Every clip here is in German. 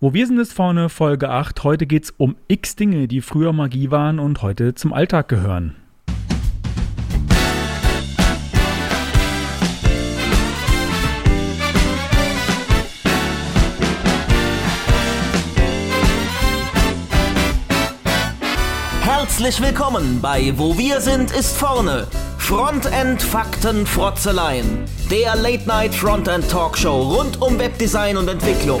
Wo wir sind ist vorne Folge 8. Heute geht's um x Dinge, die früher Magie waren und heute zum Alltag gehören. Herzlich willkommen bei Wo wir sind ist vorne. Frontend Fakten Frotzeleien. Der Late Night Frontend Talkshow rund um Webdesign und Entwicklung.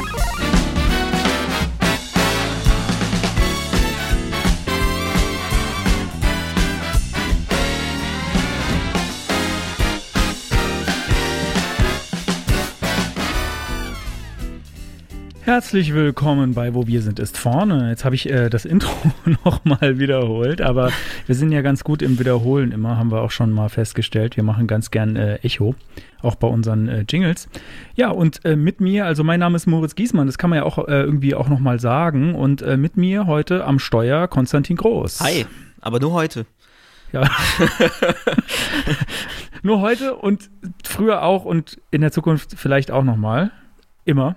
Herzlich willkommen bei Wo wir sind ist vorne. Jetzt habe ich äh, das Intro nochmal wiederholt, aber wir sind ja ganz gut im Wiederholen immer, haben wir auch schon mal festgestellt. Wir machen ganz gern äh, Echo, auch bei unseren äh, Jingles. Ja, und äh, mit mir, also mein Name ist Moritz Giesmann, das kann man ja auch äh, irgendwie auch nochmal sagen. Und äh, mit mir heute am Steuer Konstantin Groß. Hi, aber nur heute. Ja. nur heute und früher auch und in der Zukunft vielleicht auch nochmal. Immer.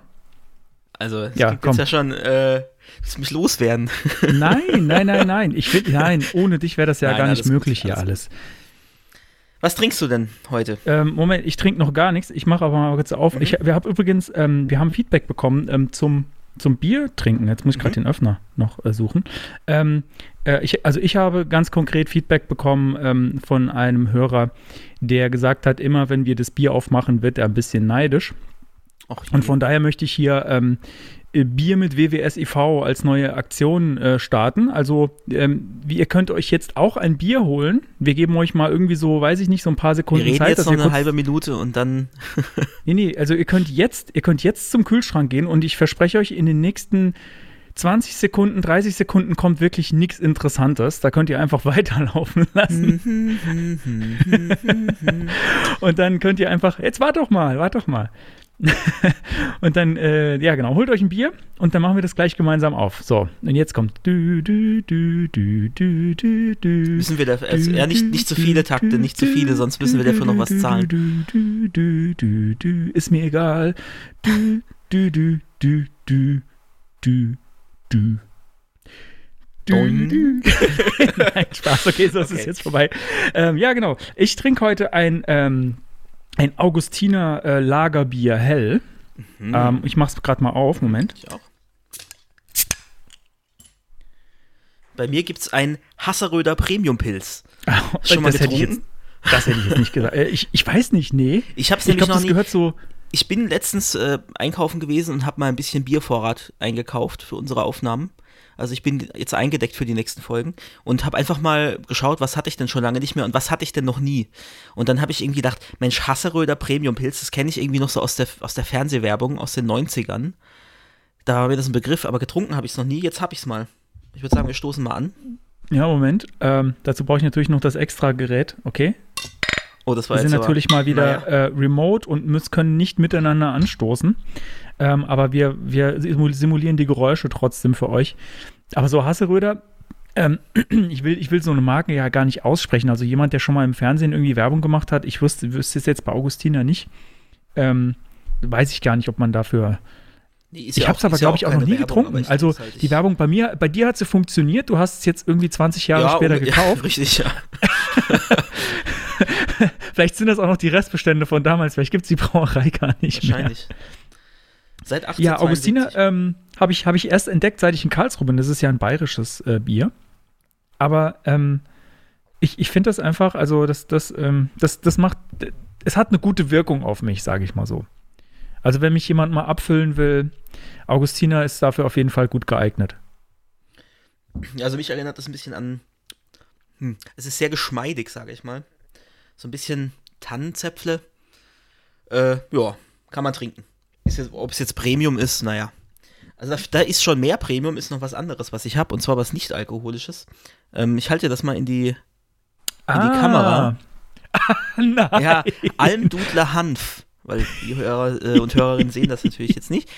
Also, es Ja, gibt ja schon, äh, willst mich loswerden? Nein, nein, nein, nein. Ich will, nein, ohne dich wäre das ja Nein, gar nicht möglich hier alles alles. Was trinkst du denn heute? Ähm, Moment, ich trinke noch gar nichts. Ich mache aber mal kurz auf. Mhm. Ich, wir haben übrigens, ähm, wir haben Feedback bekommen ähm, zum, zum Bier trinken. Jetzt muss ich gerade Mhm. den Öffner noch äh, suchen. Ähm, äh, ich, also ich habe ganz konkret Feedback bekommen ähm, von einem Hörer, der gesagt hat, immer wenn wir das Bier aufmachen, wird er ein bisschen neidisch. Und von daher möchte ich hier ähm, äh, Bier mit WWS e.V. als neue Aktion äh, starten. Also, ähm, wie, ihr könnt euch jetzt auch ein Bier holen. Wir geben euch mal irgendwie so, weiß ich nicht, so ein paar wir Sekunden reden Zeit. jetzt noch eine halbe Minute und dann. Nee, nee, also ihr könnt jetzt, ihr könnt jetzt zum Kühlschrank gehen und ich verspreche euch, in den nächsten 20 Sekunden, 30 Sekunden kommt wirklich nichts Interessantes. Da könnt ihr einfach weiterlaufen lassen. und dann könnt ihr einfach, jetzt wart doch mal, wart doch mal. Und dann, äh, ja genau, holt euch ein Bier und dann machen wir das gleich gemeinsam auf. So, und jetzt kommt du, du, du, du, du, du, du. Müssen wir dafür, also, ja, nicht, nicht zu viele Takte, nicht zu viele, sonst müssen wir dafür noch was zahlen. Du, du, du, du, du, ist mir egal. Du, du, du, du, du, du, du. Nein, Spaß, okay, so ist es Okay. jetzt vorbei. Ähm, ja, genau. Ich trinke heute ein, ähm, ein Augustiner äh, Lagerbier hell. Mhm. Ähm, ich mach's gerade mal auf, Moment. Ich auch. Bei mir gibt's ein Hasseröder Premium-Pilz. Schon mal das hätte ich getrunken? jetzt, das hätte ich jetzt nicht gesagt. Äh, ich, ich weiß nicht, nee. Ich hab's Ich nämlich glaube, noch das nie. gehört so. Ich bin letztens äh, einkaufen gewesen und habe mal ein bisschen Biervorrat eingekauft für unsere Aufnahmen. Also ich bin jetzt eingedeckt für die nächsten Folgen und habe einfach mal geschaut, was hatte ich denn schon lange nicht mehr und was hatte ich denn noch nie. Und dann habe ich irgendwie gedacht, Mensch, Hasseröder Premium-Pilz, das kenne ich irgendwie noch so aus der, aus der Fernsehwerbung aus den 90ern. Da war mir das ein Begriff, aber getrunken habe ich es noch nie, jetzt habe ich es mal. Ich würde sagen, wir stoßen mal an. Ja, Moment. Ähm, dazu brauche ich natürlich noch das extra Gerät. Okay. Oh, das war Wir sind jetzt aber- natürlich mal wieder naja. äh, remote und müssen, können nicht miteinander anstoßen. Ähm, aber wir, wir simu- simulieren die Geräusche trotzdem für euch. Aber so Hasseröder, ähm, ich, will, ich will so eine Marke ja gar nicht aussprechen. Also jemand, der schon mal im Fernsehen irgendwie Werbung gemacht hat, ich wüsste, wüsste es jetzt bei Augustina nicht. Ähm, weiß ich gar nicht, ob man dafür. Nee, ich ja habe es aber, glaube ich, auch noch nie Werbung, getrunken. Also halt- die Werbung bei mir, bei dir hat sie funktioniert. Du hast es jetzt irgendwie 20 Jahre ja, später um- gekauft. Ja, richtig, ja. Vielleicht sind das auch noch die Restbestände von damals. Vielleicht gibt es die Brauerei gar nicht mehr. Wahrscheinlich. Seit 1872. Ja, Augustiner ähm, habe ich, hab ich erst entdeckt, seit ich in Karlsruhe bin. Das ist ja ein bayerisches äh, Bier. Aber ähm, ich, ich finde das einfach, also das, das, ähm, das, das macht, es hat eine gute Wirkung auf mich, sage ich mal so. Also wenn mich jemand mal abfüllen will, Augustiner ist dafür auf jeden Fall gut geeignet. Also mich erinnert das ein bisschen an. Hm, es ist sehr geschmeidig, sage ich mal. So ein bisschen Tannenzäpfle. Äh, ja, kann man trinken. Ist jetzt, ob es jetzt Premium ist, naja. Also da, da ist schon mehr Premium, ist noch was anderes, was ich habe, und zwar was nicht alkoholisches. Ähm, ich halte das mal in die, in die Kamera. Ah, nein. Ja, Almdudler Hanf, weil die Hörer äh, und Hörerinnen sehen das natürlich jetzt nicht.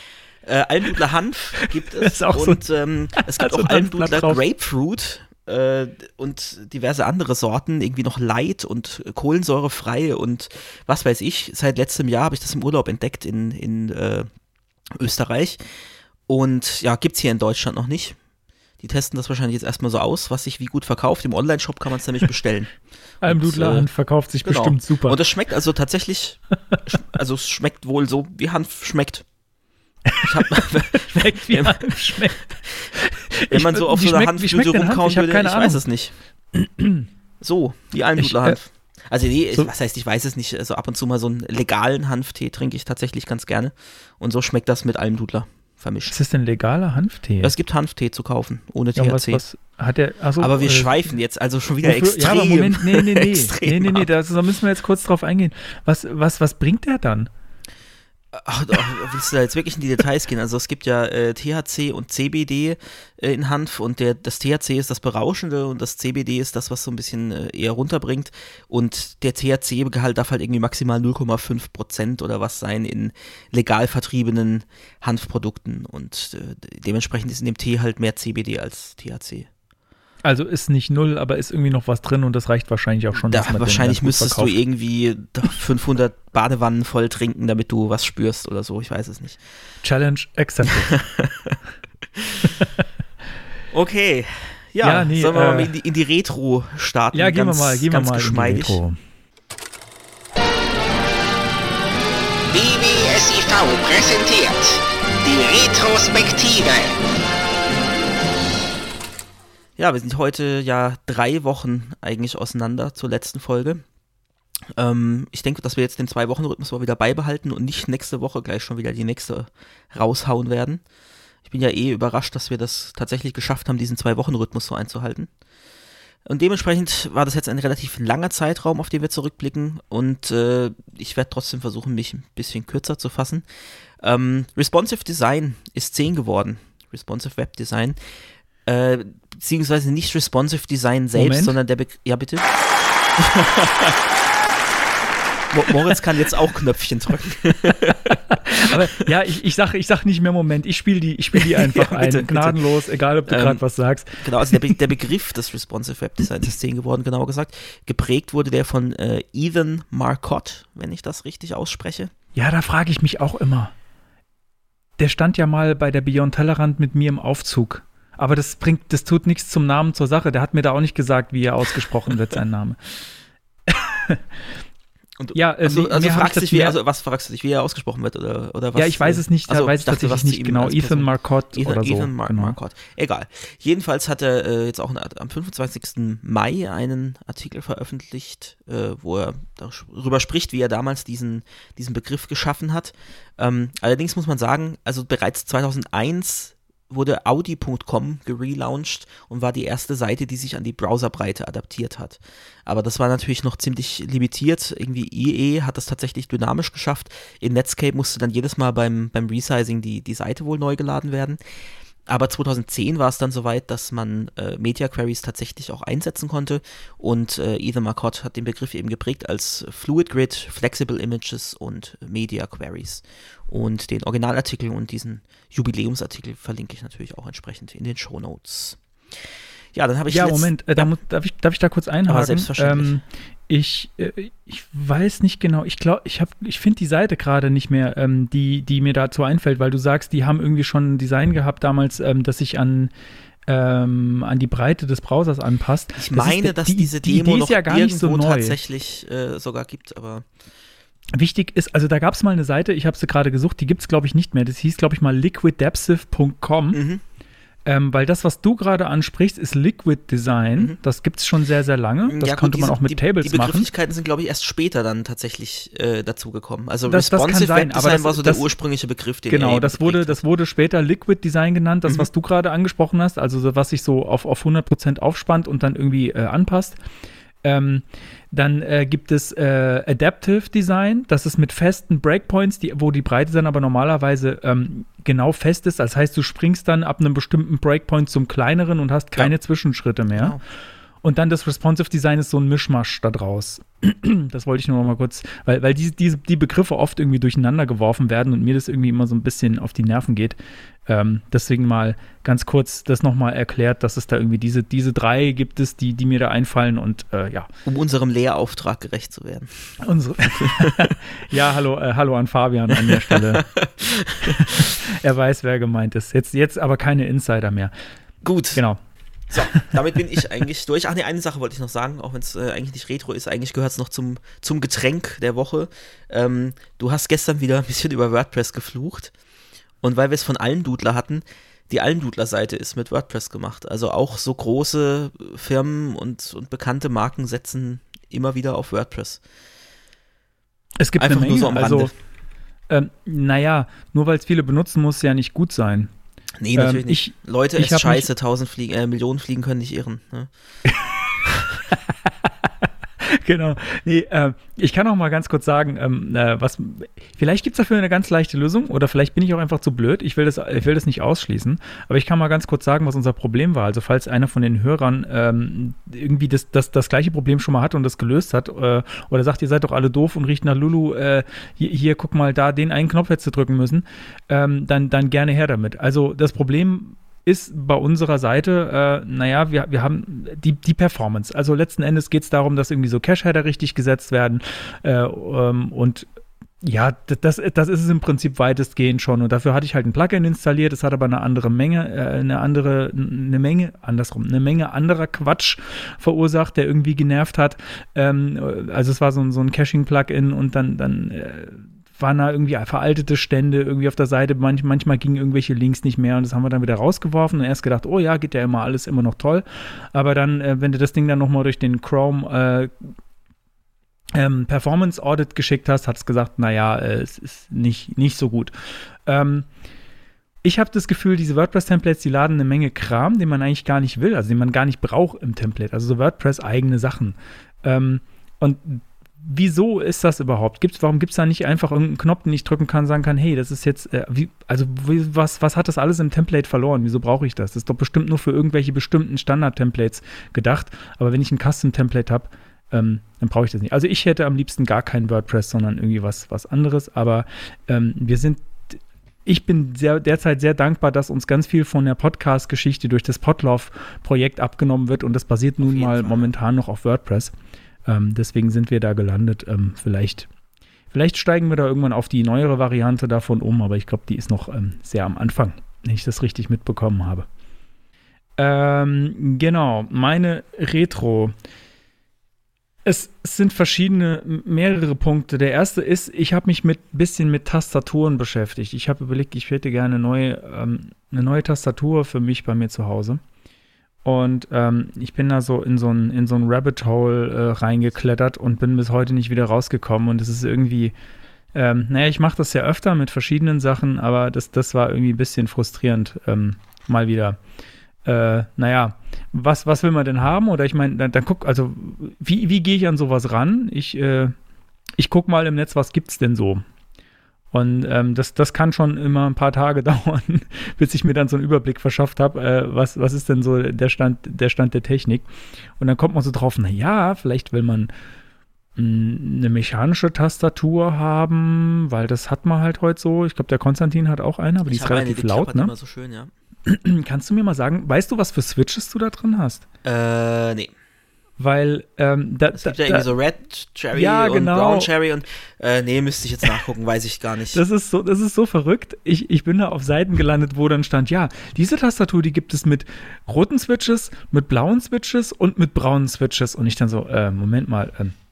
Äh, Almdudler Hanf gibt es. Und so- ähm, es gibt Also auch Almdudler. Grapefruit äh, und diverse andere Sorten, irgendwie noch light und kohlensäurefrei und was weiß ich. Seit letztem Jahr habe ich das im Urlaub entdeckt in, in äh, Österreich. Und ja, gibt's hier in Deutschland noch nicht. Die testen das wahrscheinlich jetzt erstmal so aus, was sich wie gut verkauft. Im Online-Shop kann man es nämlich bestellen. Almdudler Und, äh, verkauft sich Genau. bestimmt super. Und es schmeckt also tatsächlich, also es schmeckt wohl so, wie Hanf schmeckt. Ich hab, schmeckt wie Hanf schmeckt. wenn Ich- man so auf so einer schmeckt- wie Hanfblüte schmeckt denn Hanf? rumkauen Ich würde, ich Ahnung. weiß es nicht. So, wie Almdudler Ich, äh. Also nee, so- was heißt, ich weiß es nicht. Also ab und zu mal so einen legalen Hanftee trinke ich tatsächlich ganz gerne. Und so schmeckt das mit Almdudler vermischt. Was ist denn legaler Hanftee? Es gibt Hanftee zu kaufen, ohne ja, und was, THC. was hat der, achso, aber wir äh, schweifen jetzt also schon wieder extrem. Ja, aber Moment, nee, nee, nee. nee, nee, nee, da müssen wir jetzt kurz drauf eingehen. Was, was, was bringt der dann? Ach, willst du da jetzt wirklich in die Details gehen? Also es gibt ja äh, THC und CBD äh, in Hanf und der, das THC ist das Berauschende und das CBD ist das, was so ein bisschen äh, eher runterbringt und der THC-Gehalt darf halt irgendwie maximal 0,5 Prozent oder was sein in legal vertriebenen Hanfprodukten und äh, dementsprechend ist in dem Tee halt mehr CBD als THC. Also ist nicht null, aber ist irgendwie noch was drin und das reicht wahrscheinlich auch schon. Da, wahrscheinlich müsstest verkauft. du irgendwie 500 Badewannen voll trinken, damit du was spürst oder so, ich weiß es nicht. Challenge accepted. Okay. Ja, Ja, nee, sollen wir mal äh, in die, in die Retro starten? ja, gehen wir ganz, mal, gehen wir ganz mal in die geschmeidig. Retro. BBSIV präsentiert die Retrospektive. Ja, wir sind heute ja drei Wochen eigentlich auseinander zur letzten Folge. Ähm, ich denke, dass wir jetzt den Zwei-Wochen-Rhythmus mal wieder beibehalten und nicht nächste Woche gleich schon wieder die nächste raushauen werden. Ich bin ja eh überrascht, dass wir das tatsächlich geschafft haben, diesen Zwei-Wochen-Rhythmus so einzuhalten. Und dementsprechend war das jetzt ein relativ langer Zeitraum, auf den wir zurückblicken. Und äh, ich werde trotzdem versuchen, mich ein bisschen kürzer zu fassen. Ähm, Responsive Design ist 10 geworden. Responsive Web Design. Äh, beziehungsweise nicht Responsive Design selbst, Moment. sondern der Begriff. Ja, bitte. Mo- Moritz kann jetzt auch Knöpfchen drücken. Aber ja, ich, ich sage ich sag nicht mehr Moment, ich spiele die, ich spiel die einfach Ja, bitte, ein. bitte. Gnadenlos, egal ob du Ähm, gerade was sagst. Genau, also der, Be der Begriff des Responsive Web Designs ist 10 geworden, genauer gesagt. Geprägt wurde der von äh, Ethan Marcotte, wenn ich das richtig ausspreche. Ja, da frage ich mich auch immer. Der stand ja mal bei der Beyond Tellerrand mit mir im Aufzug. Aber das bringt, das tut nichts zum Namen zur Sache. Der hat mir da auch nicht gesagt, wie er ausgesprochen wird, sein Name. Und, Ja, äh, also, also fragst ich dich, wie, also was fragst du dich, wie er ausgesprochen wird oder, oder was? ja, ich weiß es nicht, also, weiß ich dachte, was nicht genau. Ethan Marcotte Ethan, oder so. Ethan Mar genau. Marcotte. Egal. Jedenfalls hat er äh, jetzt auch am 25. Mai einen Artikel veröffentlicht, äh, wo er darüber spricht, wie er damals diesen, diesen Begriff geschaffen hat. Ähm, allerdings muss man sagen, also bereits 2001 wurde Audi.com gelauncht und war die erste Seite, die sich an die Browserbreite adaptiert hat. Aber das war natürlich noch ziemlich limitiert. Irgendwie IE hat das tatsächlich dynamisch geschafft. In Netscape musste dann jedes Mal beim, beim Resizing die, die Seite wohl neu geladen werden. Aber 2010 war es dann soweit, dass man äh, Media Queries tatsächlich auch einsetzen konnte und äh, Ethan Marcotte hat den Begriff eben geprägt als Fluid Grid, Flexible Images und Media Queries. Und den Originalartikel und diesen Jubiläumsartikel verlinke ich natürlich auch entsprechend in den Show Notes. Ja, dann habe ich Ja, Moment, äh, da muss, darf, ich, darf ich da kurz einhaken? selbstverständlich. Ähm, ich, äh, ich weiß nicht genau, ich glaube, ich habe, ich finde die Seite gerade nicht mehr, ähm, die, die mir dazu einfällt, weil du sagst, die haben irgendwie schon ein Design gehabt damals, ähm, das sich an, ähm, an die Breite des Browsers anpasst. Ich Das meine, der- dass die, diese die Demo Idee noch ja gar nicht so irgendwo neu. tatsächlich äh, sogar gibt, aber Wichtig ist, also da gab es mal eine Seite, ich habe sie gerade gesucht, die gibt es, glaube ich, nicht mehr. Das hieß, glaube ich, mal liquiddepsive.com. mhm. Ähm, weil das, was du gerade ansprichst, ist Liquid Design. Mhm. Das gibt es schon sehr, sehr lange. Das Ja, gut, konnte man diese- auch mit die, Tables Die machen. Begrifflichkeiten sind, glaube ich, erst später dann tatsächlich äh, dazugekommen. Also Das- das Responsive sein, Web Design das- war so das- der ursprüngliche Begriff, den Genau, das wurde, das wurde später Liquid Design genannt, das, Mhm. was du gerade angesprochen hast, also so, was sich so auf, auf 100% aufspannt und dann irgendwie äh, anpasst. Ähm, dann äh, gibt es äh, Adaptive Design, das ist mit festen Breakpoints, die, wo die Breite dann aber normalerweise ähm, genau fest ist. Das heißt, du springst dann ab einem bestimmten Breakpoint zum kleineren und hast keine Zwischenschritte mehr. Genau. Und dann das Responsive Design ist so ein Mischmasch da draus. das wollte ich nur noch mal kurz, weil, weil die, die, die Begriffe oft irgendwie durcheinander geworfen werden und mir das irgendwie immer so ein bisschen auf die Nerven geht. Ähm, deswegen mal ganz kurz das nochmal erklärt, dass es da irgendwie diese, diese drei gibt es, die, die mir da einfallen und äh, ja. Um unserem Lehrauftrag gerecht zu werden. Unsere ja, hallo, äh, hallo an Fabian an der Stelle. er weiß, wer gemeint ist. Jetzt, jetzt aber keine Insider mehr. Gut. Genau. So, damit bin ich eigentlich durch. Ach nee, eine Sache wollte ich noch sagen, auch wenn es äh, eigentlich nicht Retro ist, eigentlich gehört es noch zum, zum Getränk der Woche. Ähm, du hast gestern wieder ein bisschen über WordPress geflucht. Und weil wir es von Almdudler hatten, die Almdudler-Seite ist mit WordPress gemacht. Also auch so große Firmen und, und bekannte Marken setzen immer wieder auf WordPress. Es gibt Einfach eine Menge, nur so am also, ähm, naja, nur weil es viele benutzen, muss es ja nicht gut sein. Nee, natürlich ähm, nicht. Leute, es scheiße, tausend Fliegen, äh, Millionen Fliegen können nicht irren. Ne? genau. Nee, äh, ich kann auch mal ganz kurz sagen, ähm, äh, was, vielleicht gibt es dafür eine ganz leichte Lösung oder vielleicht bin ich auch einfach zu blöd. Ich will, das, ich will das nicht ausschließen. Aber ich kann mal ganz kurz sagen, was unser Problem war. Also, falls einer von den Hörern ähm, irgendwie das, das, das gleiche Problem schon mal hat und das gelöst hat äh, oder sagt, ihr seid doch alle doof und riecht nach Lulu, äh, hier, hier, guck mal, da den einen Knopf hättest du drücken müssen, ähm, dann, dann gerne her damit. Also, das Problem ist bei unserer Seite, äh, naja, wir, wir haben die, die Performance. Also letzten Endes geht es darum, dass irgendwie so Cache-Header richtig gesetzt werden äh, ähm, und ja, das, das ist es im Prinzip weitestgehend schon. Und dafür hatte ich halt ein Plugin installiert. Es hat aber eine andere Menge, äh, eine andere, eine Menge, andersrum, eine Menge anderer Quatsch verursacht, der irgendwie genervt hat. Ähm, also es war so, so ein Caching-Plugin und dann, dann äh, waren da irgendwie veraltete Stände irgendwie auf der Seite. Manch, manchmal gingen irgendwelche Links nicht mehr und das haben wir dann wieder rausgeworfen und erst gedacht, oh ja, geht ja immer alles immer noch toll. Aber dann, äh, wenn du das Ding dann nochmal durch den Chrome äh, ähm, Performance Audit geschickt hast, hat es gesagt, naja, äh, es ist nicht, nicht so gut. Ähm, ich habe das Gefühl, diese WordPress-Templates, die laden eine Menge Kram, den man eigentlich gar nicht will, also den man gar nicht braucht im Template. Also so WordPress-eigene Sachen. Ähm, und wieso ist das überhaupt? Gibt's, warum gibt es da nicht einfach irgendeinen Knopf, den ich drücken kann, sagen kann, hey, das ist jetzt, äh, wie, also wie, was, was hat das alles im Template verloren? Wieso brauche ich das? Das ist doch bestimmt nur für irgendwelche bestimmten Standard-Templates gedacht. Aber wenn ich ein Custom-Template habe, ähm, dann brauche ich das nicht. Also ich hätte am liebsten gar kein WordPress, sondern irgendwie was, was anderes. Aber ähm, wir sind ich bin sehr, derzeit sehr dankbar, dass uns ganz viel von der Podcast-Geschichte durch das Podlove-Projekt abgenommen wird und das basiert nun mal Fall. momentan noch auf WordPress. Ähm, deswegen sind wir da gelandet. Ähm, vielleicht, vielleicht steigen wir da irgendwann auf die neuere Variante davon um, aber ich glaube, die ist noch ähm, sehr am Anfang, wenn ich das richtig mitbekommen habe. Ähm, genau, meine Retro. Es sind verschiedene, mehrere Punkte. Der erste ist, ich habe mich mit bisschen mit Tastaturen beschäftigt. Ich habe überlegt, ich hätte gerne neue, ähm, eine neue Tastatur für mich bei mir zu Hause. Und ähm, ich bin da so in so ein, in so ein Rabbit Hole äh, reingeklettert und bin bis heute nicht wieder rausgekommen. Und es ist irgendwie, ähm, naja, ich mache das ja öfter mit verschiedenen Sachen, aber das, das war irgendwie ein bisschen frustrierend, ähm, mal wieder. Äh, naja, was, was will man denn haben? Oder ich meine, dann, dann, guck, also wie, wie gehe ich an sowas ran? Ich, äh, ich gucke mal im Netz, was gibt's denn so? Und ähm, das, das kann schon immer ein paar Tage dauern, bis ich mir dann so einen Überblick verschafft habe, äh, was, was ist denn so der Stand, der Stand der Technik. Und dann kommt man so drauf, na ja, vielleicht will man hm, eine mechanische Tastatur haben, weil das hat man halt heute so. Ich glaube, der Konstantin hat auch eine, aber ich die ist relativ eine, die laut, ne? Immer so schön, ja. Kannst du mir mal sagen, weißt du, was für Switches du da drin hast? Äh, nee. Weil ähm, da, es gibt da, ja irgendwie so Red Cherry ja, und genau. Brown Cherry und äh, nee, müsste ich jetzt nachgucken, weiß ich gar nicht. Das ist so, das ist so verrückt. Ich, ich bin da auf Seiten gelandet, wo dann stand, ja, diese Tastatur, die gibt es mit roten Switches, mit blauen Switches und mit braunen Switches. Und ich dann so, äh, Moment mal, ähm, äh,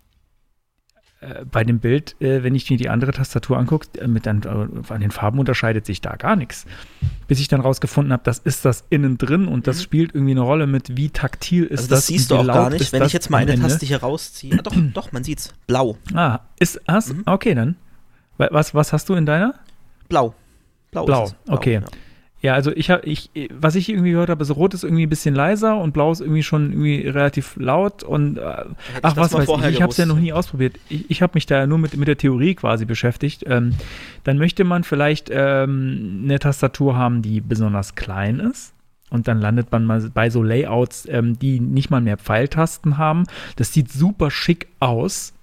bei dem Bild, äh, wenn ich mir die andere Tastatur angucke, äh, mit äh, an den Farben unterscheidet sich da gar nichts. Bis ich dann rausgefunden habe, das ist das innen drin und das mhm. spielt irgendwie eine Rolle mit, wie taktil ist also das. Das siehst du auch gar nicht, wenn ich jetzt mal eine Taste hier rausziehe. Ah, doch, doch, man sieht's. Blau. Ah, ist, hast, mhm. okay dann. Was, was hast du in deiner? Blau. Blau, Blau. Blau okay. Ja. Ja, also ich habe, ich, was ich irgendwie gehört habe, ist Rot ist irgendwie ein bisschen leiser und Blau ist irgendwie schon irgendwie relativ laut und äh, ach was weiß ich, ich habe es ja noch nie ausprobiert. Ich, ich habe mich da nur mit, mit der Theorie quasi beschäftigt. Ähm, dann möchte man vielleicht ähm, eine Tastatur haben, die besonders klein ist. Und dann landet man mal bei so Layouts, ähm, die nicht mal mehr Pfeiltasten haben. Das sieht super schick aus,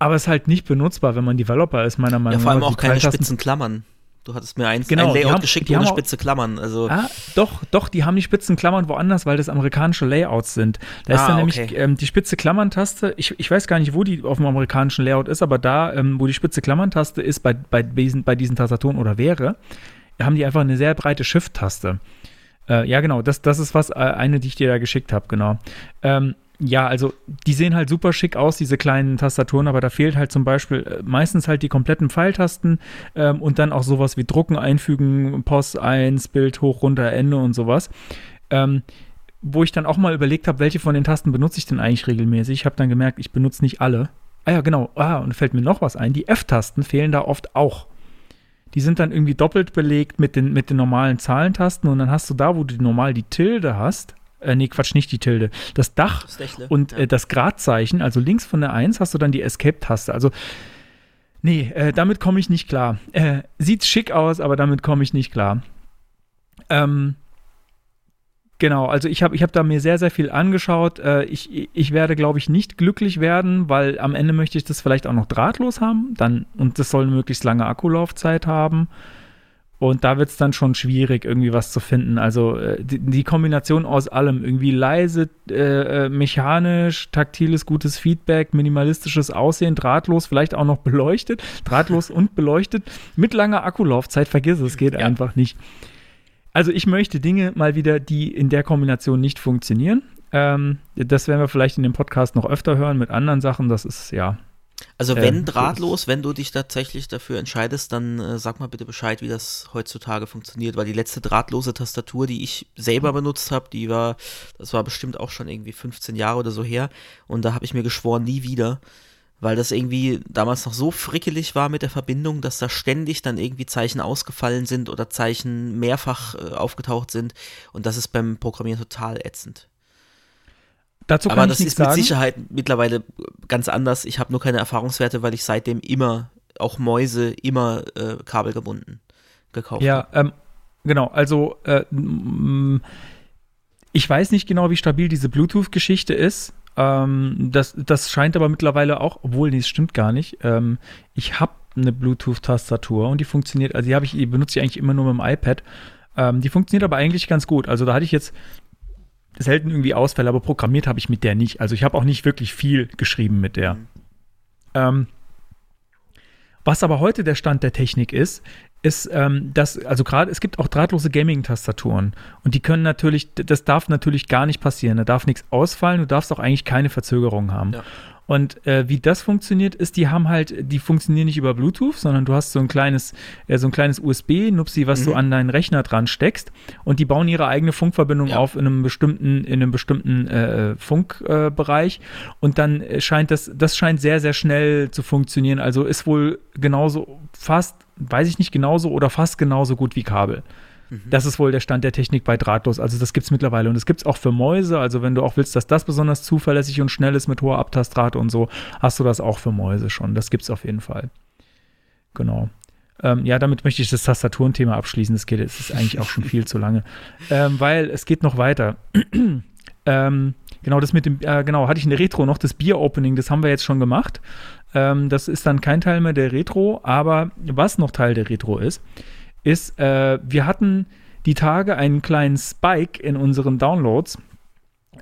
aber ist halt nicht benutzbar, wenn man Developer ist, meiner Meinung nach. Ja, vor allem auch keine spitzen Klammern. Du hattest mir eins, genau, ein Layout haben, geschickt ohne spitze Klammern. Also ah, doch, doch, die haben die spitzen Klammern woanders, weil das amerikanische Layouts sind. Da ist Ah, dann nämlich okay. ähm, die spitze Klammern-Taste, ich, ich weiß gar nicht, wo die auf dem amerikanischen Layout ist, aber da, ähm, wo die spitze Klammern-Taste ist, bei, bei, diesen, bei diesen Tastaturen oder wäre, haben die einfach eine sehr breite Shift-Taste. Äh, ja, genau, das, das ist was, äh, eine, die ich dir da geschickt habe, genau. Ähm, ja, also die sehen halt super schick aus, diese kleinen Tastaturen, aber da fehlt halt zum Beispiel äh, meistens halt die kompletten Pfeiltasten ähm, und dann auch sowas wie Drucken, Einfügen, Pos 1, Bild hoch, runter, Ende und sowas. Ähm, wo ich dann auch mal überlegt habe, welche von den Tasten benutze ich denn eigentlich regelmäßig. Ich habe dann gemerkt, ich benutze nicht alle. Ah ja, genau. Ah, und fällt mir noch was ein. Die F-Tasten fehlen da oft auch. Die sind dann irgendwie doppelt belegt mit den, mit den normalen Zahlentasten und dann hast du da, wo du normal die Tilde hast, äh, nee, Quatsch, nicht die Tilde, das Dach das Dächle. und ja. äh, das Gradzeichen, also links von der 1 hast du dann die Escape-Taste. Also, nee, äh, damit komme ich nicht klar. Äh, sieht schick aus, aber damit komme ich nicht klar. Ähm, genau, also ich habe ich hab da mir sehr, sehr viel angeschaut. Äh, ich, ich werde, glaube ich, nicht glücklich werden, weil am Ende möchte ich das vielleicht auch noch drahtlos haben. Dann, und das soll eine möglichst lange Akkulaufzeit haben. Und da wird es dann schon schwierig, irgendwie was zu finden. Also äh, die, die, Kombination aus allem, irgendwie leise, äh, mechanisch, taktiles, gutes Feedback, minimalistisches Aussehen, drahtlos, vielleicht auch noch beleuchtet, drahtlos und beleuchtet, mit langer Akkulaufzeit, vergiss es, geht ja. einfach nicht. Also ich möchte Dinge mal wieder, die in der Kombination nicht funktionieren. Ähm, das werden wir vielleicht in dem Podcast noch öfter hören mit anderen Sachen. Das ist ja also wenn ähm, drahtlos, wenn du dich tatsächlich dafür entscheidest, dann äh, sag mal bitte Bescheid, wie das heutzutage funktioniert, weil die letzte drahtlose Tastatur, die ich selber benutzt habe, die war, das war bestimmt auch schon irgendwie 15 Jahre oder so her. Und da habe ich mir geschworen, nie wieder, weil das irgendwie damals noch so frickelig war mit der Verbindung, dass da ständig dann irgendwie Zeichen ausgefallen sind oder Zeichen mehrfach äh, aufgetaucht sind. Und das ist beim Programmieren total ätzend. Dazu kann Aber ich das ist mit sagen. Sicherheit mittlerweile ganz anders. Ich habe nur keine Erfahrungswerte, weil ich seitdem immer, auch Mäuse, immer äh, kabelgebunden gekauft Ja, ähm, genau. Also äh, ich weiß nicht genau, wie stabil diese Bluetooth-Geschichte ist. Ähm, das, das scheint aber mittlerweile auch, obwohl nee, das stimmt gar nicht. Ähm, ich habe eine Bluetooth-Tastatur und die funktioniert, also die habe ich, die benutze ich eigentlich immer nur mit dem iPad. Ähm, die funktioniert aber eigentlich ganz gut. Also da hatte ich jetzt selten irgendwie Ausfälle, aber programmiert habe ich mit der nicht. Also ich habe auch nicht wirklich viel geschrieben mit der. Mhm. Ähm, was aber heute der Stand der Technik ist, ist, ähm, dass, also gerade, es gibt auch drahtlose Gaming-Tastaturen und die können natürlich, das darf natürlich gar nicht passieren. Da darf nichts ausfallen, du darfst auch eigentlich keine Verzögerung haben. Ja. Und äh, wie das funktioniert, ist, die haben halt, die funktionieren nicht über Bluetooth, sondern du hast so ein kleines, äh, so ein kleines USB-Nupsi, was Mhm. du an deinen Rechner dran steckst und die bauen ihre eigene Funkverbindung Ja. auf in einem bestimmten, in einem bestimmten äh, Funkbereich Bereich. und dann scheint das, das scheint sehr, sehr schnell zu funktionieren. Also ist wohl genauso fast, weiß ich nicht genauso oder fast genauso gut wie Kabel. Das ist wohl der Stand der Technik bei drahtlos. Also das gibt es mittlerweile und es gibt es auch für Mäuse. Also wenn du auch willst, dass das besonders zuverlässig und schnell ist mit hoher Abtastrate und so, hast du das auch für Mäuse schon. Das gibt es auf jeden Fall. Genau. Ähm, ja, damit möchte ich das Tastaturenthema abschließen. Das geht, es ist eigentlich auch schon viel zu lange, ähm, weil es geht noch weiter. ähm, genau, das mit dem, äh, genau, hatte ich eine Retro noch, das Bier-Opening, das haben wir jetzt schon gemacht. Ähm, das ist dann kein Teil mehr der Retro, aber was noch Teil der Retro ist, ist, äh, wir hatten die Tage einen kleinen Spike in unseren Downloads.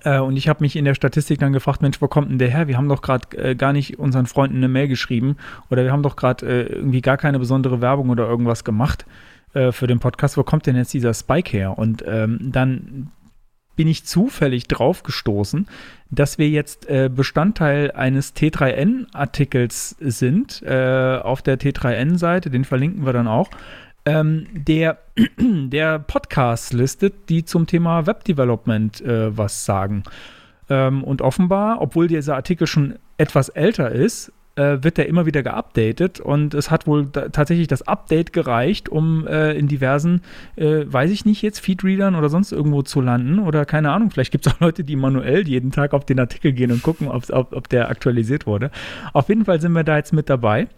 Äh, und ich habe mich in der Statistik dann gefragt, Mensch, wo kommt denn der her? Wir haben doch gerade äh, gar nicht unseren Freunden eine Mail geschrieben oder wir haben doch gerade äh, irgendwie gar keine besondere Werbung oder irgendwas gemacht äh, für den Podcast. Wo kommt denn jetzt dieser Spike her? Und ähm, dann bin ich zufällig drauf gestoßen, dass wir jetzt äh, Bestandteil eines T3N-Artikels sind äh, auf der T3N-Seite, den verlinken wir dann auch, ähm, der, der Podcast listet, die zum Thema Webdevelopment äh, was sagen. Ähm, und offenbar, obwohl dieser Artikel schon etwas älter ist, äh, wird der immer wieder geupdatet und es hat wohl tatsächlich das Update gereicht, um äh, in diversen, äh, weiß ich nicht jetzt, Feedreadern oder sonst irgendwo zu landen oder keine Ahnung, vielleicht gibt es auch Leute, die manuell jeden Tag auf den Artikel gehen und gucken, ob, ob der aktualisiert wurde. Auf jeden Fall sind wir da jetzt mit dabei.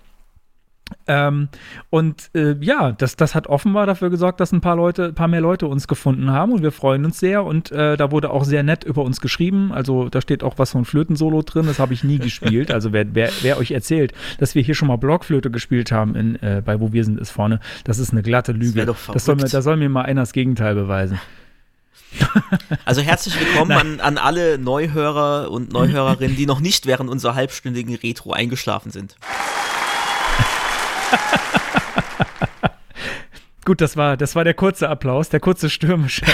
Ähm, und äh, ja, das, das hat offenbar dafür gesorgt, dass ein paar Leute, ein paar mehr Leute uns gefunden haben und wir freuen uns sehr. Und äh, da wurde auch sehr nett über uns geschrieben. Also da steht auch was von Flötensolo drin, das habe ich nie gespielt. Also wer, wer, wer euch erzählt, dass wir hier schon mal Blockflöte gespielt haben in, äh, bei Wo wir sind, ist vorne, das ist eine glatte Lüge. Das, das soll mir, da soll mir mal einer das Gegenteil beweisen. Also herzlich willkommen an, an alle Neuhörer und Neuhörerinnen, die noch nicht während unserer halbstündigen Retro eingeschlafen sind. Gut, das war, das war der kurze Applaus, der kurze stürmische.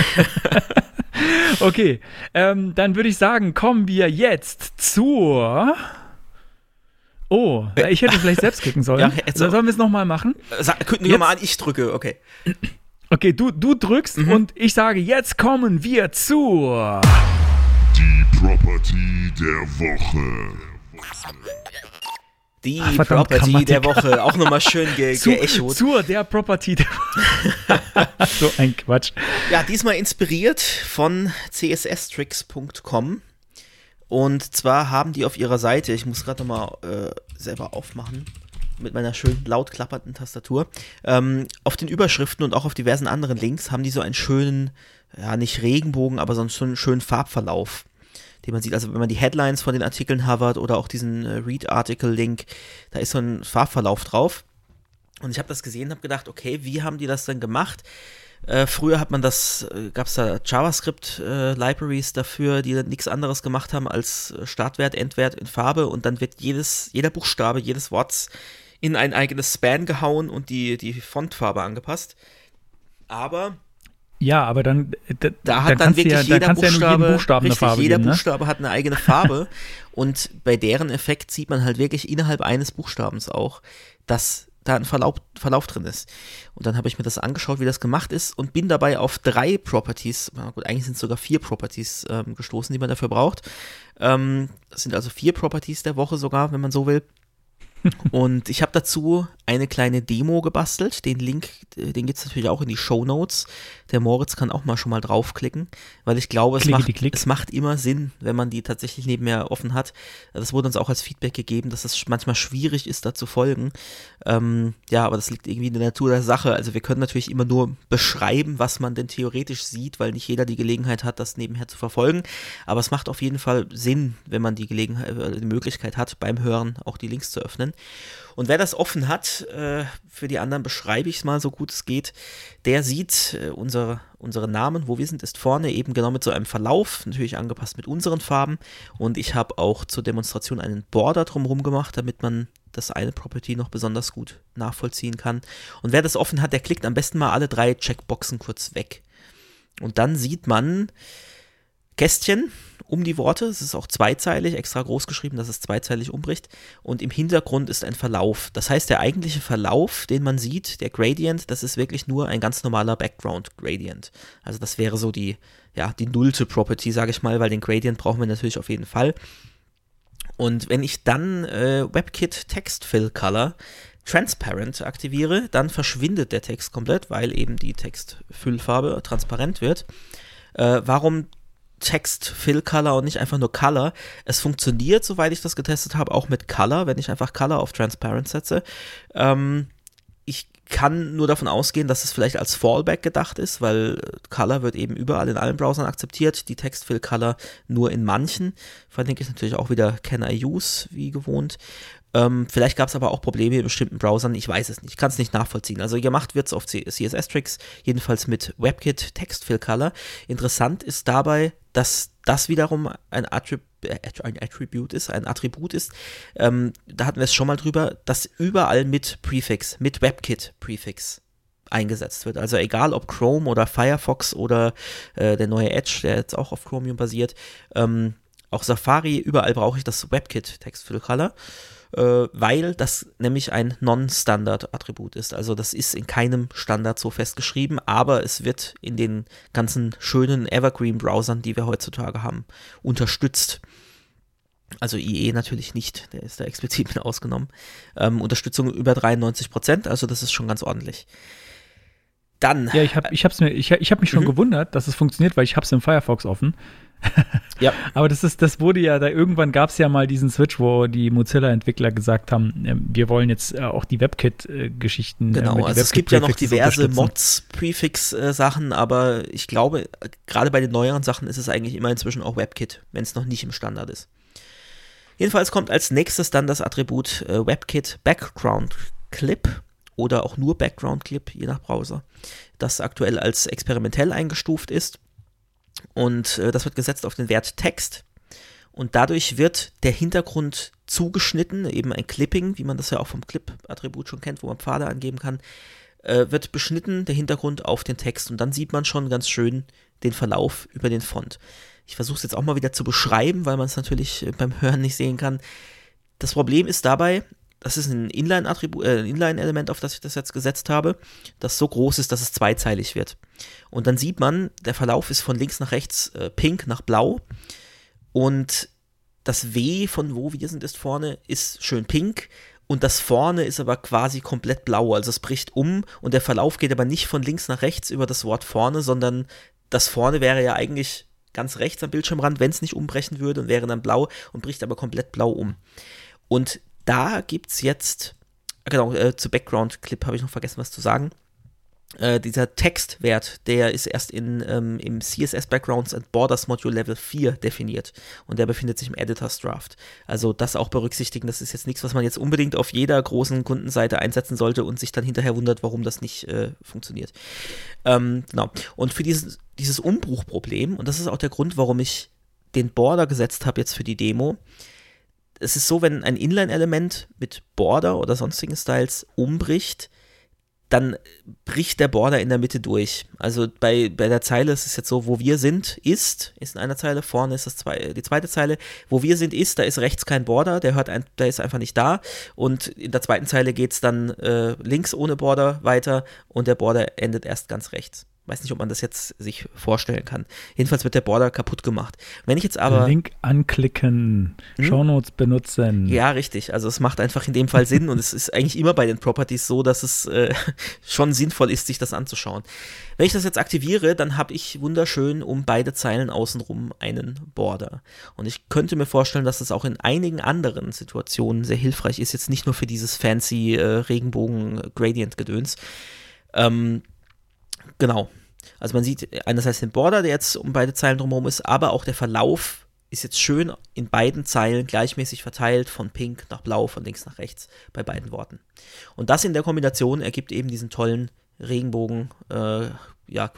okay, ähm, dann würde ich sagen, kommen wir jetzt zur. Oh, ich hätte vielleicht selbst klicken sollen. Ja, Sollen wir es nochmal machen? Sag, kündigen wir mal an, ich drücke, okay. Okay, du, du drückst mhm. und ich sage, jetzt kommen wir zur. Die Property der Woche. Die Ach, verdammt, Property der Woche, auch nochmal schön ge Zu, geechot. Zur der Property der Woche. so ein Quatsch. Ja, diesmal inspiriert von csstricks.com. Und zwar haben die auf ihrer Seite, ich muss gerade nochmal äh, selber aufmachen, mit meiner schön laut klappernden Tastatur, ähm, auf den Überschriften und auch auf diversen anderen Links haben die so einen schönen, ja, nicht Regenbogen, aber so einen schönen Farbverlauf den man sieht. Also wenn man die Headlines von den Artikeln havert oder auch diesen äh, Read-Article-Link, da ist so ein Farbverlauf drauf. Und ich habe das gesehen habe gedacht, okay, wie haben die das denn gemacht? Äh, früher hat man das, äh, gab es da JavaScript-Libraries äh, dafür, die dann nichts anderes gemacht haben als äh, Startwert, Endwert in Farbe und dann wird jedes, jeder Buchstabe, jedes Worts in ein eigenes Span gehauen und die, die Fontfarbe angepasst. Aber ja, aber dann, da, da hat dann, dann wirklich ja, jeder Buchstabe, ja Buchstaben richtig, eine Farbe jeder geben, ne? Buchstabe hat eine eigene Farbe und bei deren Effekt sieht man halt wirklich innerhalb eines Buchstabens auch, dass da ein Verlauf, Verlauf drin ist. Und dann habe ich mir das angeschaut, wie das gemacht ist und bin dabei auf drei Properties, gut, eigentlich sind es sogar vier Properties ähm, gestoßen, die man dafür braucht. Ähm, das sind also vier Properties der Woche sogar, wenn man so will. und ich habe dazu eine kleine Demo gebastelt. Den Link, äh, den gibt es natürlich auch in die Show Notes. Der Moritz kann auch mal schon mal draufklicken, weil ich glaube, es, macht, es macht immer Sinn, wenn man die tatsächlich nebenher offen hat. Das wurde uns auch als Feedback gegeben, dass es manchmal schwierig ist, da zu folgen. Ähm, ja, aber das liegt irgendwie in der Natur der Sache. Also wir können natürlich immer nur beschreiben, was man denn theoretisch sieht, weil nicht jeder die Gelegenheit hat, das nebenher zu verfolgen. Aber es macht auf jeden Fall Sinn, wenn man die Gelegenheit, äh, die Möglichkeit hat, beim Hören auch die Links zu öffnen. Und wer das offen hat, äh, für die anderen beschreibe ich es mal so gut es geht, der sieht äh, unsere, unsere Namen, wo wir sind, ist vorne eben genau mit so einem Verlauf, natürlich angepasst mit unseren Farben. Und ich habe auch zur Demonstration einen Border drumherum gemacht, damit man das eine Property noch besonders gut nachvollziehen kann. Und wer das offen hat, der klickt am besten mal alle drei Checkboxen kurz weg. Und dann sieht man Kästchen, um die Worte. Es ist auch zweizeilig, extra groß geschrieben, dass es zweizeilig umbricht. Und im Hintergrund ist ein Verlauf. Das heißt, der eigentliche Verlauf, den man sieht, der Gradient, das ist wirklich nur ein ganz normaler Background Gradient. Also das wäre so die, ja, die nullte Property, sage ich mal, weil den Gradient brauchen wir natürlich auf jeden Fall. Und wenn ich dann äh, WebKit Text Fill Color Transparent aktiviere, dann verschwindet der Text komplett, weil eben die Textfüllfarbe transparent wird. Äh, warum Text Fill Color und nicht einfach nur Color. Es funktioniert, soweit ich das getestet habe, auch mit Color, wenn ich einfach Color auf Transparent setze. Ähm, ich kann nur davon ausgehen, dass es vielleicht als Fallback gedacht ist, weil Color wird eben überall in allen Browsern akzeptiert, die Text Fill Color nur in manchen. Verlinke ich natürlich auch wieder Can I Use, wie gewohnt. Ähm, vielleicht gab es aber auch Probleme in bestimmten Browsern, ich weiß es nicht, kann es nicht nachvollziehen. Also gemacht wird es auf CSS-Tricks, jedenfalls mit WebKit Text Fill Color. Interessant ist dabei, dass das wiederum ein, Attrib äh, ein Attribute ist, ein Attribut ist. Ähm, da hatten wir es schon mal drüber, dass überall mit Prefix, mit WebKit Prefix eingesetzt wird. Also egal ob Chrome oder Firefox oder äh, der neue Edge, der jetzt auch auf Chromium basiert, ähm, auch Safari, überall brauche ich das WebKit Text Fill Color äh, weil das nämlich ein Non-Standard-Attribut ist. Also das ist in keinem Standard so festgeschrieben, aber es wird in den ganzen schönen Evergreen-Browsern, die wir heutzutage haben, unterstützt. Also IE natürlich nicht, der ist da explizit mit ausgenommen. Ähm, Unterstützung über 93 Prozent, also das ist schon ganz ordentlich. Dann. Ja, ich habe ich hab's mir, ich, ich hab mich schon mhm. gewundert, dass es funktioniert, weil ich habe es im Firefox offen. Ja. Aber das ist, das wurde ja, da irgendwann gab es ja mal diesen Switch, wo die Mozilla-Entwickler gesagt haben, äh, wir wollen jetzt äh, auch die WebKit-Geschichten. Genau, äh, die also es gibt ja noch diverse unterstützen. Mods-Prefix-Sachen, aber ich glaube, äh, gerade bei den neueren Sachen ist es eigentlich immer inzwischen auch WebKit, wenn es noch nicht im Standard ist. Jedenfalls kommt als nächstes dann das Attribut äh, WebKit Background Clip oder auch nur Background Clip, je nach Browser, das aktuell als experimentell eingestuft ist. Und äh, das wird gesetzt auf den Wert Text. Und dadurch wird der Hintergrund zugeschnitten, eben ein Clipping, wie man das ja auch vom Clip-Attribut schon kennt, wo man Pfade angeben kann, äh, wird beschnitten, der Hintergrund auf den Text. Und dann sieht man schon ganz schön den Verlauf über den Font. Ich versuche es jetzt auch mal wieder zu beschreiben, weil man es natürlich äh, beim Hören nicht sehen kann. Das Problem ist dabei, das ist ein Inline-Attribut, äh, Inline-Element, auf das ich das jetzt gesetzt habe, das so groß ist, dass es zweizeilig wird. Und dann sieht man, der Verlauf ist von links nach rechts äh, pink nach blau und das W von wo wir sind ist vorne ist schön pink und das vorne ist aber quasi komplett blau, also es bricht um und der Verlauf geht aber nicht von links nach rechts über das Wort vorne, sondern das vorne wäre ja eigentlich ganz rechts am Bildschirmrand, wenn es nicht umbrechen würde und wäre dann blau und bricht aber komplett blau um. Und da gibt es jetzt, genau, äh, zu Background Clip habe ich noch vergessen, was zu sagen. Äh, dieser Textwert, der ist erst in, ähm, im CSS Backgrounds and Borders Module Level 4 definiert und der befindet sich im Editors Draft. Also das auch berücksichtigen, das ist jetzt nichts, was man jetzt unbedingt auf jeder großen Kundenseite einsetzen sollte und sich dann hinterher wundert, warum das nicht äh, funktioniert. Ähm, genau. Und für dieses, dieses Umbruchproblem, und das ist auch der Grund, warum ich den Border gesetzt habe jetzt für die Demo, es ist so, wenn ein Inline-Element mit Border oder sonstigen Styles umbricht, dann bricht der Border in der Mitte durch. Also bei, bei der Zeile ist es jetzt so, wo wir sind, ist, ist in einer Zeile, vorne ist das zwei, die zweite Zeile, wo wir sind, ist, da ist rechts kein Border, der hört ein, der ist einfach nicht da. Und in der zweiten Zeile geht es dann äh, links ohne Border weiter und der Border endet erst ganz rechts. Weiß nicht, ob man das jetzt sich vorstellen kann. Jedenfalls wird der Border kaputt gemacht. Wenn ich jetzt aber. Link anklicken, Hm? Shownotes benutzen. Ja, richtig. Also es macht einfach in dem Fall Sinn und es ist eigentlich immer bei den Properties so, dass es äh, schon sinnvoll ist, sich das anzuschauen. Wenn ich das jetzt aktiviere, dann habe ich wunderschön um beide Zeilen außenrum einen Border. Und ich könnte mir vorstellen, dass es auch in einigen anderen Situationen sehr hilfreich ist, jetzt nicht nur für dieses fancy äh, Regenbogen-Gradient-Gedöns. Ähm, genau. Also man sieht einerseits den Border, der jetzt um beide Zeilen drumherum ist, aber auch der Verlauf ist jetzt schön in beiden Zeilen gleichmäßig verteilt, von pink nach blau, von links nach rechts, bei beiden Worten. Und das in der Kombination ergibt eben diesen tollen Regenbogen, äh, ja.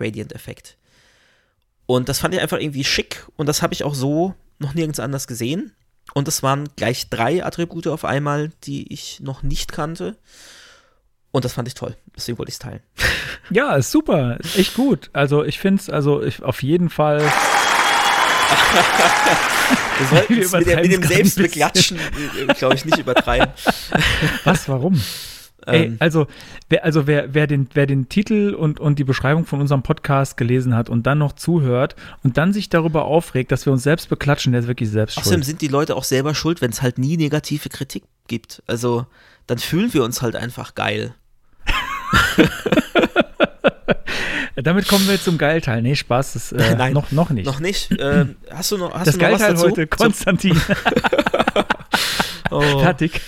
Und das fand ich einfach irgendwie schick und das habe ich auch so noch nirgends anders gesehen. Und es waren gleich drei Attribute auf einmal, die ich noch nicht kannte. Und das fand ich toll. Deswegen wollte ich es teilen. Ja, ist super, ist echt gut. Also ich finde es, also ich, auf jeden Fall. Wir sollten es mit, mit dem Selbstbeklatschen, glaube ich, nicht übertreiben. Was, warum? Ey, Ähm, also, wer, also wer, wer, den, wer den Titel und, und die Beschreibung von unserem Podcast gelesen hat und dann noch zuhört und dann sich darüber aufregt, dass wir uns selbst beklatschen, der ist wirklich selbst Außerdem schuld. sind die Leute auch selber schuld, wenn es halt nie negative Kritik gibt. Also dann fühlen wir uns halt einfach geil. Damit kommen wir zum Geilteil. Nee, Spaß, das, äh, Nein, noch, noch nicht. Noch nicht. Ähm, hast du noch, hast das du noch was Geilteil dazu? heute, Konstantin. oh. Fertig.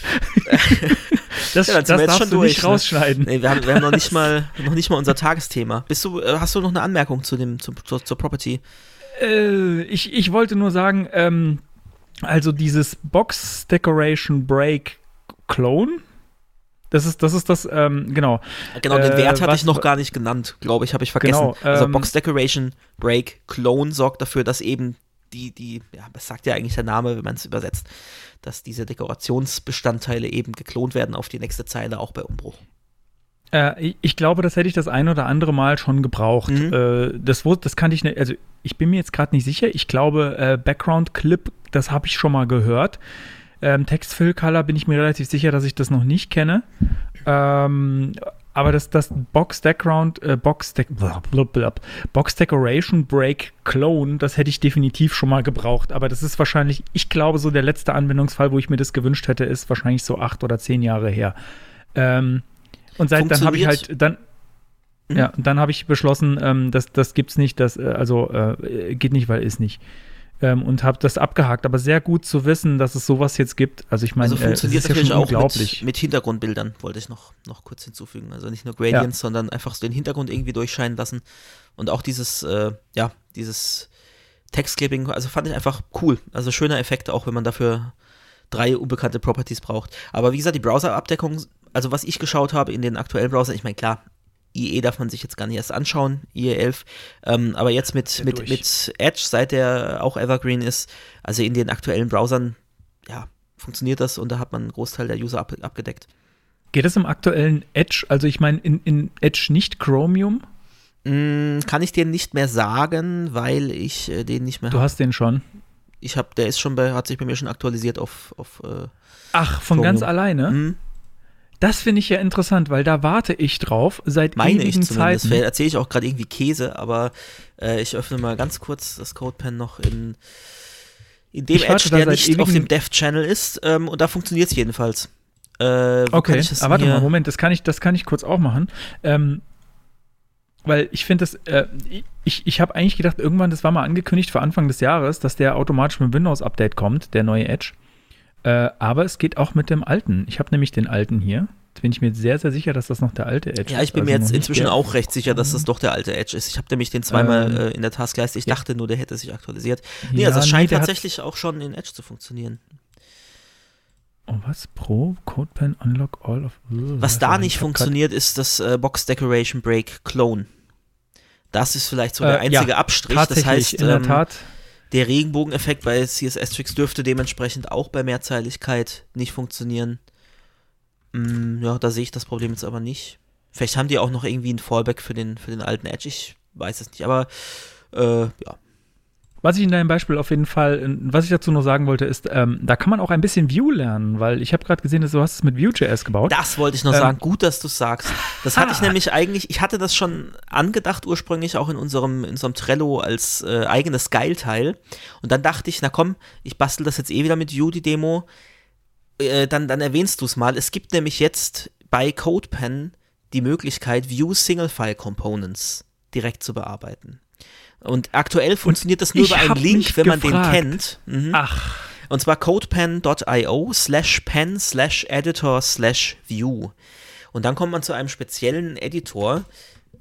Das, Ja, das darfst schon du durch, nicht ne? rausschneiden. Nee, wir haben, wir haben noch nicht mal noch nicht mal unser Tagesthema. Bist du, äh, hast du noch eine Anmerkung zu dem, zu, zur, zur Property? Äh, ich, ich wollte nur sagen, ähm, also dieses Box Decoration Break Clone, das ist das, ist das ähm, genau. Genau, den Äh, Wert hatte was- ich noch gar nicht genannt, glaube ich, habe ich vergessen. Genau, also ähm, Box Decoration Break Clone sorgt dafür, dass eben die, die, ja, das sagt ja eigentlich der Name, wenn man es übersetzt, dass diese Dekorationsbestandteile eben geklont werden auf die nächste Zeile, auch bei Umbruch. Äh, ich, glaube, das hätte ich das ein oder andere Mal schon gebraucht. Mhm. Äh, das, das kannte ich nicht, also ich bin mir jetzt gerade nicht sicher. Ich glaube, äh, Background Clip, das habe ich schon mal gehört. Ähm, Text Fill Color bin ich mir relativ sicher, dass ich das noch nicht kenne. Ähm, aber das, das Box Background, äh, Box, Dec blablabla, Box Decoration Break Clone, das hätte ich definitiv schon mal gebraucht. Aber das ist wahrscheinlich, ich glaube, so der letzte Anwendungsfall, wo ich mir das gewünscht hätte, ist wahrscheinlich so acht oder zehn Jahre her. Ähm, und seit dann habe ich halt dann. Mhm. Ja, dann habe ich beschlossen, ähm, das, das gibt's nicht, das, äh, also äh, geht nicht, weil ist nicht. Ähm, und habe das abgehakt. Aber sehr gut zu wissen, dass es sowas jetzt gibt. Also ich meine, Also äh, funktioniert ist ja natürlich schon auch unglaublich. mit, mit Hintergrundbildern, wollte ich noch, noch kurz hinzufügen. Also nicht nur Gradients, sondern einfach so den Hintergrund irgendwie durchscheinen lassen. Und auch dieses, äh, ja, dieses Textclipping, also fand ich einfach cool. Also schöner Effekt, auch wenn man dafür drei unbekannte Properties braucht. Aber wie gesagt, die Browser-Abdeckung, also was ich geschaut habe in den aktuellen Browsern, ich meine, klar, IE darf man sich jetzt gar nicht erst anschauen, IE 11, ähm, aber jetzt mit, Ja, mit, durch. mit Edge, seit der auch Evergreen ist, also in den aktuellen Browsern, ja, funktioniert das und da hat man einen Großteil der User ab, abgedeckt. Geht es im aktuellen Edge, also ich meine in, in Edge nicht Chromium? Mm, kann ich dir nicht mehr sagen, weil ich äh, den nicht mehr Du habe. hast den schon. Ich habe, der ist schon bei, hat sich bei mir schon aktualisiert auf, auf äh, Ach, von Chromium. ganz alleine? hm, Das finde ich ja interessant, weil da warte ich drauf seit meine ich ewigen zumindest. Zeiten. Erzähle ich auch gerade irgendwie Käse, aber äh, ich öffne mal ganz kurz das CodePen noch in, in dem Ich Edge, der nicht auf dem Dev-Channel ist ähm, und da funktioniert es jedenfalls. Äh, Okay, ich aber warte mal, Moment, das kann ich, das kann ich kurz auch machen. Ähm, weil ich finde das, äh, ich, ich habe eigentlich gedacht, irgendwann, das war mal angekündigt für Anfang des Jahres, dass der automatisch mit Windows-Update kommt, der neue Edge. Äh, aber es geht auch mit dem alten. Ich habe nämlich den alten hier. Jetzt bin ich mir sehr, sehr sicher, dass das noch der alte Edge ist. Ja, ich bin also mir jetzt inzwischen der- auch recht sicher, dass das doch der alte Edge ist. Ich habe nämlich den zweimal Ähm, äh, in der Taskleiste. Ich ja. dachte nur, der hätte sich aktualisiert. Nee, Ja, also es scheint der hat- tatsächlich auch schon in Edge zu funktionieren. Oh, was? Pro, CodePen, Unlock All of. Was da nicht funktioniert, ist das äh, Box Decoration Break Clone. Das ist vielleicht so der Äh, ja, einzige Abstrich. Das Tatsächlich, heißt, in der ähm, Tat. Der Regenbogeneffekt bei CSS-Tricks dürfte dementsprechend auch bei Mehrzeiligkeit nicht funktionieren. Mm, ja, da sehe ich das Problem jetzt aber nicht. Vielleicht haben die auch noch irgendwie ein Fallback für den, für den alten Edge. Ich weiß es nicht, aber äh, ja. Was ich in deinem Beispiel auf jeden Fall, was ich dazu noch sagen wollte, ist, ähm, da kann man auch ein bisschen Vue lernen, weil ich habe gerade gesehen, dass du hast es mit Vue.js gebaut. Das wollte ich noch Ähm, sagen. Gut, dass du es sagst. Das hatte ich Ah. nämlich eigentlich, ich hatte das schon angedacht ursprünglich auch in unserem, in unserem Trello als äh, eigenes Geilteil. Und dann dachte ich, na komm, ich bastel das jetzt eh wieder mit Vue, die Demo. Äh, dann, dann erwähnst du es mal. Es gibt nämlich jetzt bei CodePen die Möglichkeit, Vue Single-File Components direkt zu bearbeiten. Und aktuell funktioniert das nur über einen Link, wenn man gefragt. den kennt. Mhm. Ach, Und zwar codepen.io slash pen slash editor slash view. Und dann kommt man zu einem speziellen Editor,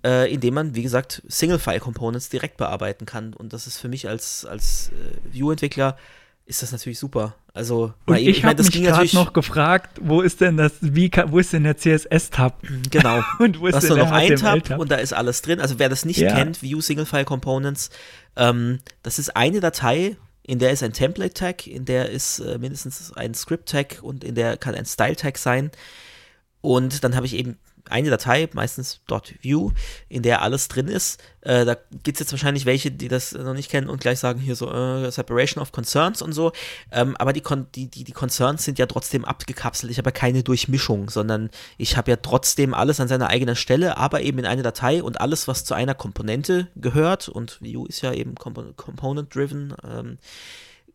äh, in dem man, wie gesagt, Single-File-Components direkt bearbeiten kann. Und das ist für mich als, als äh, View-Entwickler ist das natürlich super. Also, und eben- ich, mein, habe mich gerade noch gefragt, wo ist denn das, wie wo ist denn der CSS-Tab? Genau. Und wo ist hast denn du noch der einen Tab HTML-Tab? und da ist alles drin. Also wer das nicht Ja. kennt, View Single File Components, ähm, das ist eine Datei, in der ist ein Template Tag, in der ist äh, mindestens ein Script Tag und in der kann ein Style Tag sein. Und dann habe ich eben eine Datei, meistens .view, in der alles drin ist. Äh, da gibt es jetzt wahrscheinlich welche, die das noch nicht kennen und gleich sagen hier so äh, Separation of Concerns und so. Ähm, aber die, die, die, die Concerns sind ja trotzdem abgekapselt. Ich habe ja keine Durchmischung, sondern ich habe ja trotzdem alles an seiner eigenen Stelle, aber eben in eine Datei und alles, was zu einer Komponente gehört. Und View ist ja eben Compo Component-driven. Ähm,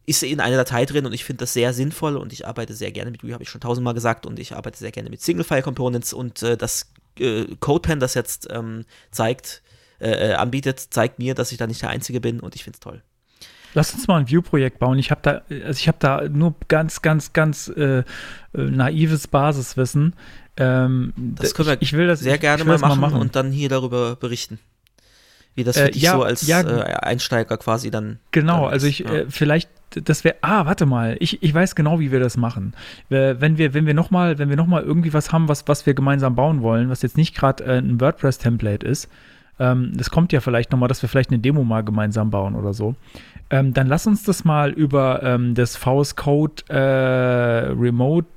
ist in einer Datei drin und ich finde das sehr sinnvoll und ich arbeite sehr gerne mit Vue, habe ich schon tausendmal gesagt und ich arbeite sehr gerne mit Single-File-Components und äh, das äh, CodePen, das jetzt ähm, zeigt, äh, äh, anbietet, zeigt mir, dass ich da nicht der Einzige bin und ich finde es toll. Lass uns mal ein Vue-Projekt bauen. Ich habe da, also ich habe da nur ganz, ganz, ganz äh, äh, naives Basiswissen. Ähm, Das können wir ich, ich will das Sehr ich, gerne ich mal das machen, und dann hier darüber berichten. Wie das für Äh, dich ja, so als ja. äh, Einsteiger quasi dann. Genau, dann also ich, ja. äh, vielleicht, das wäre, ah, warte mal, ich, ich weiß genau, wie wir das machen. Wenn wir, wenn wir nochmal, noch irgendwie was haben, was, was wir gemeinsam bauen wollen, was jetzt nicht gerade äh, ein WordPress-Template ist, ähm, das kommt ja vielleicht nochmal, dass wir vielleicht eine Demo mal gemeinsam bauen oder so. Ähm, dann lass uns das mal über ähm, das VS Code äh, Remote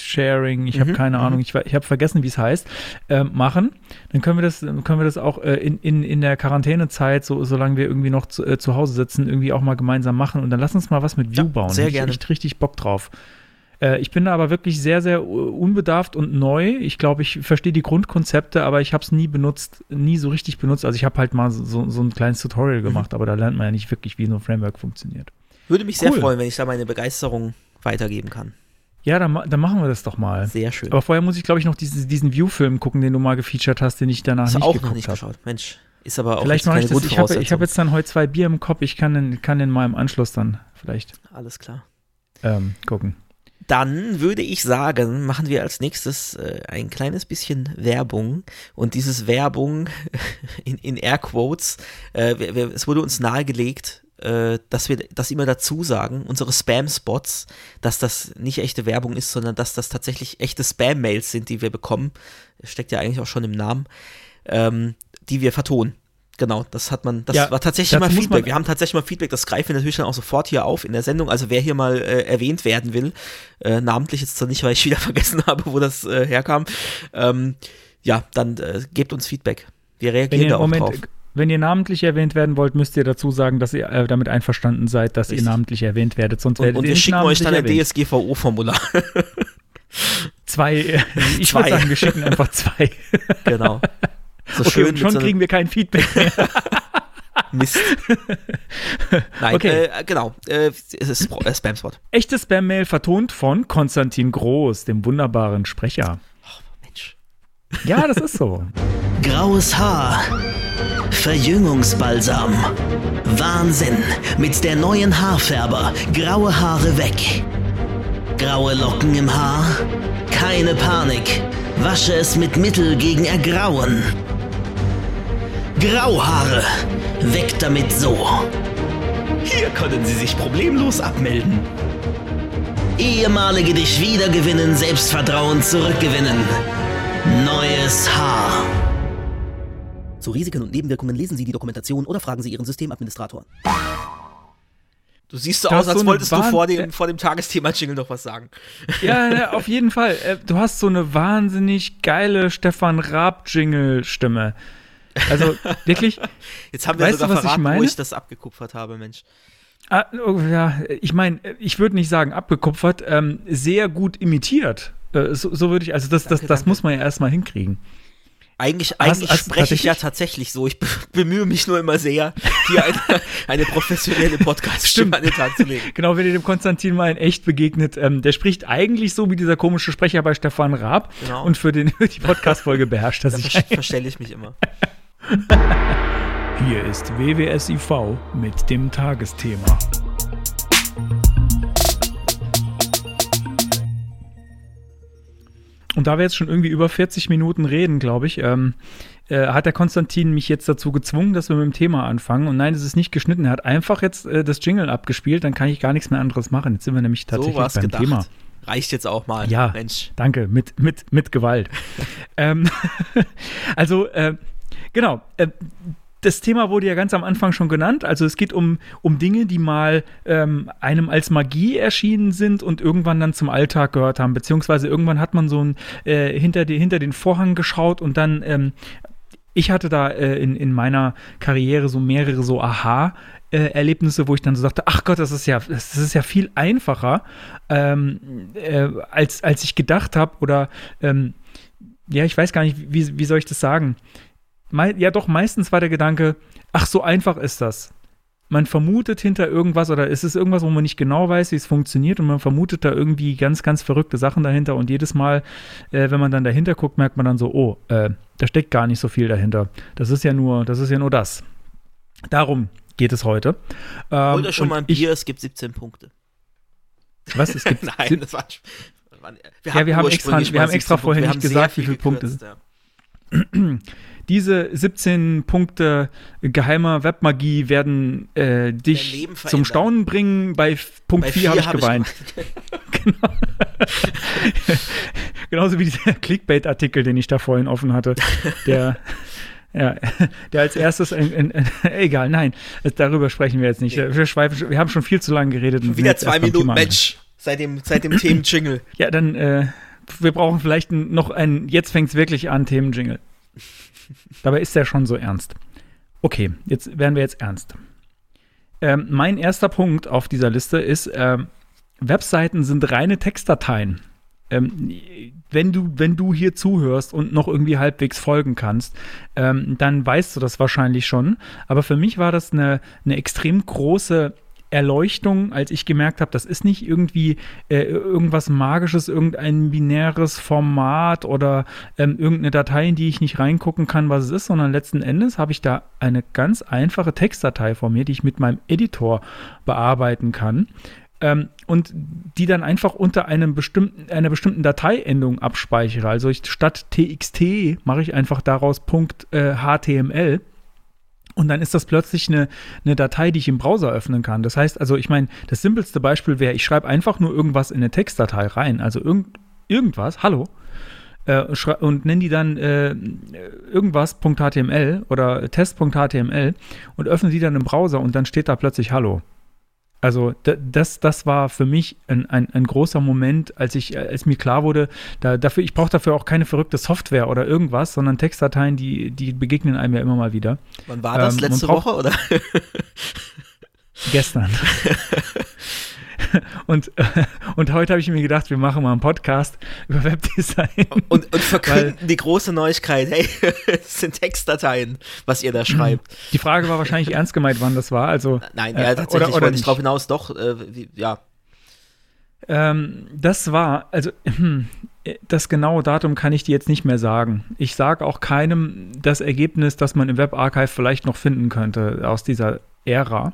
Sharing, ich habe Mhm, keine mhm. Ahnung, ich, ich habe vergessen, wie es heißt, ähm, machen. Dann können wir das, können wir das auch äh, in, in, in der Quarantänezeit, so, solange wir irgendwie noch zu, äh, zu Hause sitzen, irgendwie auch mal gemeinsam machen. Und dann lass uns mal was mit Vue Ja, bauen. sehr Hätte gerne. Ich richtig Bock drauf. Äh, ich bin da aber wirklich sehr, sehr unbedarft und neu. Ich glaube, ich verstehe die Grundkonzepte, aber ich habe es nie benutzt, nie so richtig benutzt. Also ich habe halt mal so, so ein kleines Mhm. Tutorial gemacht, aber da lernt man ja nicht wirklich, wie so ein Framework funktioniert. Würde mich sehr cool. freuen, wenn ich da meine Begeisterung weitergeben kann. Ja, dann, dann machen wir das doch mal. Sehr schön. Aber vorher muss ich, glaube ich, noch diesen, diesen View-Film gucken, den du mal gefeatured hast, den ich danach Hast nicht auch geguckt noch nicht habe. geschaut. Mensch, Ist aber auch Vielleicht ich keine das. Ich habe hab jetzt dann heute zwei Bier im Kopf. Ich kann den, kann den mal im Anschluss dann vielleicht Alles klar. ähm, gucken. Dann würde ich sagen, machen wir als nächstes äh, ein kleines bisschen Werbung. Und dieses Werbung in, in Airquotes, äh, es wurde uns nahegelegt, äh, dass wir das immer dazu sagen, unsere Spam-Spots, dass das nicht echte Werbung ist, sondern dass das tatsächlich echte Spam-Mails sind, die wir bekommen. Steckt ja eigentlich auch schon im Namen, ähm, die wir vertonen. Genau, das hat man, das Ja, war tatsächlich mal Feedback. Wir haben tatsächlich mal Feedback, das greifen wir natürlich dann auch sofort hier auf in der Sendung. Also wer hier mal äh, erwähnt werden will, äh, namentlich jetzt zwar nicht, weil ich wieder vergessen habe, wo das äh, herkam, ähm, ja, dann äh, gebt uns Feedback. Wir reagieren da auch Moment, drauf. Wenn ihr namentlich erwähnt werden wollt, müsst ihr dazu sagen, dass ihr äh, damit einverstanden seid, dass Richtig. ihr namentlich erwähnt werdet. Sonst Und, werdet und ihr wir schicken euch dann ein. DSGVO-Formular. Zwei, äh, ich Zwei. würde sagen, wir schicken einfach zwei. genau. So Okay, schön und schon so kriegen wir kein Feedback mehr. Mist. Nein, Okay. äh, genau. Äh, es ist äh, Spam-Spot. Echte Spam-Mail vertont von Konstantin Groß, dem wunderbaren Sprecher. Mensch. Ja, das ist so. Graues Haar. Verjüngungsbalsam. Wahnsinn. Mit der neuen Haarfärber. Graue Haare weg. Graue Locken im Haar. Keine Panik. Wasche es mit Mittel gegen Ergrauen. Grauhaare. Weg damit so. Hier können Sie sich problemlos abmelden. Ehemalige dich wiedergewinnen, Selbstvertrauen zurückgewinnen. Neues Haar. Zu Risiken und Nebenwirkungen lesen Sie die Dokumentation oder fragen Sie Ihren Systemadministrator. Du siehst so Du aus, als so wolltest du Wahn- vor dem, vor dem Tagesthema-Jingle noch was sagen. Ja, ja, auf jeden Fall. Äh, Du hast so eine wahnsinnig geile Stefan Raab-Jingle-Stimme. Also wirklich, Jetzt haben wir Weißt sogar du, was ich verraten, wo meine? ich das abgekupfert habe, Mensch. ah, oh, ja, ich meine, ich würde nicht sagen abgekupfert, ähm, sehr gut imitiert. Äh, so, so würde ich, also das, das, Danke, das danke. muss man ja erstmal hinkriegen. Eigentlich, Hast- eigentlich hast- spreche ich ja tatsächlich so. Ich be- bemühe mich nur immer sehr, hier eine, eine professionelle Podcast-Stimme an den Tag zu legen. Genau, wenn ihr dem Konstantin mal in echt begegnet, ähm, der spricht eigentlich so wie dieser komische Sprecher bei Stefan Raab Genau. und für, den, für die Podcast-Folge beherrscht er Da verstelle ich mich immer. Hier ist WWSIV mit dem Tagesthema. Und da wir jetzt schon irgendwie über 40 Minuten reden, glaube ich, ähm, äh, hat der Konstantin mich jetzt dazu gezwungen, dass wir mit dem Thema anfangen. Und nein, es ist nicht geschnitten. Er hat einfach jetzt äh, das Jingle abgespielt, dann kann ich gar nichts mehr anderes machen. Jetzt sind wir nämlich So tatsächlich es beim gedacht. Thema. Reicht jetzt auch mal. Ja, Mensch. danke, mit, mit, mit Gewalt. ähm, also, äh, genau, äh, das Thema wurde ja ganz am Anfang schon genannt. Also es geht um, um Dinge, die mal ähm, einem als Magie erschienen sind und irgendwann dann zum Alltag gehört haben. Beziehungsweise irgendwann hat man so ein, äh, hinter, die, hinter den Vorhang geschaut und dann, ähm, ich hatte da äh, in, in meiner Karriere so mehrere so Aha- Erlebnisse, wo ich dann so dachte, ach Gott, das ist ja, das ist ja viel einfacher, ähm, äh, als, als ich gedacht habe. Oder ähm, ja, ich weiß gar nicht, wie, wie soll ich das sagen? Ja, doch, meistens war der Gedanke, ach, so einfach ist das. Man vermutet hinter irgendwas oder es ist irgendwas, wo man nicht genau weiß, wie es funktioniert und man vermutet da irgendwie ganz, ganz verrückte Sachen dahinter und jedes Mal, äh, wenn man dann dahinter guckt, merkt man dann so, oh, äh, da steckt gar nicht so viel dahinter. Das ist ja nur, das ist ja nur das. Darum geht es heute. Ähm, Holt euch schon mal ein ich- Bier, es gibt 17 Punkte. Was? Es gibt Nein, das war. Wir Ja, wir haben extra- wir haben extra 17 vorher nicht gesagt, wie viele viel Punkte ja. Diese 17 Punkte geheimer Webmagie werden äh, dich zum. Staunen bringen. Bei Punkt Bei 4 habe ich geweint. Genau. Genauso wie dieser Clickbait-Artikel, den ich da vorhin offen hatte. Der, ja, der als erstes, in, in, in, egal, nein, darüber sprechen wir jetzt nicht. Wir, schweifen, schon- wir haben schon viel zu lange geredet. sind Wieder zwei Minuten, Mensch. Seit dem, seit dem Themen-Jingle. ja, dann, äh, wir brauchen vielleicht noch ein, jetzt fängt's wirklich an, Themenjingle. Dabei ist der schon so ernst. Okay, jetzt werden wir jetzt ernst. Ähm, mein erster Punkt auf dieser Liste ist, ähm, Webseiten sind reine Textdateien. Ähm, wenn, du, wenn du hier zuhörst und noch irgendwie halbwegs folgen kannst, ähm, dann weißt du das wahrscheinlich schon. Aber für mich war das eine, eine extrem große Erleuchtung, als ich gemerkt habe, das ist nicht irgendwie äh, irgendwas Magisches, irgendein binäres Format oder ähm, irgendeine Datei, in die ich nicht reingucken kann, was es ist, sondern letzten Endes habe ich da eine ganz einfache Textdatei vor mir, die ich mit meinem Editor bearbeiten kann. Ähm, und die dann einfach unter einem bestimmten, einer bestimmten Dateiendung abspeichere. Also ich, statt TXT mache ich einfach daraus Punkt, äh, HTML und dann ist das plötzlich eine, eine Datei, die ich im Browser öffnen kann. Das heißt, also ich meine, das simpelste Beispiel wäre, ich schreibe einfach nur irgendwas in eine Textdatei rein, also irgend, irgendwas, hallo, äh, und nenne die dann äh, irgendwas.html oder test.html und öffne die dann im Browser und dann steht da plötzlich Hallo. Also das, das war für mich ein, ein, ein, großer Moment, als ich, als mir klar wurde, da, dafür, ich brauche dafür auch keine verrückte Software oder irgendwas, sondern Textdateien, die, die begegnen einem ja immer mal wieder. Wann war das? Ähm, letzte Woche oder? Gestern. und, und heute habe ich mir gedacht, wir machen mal einen Podcast über Webdesign. Und, und verkünden Weil, die große Neuigkeit, hey, es sind Textdateien, was ihr da schreibt. Die Frage war wahrscheinlich ernst gemeint, wann das war. Also, Nein, ja, tatsächlich oder, oder wollte ich drauf hinaus, doch, äh, wie, ja. Ähm, das war, also das genaue Datum kann ich dir jetzt nicht mehr sagen. Ich sage auch keinem das Ergebnis, das man im Webarchive vielleicht noch finden könnte aus dieser Ära.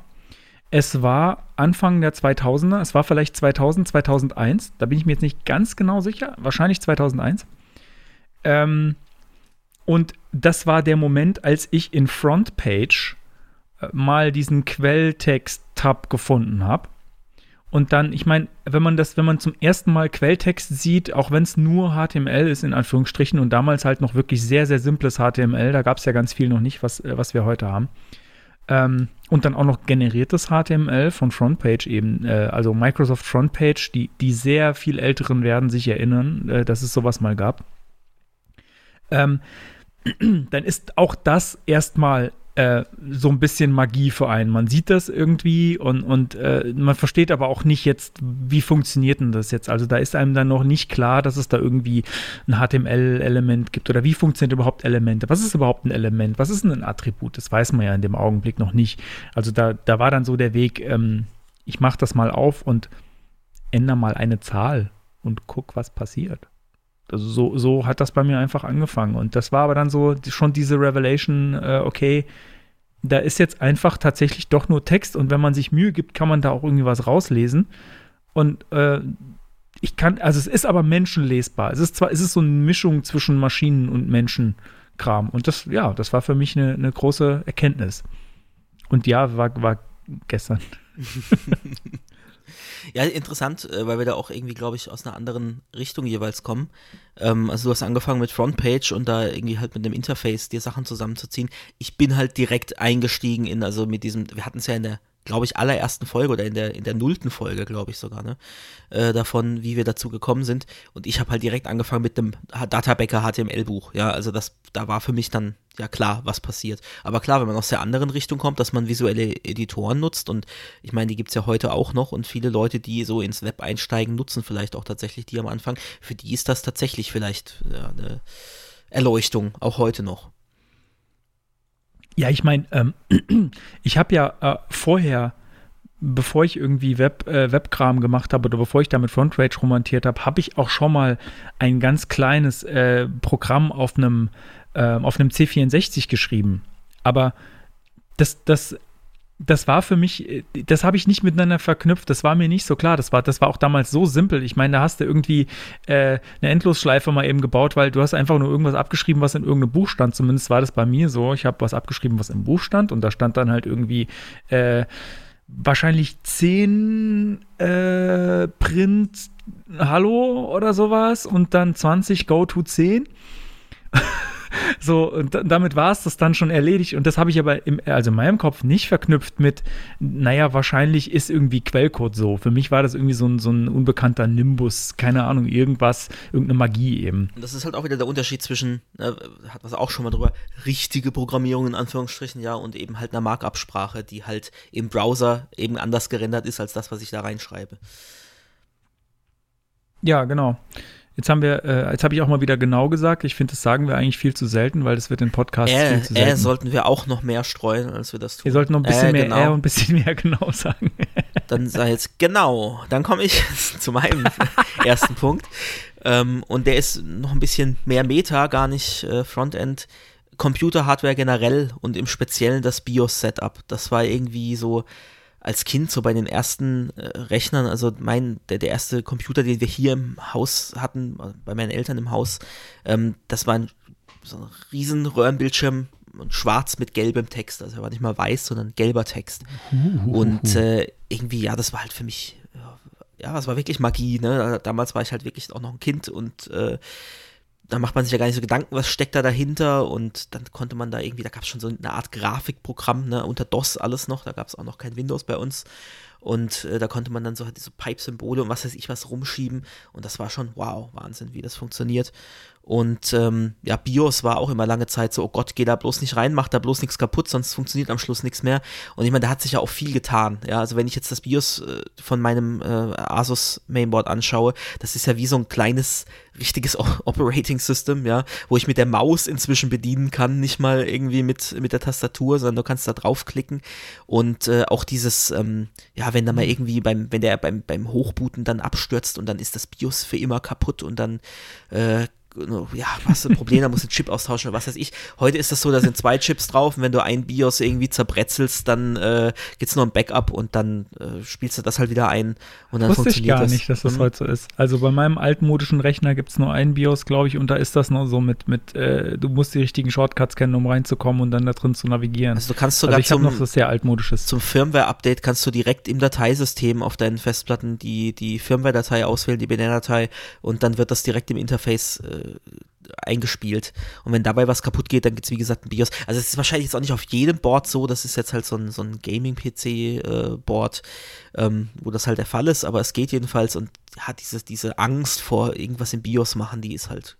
Es war Anfang der 2000er, es war vielleicht 2000, 2001, da bin ich mir jetzt nicht ganz genau sicher, wahrscheinlich 2001. Ähm, und das war der Moment, als ich in Frontpage äh, mal diesen Quelltext-Tab gefunden habe. Und dann, ich meine, wenn man das, wenn man zum ersten Mal Quelltext sieht, auch wenn es nur HTML ist, in Anführungsstrichen, und damals halt noch wirklich sehr, sehr simples HTML, da gab es ja ganz viel noch nicht, was, äh, was wir heute haben, ähm, und dann auch noch generiertes HTML von Frontpage eben, äh, also Microsoft Frontpage, die, die sehr viel Älteren werden sich erinnern, äh, dass es sowas mal gab. Ähm, dann ist auch das erstmal äh, so ein bisschen Magie für einen. Man sieht das irgendwie und, und äh, man versteht aber auch nicht jetzt, wie funktioniert denn das jetzt. Also da ist einem dann noch nicht klar, dass es da irgendwie ein HTML-Element gibt oder wie funktioniert überhaupt Elemente. Was ist überhaupt ein Element? Was ist denn ein Attribut? Das weiß man ja in dem Augenblick noch nicht. Also da, da war dann so der Weg, ähm, ich mache das mal auf und ändere mal eine Zahl und guck, was passiert. Also so, so hat das bei mir einfach angefangen. Und das war aber dann so schon diese Revelation, äh, okay, da ist jetzt einfach tatsächlich doch nur Text und wenn man sich Mühe gibt, kann man da auch irgendwie was rauslesen. Und äh, ich kann, also es ist aber menschenlesbar. Es ist zwar, es ist so eine Mischung zwischen Maschinen und Menschenkram. Und das, ja, das war für mich eine, eine große Erkenntnis. Und ja, war, war gestern. Ja, interessant, äh, weil wir da auch irgendwie, glaube ich, aus einer anderen Richtung jeweils kommen. Ähm, also du hast angefangen mit Frontpage und da irgendwie halt mit dem Interface dir Sachen zusammenzuziehen. Ich bin halt direkt eingestiegen in, also mit diesem, wir hatten es ja in der glaube ich, allerersten Folge oder in der, in der nullten Folge, glaube ich sogar, ne? Äh, davon, wie wir dazu gekommen sind. Und ich habe halt direkt angefangen mit dem Databacker HTML-Buch. Ja, also das, da war für mich dann ja klar, was passiert. Aber klar, wenn man aus der anderen Richtung kommt, dass man visuelle Editoren nutzt und ich meine, die gibt es ja heute auch noch und viele Leute, die so ins Web einsteigen, nutzen vielleicht auch tatsächlich die am Anfang. Für die ist das tatsächlich vielleicht ja, eine Erleuchtung, auch heute noch. Ja, ich meine, ähm, ich habe ja äh, vorher, bevor ich irgendwie Web, äh, Webkram gemacht habe oder bevor ich da mit Frontrage romantiert habe, habe ich auch schon mal ein ganz kleines äh, Programm auf einem äh, auf einem C64 geschrieben. Aber das, das das war für mich, äh, das habe ich nicht miteinander verknüpft. Das war mir nicht so klar. Das war, das war auch damals so simpel. Ich meine, da hast du irgendwie äh, eine Endlosschleife mal eben gebaut, weil du hast einfach nur irgendwas abgeschrieben, was in irgendeinem Buch stand. Zumindest war das bei mir so. Ich habe was abgeschrieben, was im Buch stand und da stand dann halt irgendwie äh, wahrscheinlich 10 äh, Print Hallo oder sowas und dann 20 Go to 10. So, und damit war es das dann schon erledigt. Und das habe ich aber im, also in meinem Kopf nicht verknüpft mit, naja, wahrscheinlich ist irgendwie Quellcode so. Für mich war das irgendwie so ein, so ein unbekannter Nimbus, keine Ahnung, irgendwas, irgendeine Magie eben. Und das ist halt auch wieder der Unterschied zwischen, äh, hat was auch schon mal drüber, richtige Programmierung in Anführungsstrichen, ja, und eben halt einer Markup-Sprache, die halt im Browser eben anders gerendert ist als das, was ich da reinschreibe. Ja, genau. Jetzt haben wir, äh, jetzt habe ich auch mal wieder genau gesagt. Ich finde, das sagen wir eigentlich viel zu selten, weil das wird in Podcasts Äh, viel zu selten. äh, sollten wir auch noch mehr streuen, als wir das tun. wir sollten noch ein bisschen Äh, mehr genau. äh und ein bisschen mehr genau sagen. Dann sei jetzt genau. Dann komme ich zu meinem ersten Punkt. Ähm, und der ist noch ein bisschen mehr Meta, gar nicht äh, Frontend. Computer-Hardware generell und im Speziellen das BIOS-Setup. Das war irgendwie so als Kind so bei den ersten äh, Rechnern, also mein, der, der erste Computer, den wir hier im Haus hatten, äh, bei meinen Eltern im Haus, ähm, das war ein, so ein riesen Röhrenbildschirm und schwarz mit gelbem Text. Also er war nicht mal weiß, sondern gelber Text. Und äh, irgendwie, ja, das war halt für mich, ja, ja, das war wirklich Magie, ne? Damals war ich halt wirklich auch noch ein Kind und äh, da macht man sich ja gar nicht so Gedanken, was steckt da dahinter und dann konnte man da irgendwie, da gab es schon so eine Art Grafikprogramm, ne, unter DOS alles noch, da gab es auch noch kein Windows bei uns und äh, da konnte man dann so halt diese Pipe-Symbole und was weiß ich was rumschieben und das war schon, wow, Wahnsinn, wie das funktioniert und ähm, ja, BIOS war auch immer lange Zeit so, oh Gott, geh da bloß nicht rein, mach da bloß nichts kaputt, sonst funktioniert am Schluss nichts mehr. Und ich meine, da hat sich ja auch viel getan. Ja, also wenn ich jetzt das BIOS äh, von meinem äh, Asus Mainboard anschaue, das ist ja wie so ein kleines, richtiges O- Operating System, ja, wo ich mit der Maus inzwischen bedienen kann, nicht mal irgendwie mit, mit der Tastatur, sondern du kannst da draufklicken. Und äh, auch dieses, ähm, ja, wenn da mal irgendwie beim, wenn der beim, beim Hochbooten dann abstürzt und dann ist das BIOS für immer kaputt und dann äh, ja, was ist ein Problem, da musst du Chip austauschen oder was weiß ich. Heute ist das so, da sind zwei Chips drauf und wenn du ein BIOS irgendwie zerbretzelst, dann äh, gibt's noch ein Backup und dann äh, spielst du das halt wieder ein und dann Wusste ich funktioniert gar das. nicht, dass das Mhm. heute so ist. Also bei meinem altmodischen Rechner gibt es nur einen BIOS, glaube ich, und da ist das noch so mit, mit äh, du musst die richtigen Shortcuts kennen, um reinzukommen und dann da drin zu navigieren. Also du kannst Also sogar ich habe zum, noch was sehr altmodisches. zum Firmware-Update kannst du direkt im Dateisystem auf deinen Festplatten die, die Firmware-Datei auswählen, die Binärdatei und dann wird das direkt im Interface äh, eingespielt. Und wenn dabei was kaputt geht, dann gibt es wie gesagt ein BIOS. Also es ist wahrscheinlich jetzt auch nicht auf jedem Board so, das ist jetzt halt so ein, so ein Gaming-PC-Board, ähm, wo das halt der Fall ist, aber es geht jedenfalls und hat diese, diese Angst vor irgendwas im BIOS machen, die ist halt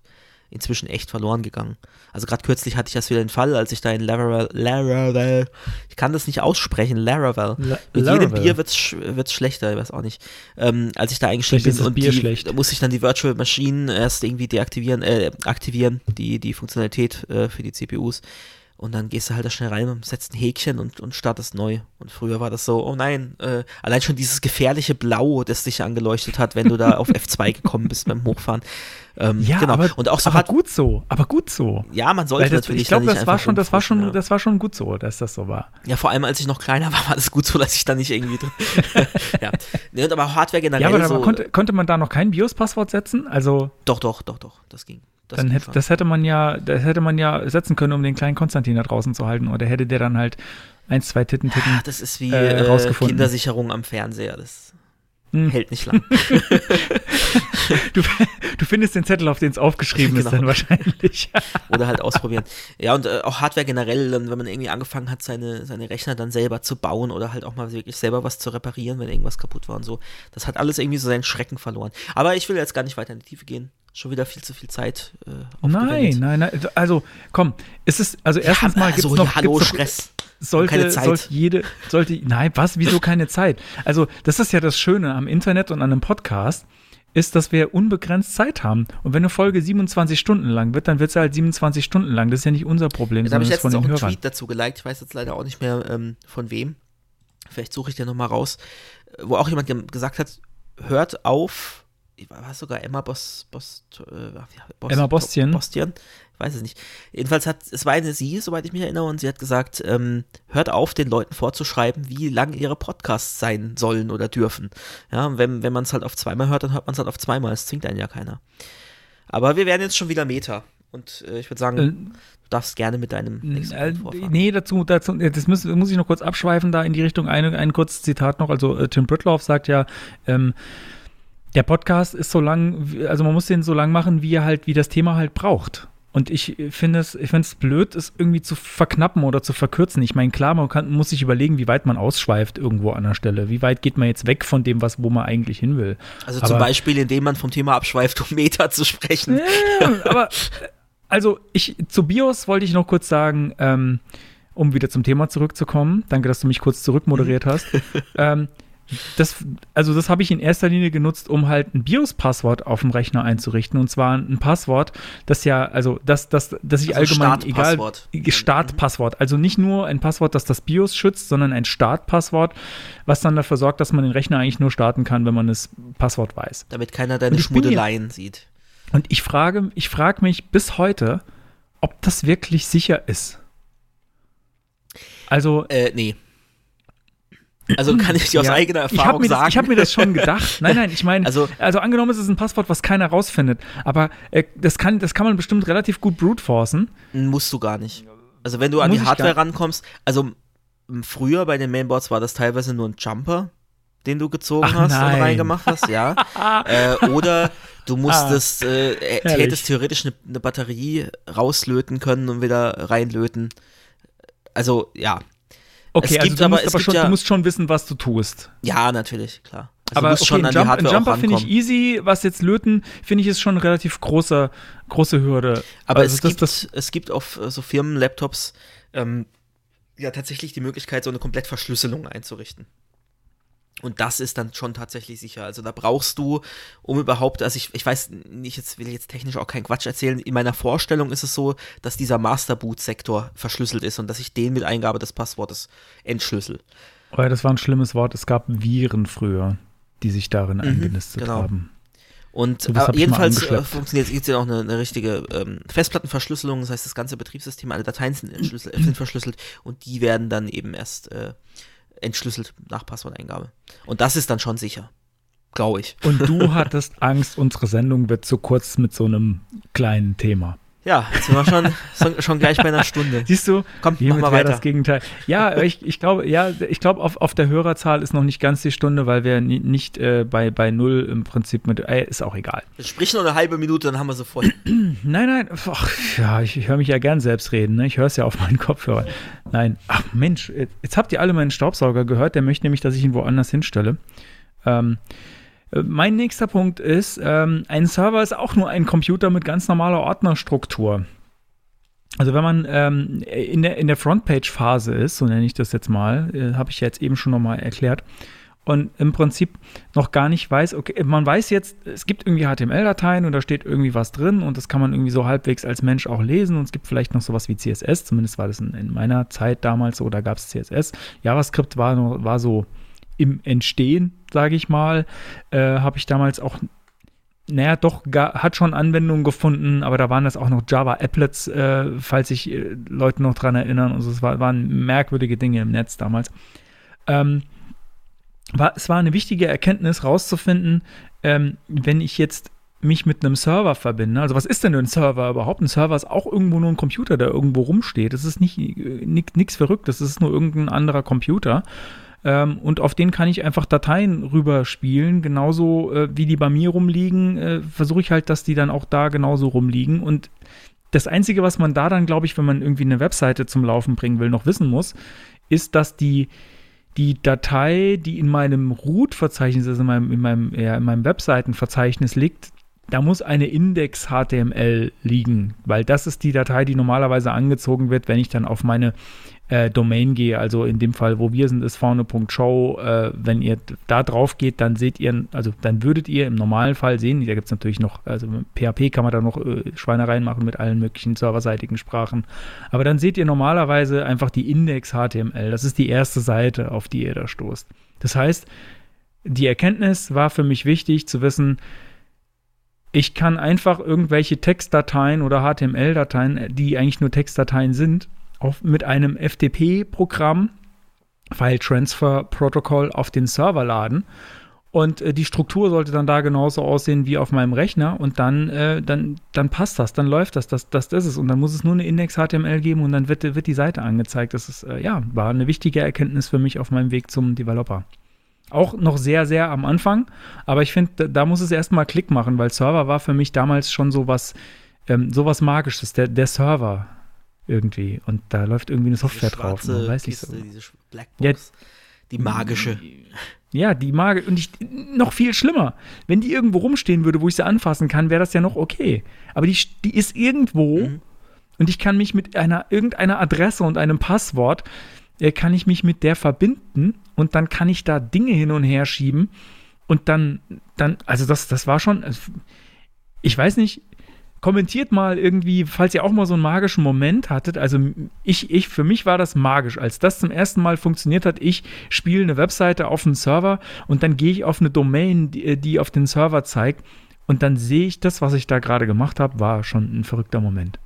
inzwischen echt verloren gegangen. Also gerade kürzlich hatte ich das wieder den Fall, als ich da in Laravel, Laravel, ich kann das nicht aussprechen, Laravel. La- Mit jedem. Bier wird's sch wird's schlechter, ich weiß auch nicht. Ähm, als ich da eingestiegen Vielleicht bin und Bier die, schlecht. da musste ich dann die Virtual Machine erst irgendwie deaktivieren, äh, aktivieren, die, die Funktionalität äh, für die CPUs. Und dann gehst du halt da schnell rein, setzt ein Häkchen und, und startest neu. Und früher war das so, oh nein, äh, allein schon dieses gefährliche Blau, das dich angeleuchtet hat, wenn du da auf F2 gekommen bist beim Hochfahren. Ähm, Ja, genau. aber, und auch so aber hat, gut so, aber gut so. ja, man sollte das, natürlich ich glaube, das war schon, das war schon, ja. das war schon gut so, dass das so war. Ja, vor allem als ich noch kleiner war, war das gut so, dass ich da nicht irgendwie drin. ja. Und aber Hardware generell Ja, aber, so. aber konnte, konnte man da noch kein BIOS-Passwort setzen? Also doch, doch, doch, doch, das ging. Das dann hätte, das hätte man ja, das hätte man ja setzen können, um den kleinen Konstantin da draußen zu halten. Oder hätte der dann halt eins, zwei Titten, Titten. Ah, das ist wie äh, äh, rausgefunden. Kindersicherung am Fernseher. Das Hm. hält nicht lang. Du, du findest den Zettel, auf den es aufgeschrieben ist, Genau. dann wahrscheinlich. Oder halt ausprobieren. Ja, und äh, auch Hardware generell, dann, wenn man irgendwie angefangen hat, seine, seine Rechner dann selber zu bauen oder halt auch mal wirklich selber was zu reparieren, wenn irgendwas kaputt war und so. Das hat alles irgendwie so seinen Schrecken verloren. Aber ich will jetzt gar nicht weiter in die Tiefe gehen. Schon wieder viel zu viel Zeit. Äh, nein, aufgewendet. nein, nein. Also, komm, ist es, also erstens mal gibt es so, noch, ja, hallo, gibt's noch Stress. sollte, keine Zeit. sollte jede, sollte, nein, was, wieso keine Zeit? Also, das ist ja das Schöne am Internet und an einem Podcast, ist, dass wir unbegrenzt Zeit haben. Und wenn eine Folge 27 Stunden lang wird, dann wird sie halt 27 Stunden lang. Das ist ja nicht unser Problem, Jetzt habe ich letztens auch den einen Hörern. Tweet dazu geliked. Ich weiß jetzt leider auch nicht mehr ähm, von wem. Vielleicht suche ich den nochmal raus. äh, Wo auch jemand gesagt hat, hört auf. War es sogar Emma Bos, Bos, äh, Bos, Emma Bostian? Bostian? Ich weiß es nicht. Jedenfalls hat, es war eine sie, soweit ich mich erinnere, und sie hat gesagt, ähm, hört auf, den Leuten vorzuschreiben, wie lang ihre Podcasts sein sollen oder dürfen. Ja, und wenn, wenn man es halt auf zweimal hört, dann hört man es halt auf zweimal. Es zwingt einen ja keiner. Aber wir werden jetzt schon wieder Meta. Und äh, ich würde sagen, Äh, du darfst gerne mit deinem nächsten Äh, vorfahren. nee, dazu, dazu das muss, muss ich noch kurz abschweifen, da in die Richtung. Eine, ein kurzes Zitat noch. Also, äh, Tim Britloff sagt ja, ähm, der Podcast ist so lang, also man muss den so lang machen, wie er halt, wie das Thema halt braucht. Und ich finde es, ich finde es blöd, es irgendwie zu verknappen oder zu verkürzen. Ich meine, klar, man kann, muss sich überlegen, wie weit man ausschweift irgendwo an der Stelle. Wie weit geht man jetzt weg von dem, was, wo man eigentlich hin will. Also aber- zum Beispiel, indem man vom Thema abschweift, um Meta zu sprechen. Ja, aber äh, also ich zu BIOS wollte ich noch kurz sagen, ähm, um wieder zum Thema zurückzukommen. Danke, dass du mich kurz zurückmoderiert hast. ähm, das, also das habe ich in erster Linie genutzt, um halt ein BIOS-Passwort auf dem Rechner einzurichten. Und zwar ein Passwort, das ja, also das, das, das ich Also allgemein egal. Startpasswort. Startpasswort. Also nicht nur ein Passwort, das das BIOS schützt, sondern ein Startpasswort, was dann dafür sorgt, dass man den Rechner eigentlich nur starten kann, wenn man das Passwort weiß. Damit keiner deine Schmuddeleien sieht. Und ich frage, ich frage mich bis heute, ob das wirklich sicher ist. Also, Äh, nee. Also kann ich dir aus Ja, eigener ich habe Erfahrung mir, sagen. das- ich hab mir das schon gedacht. Nein, nein, ich meine, also, Also- angenommen, es ist ein Passwort, was keiner rausfindet, aber äh, das, kann, das kann man bestimmt relativ gut brute forcen. Musst du gar nicht. Also wenn du an Muss die ich Hardware rankommst, also früher bei den Mainboards war das teilweise nur ein Jumper, den du gezogen Ach, hast nein. und reingemacht hast, ja. äh, oder du musstest, äh, äh, hättest theoretisch eine ne Batterie rauslöten können und wieder reinlöten. Also ja, Okay, Es also gibt du, aber- musst aber gibt schon, ja- du musst schon wissen, was du tust. ja, natürlich, klar. Also aber okay, schon ein, an Jump, ein Jumper finde ich easy. Was jetzt löten, finde ich, ist schon relativ große, große Hürde. Aber Also es, das- gibt, das- es gibt auf äh, so Firmenlaptops ähm, ja tatsächlich die Möglichkeit, so eine Komplettverschlüsselung einzurichten. Und das ist dann schon tatsächlich sicher. Also da brauchst du, um überhaupt, also ich, ich weiß nicht, jetzt will ich jetzt technisch auch keinen Quatsch erzählen. In meiner Vorstellung ist es so, dass dieser Masterboot-Sektor verschlüsselt ist und dass ich den mit Eingabe des Passwortes entschlüssel. Oh ja, das war ein schlimmes Wort. Es gab Viren früher, die sich darin eingenistet genau. haben. Und So, äh, jedenfalls äh, funktioniert ja auch eine, eine richtige ähm, Festplattenverschlüsselung, das heißt, das ganze Betriebssystem, alle Dateien sind, sind verschlüsselt und die werden dann eben erst äh, entschlüsselt nach Passworteingabe. Und das ist dann schon sicher. Glaube ich. Und du hattest Angst, unsere Sendung wird zu kurz mit so einem kleinen Thema. Ja, jetzt sind wir schon, schon, gleich bei einer Stunde. Siehst du, Komm, mach hiermit mal wäre weiter. das Gegenteil. Ja, ich, ich glaube, ja, ich glaube, auf, auf der Hörerzahl ist noch nicht ganz die Stunde, weil wir ni- nicht äh, bei, bei null im Prinzip mit, äh, ist auch egal. Sprich noch eine halbe Minute, dann haben wir sie voll. Nein, nein, ach, ja, ich, ich höre mich ja gern selbst reden, ne? Ich höre es ja auf meinen Kopfhörer. Nein, ach Mensch, jetzt habt ihr alle meinen Staubsauger gehört, der möchte nämlich, dass ich ihn woanders hinstelle. Ähm, äh, mein nächster Punkt ist, ähm, ein Server ist auch nur ein Computer mit ganz normaler Ordnerstruktur. Also wenn man ähm, in der, in der Frontpage-Phase ist, so nenne ich das jetzt mal, äh, habe ich jetzt eben schon nochmal erklärt, und im Prinzip noch gar nicht weiß, okay, man weiß jetzt, es gibt irgendwie HTML-Dateien und da steht irgendwie was drin und das kann man irgendwie so halbwegs als Mensch auch lesen und es gibt vielleicht noch sowas wie CSS, zumindest war das in, in meiner Zeit damals so, da gab es CSS. JavaScript war, war so im Entstehen, sage ich mal, äh, habe ich damals auch naja, doch, ga, hat schon Anwendungen gefunden, aber da waren das auch noch Java-Applets, äh, falls sich äh, Leute noch dran erinnern. Also es war, waren merkwürdige Dinge im Netz damals. Ähm, war, es war eine wichtige Erkenntnis, rauszufinden, ähm, wenn ich jetzt mich mit einem Server verbinde. Also was ist denn ein Server überhaupt? Ein Server ist auch irgendwo nur ein Computer, der irgendwo rumsteht. Das ist nicht nichts Verrücktes, das ist nur irgendein anderer Computer. Ähm, und auf den kann ich einfach Dateien rüberspielen, genauso äh, wie die bei mir rumliegen, äh, versuche ich halt, dass die dann auch da genauso rumliegen. Und das Einzige, was man da dann, glaube ich, wenn man irgendwie eine Webseite zum Laufen bringen will, noch wissen muss, ist, dass die, die Datei, die in meinem Root-Verzeichnis, also in meinem, in meinem, ja, in meinem Webseitenverzeichnis liegt, da muss eine Index.html liegen, weil das ist die Datei, die normalerweise angezogen wird, wenn ich dann auf meine äh, Domain gehe. Also in dem Fall, wo wir sind, ist vorne.show. Äh, wenn ihr da drauf geht, dann seht ihr, also dann würdet ihr im normalen Fall sehen, da gibt es natürlich noch, also PHP kann man da noch äh, Schweinereien machen mit allen möglichen serverseitigen Sprachen. Aber dann seht ihr normalerweise einfach die Index.html. Das ist die erste Seite, auf die ihr da stoßt. Das heißt, die Erkenntnis war für mich wichtig zu wissen, ich kann einfach irgendwelche Textdateien oder HTML-Dateien, die eigentlich nur Textdateien sind, auf, mit einem FTP-Programm, File Transfer Protocol, auf den Server laden. Und äh, die Struktur sollte dann da genauso aussehen wie auf meinem Rechner. Und dann, äh, dann, dann passt das, dann läuft das, das, das ist es. Und dann muss es nur eine Index-HTML geben und dann wird, wird die Seite angezeigt. Das ist, äh, ja, war eine wichtige Erkenntnis für mich auf meinem Weg zum Developer. Auch noch sehr, sehr am Anfang. Aber ich finde, da, da muss es erstmal Klick machen, weil Server war für mich damals schon so was, ähm, so was Magisches. Der, der Server irgendwie. Und da läuft irgendwie eine Software drauf. Man weiß nicht Kiste, so. diese Blackbox. Ja. die magische. Ja, die mag und ich noch viel schlimmer. Wenn die irgendwo rumstehen würde, wo ich sie anfassen kann, wäre das ja noch okay. Aber die, die ist irgendwo Mhm. und ich kann mich mit einer irgendeiner Adresse und einem Passwort äh, kann ich mich mit der verbinden und dann kann ich da Dinge hin und her schieben und dann, dann, also das, das war schon, also ich weiß nicht, kommentiert mal irgendwie, falls ihr auch mal so einen magischen Moment hattet. Also ich, ich, für mich war das magisch. Als das zum ersten Mal funktioniert hat, ich spiele eine Webseite auf einen Server und dann gehe ich auf eine Domain, die, die auf den Server zeigt und dann sehe ich das, was ich da gerade gemacht habe, war schon ein verrückter Moment.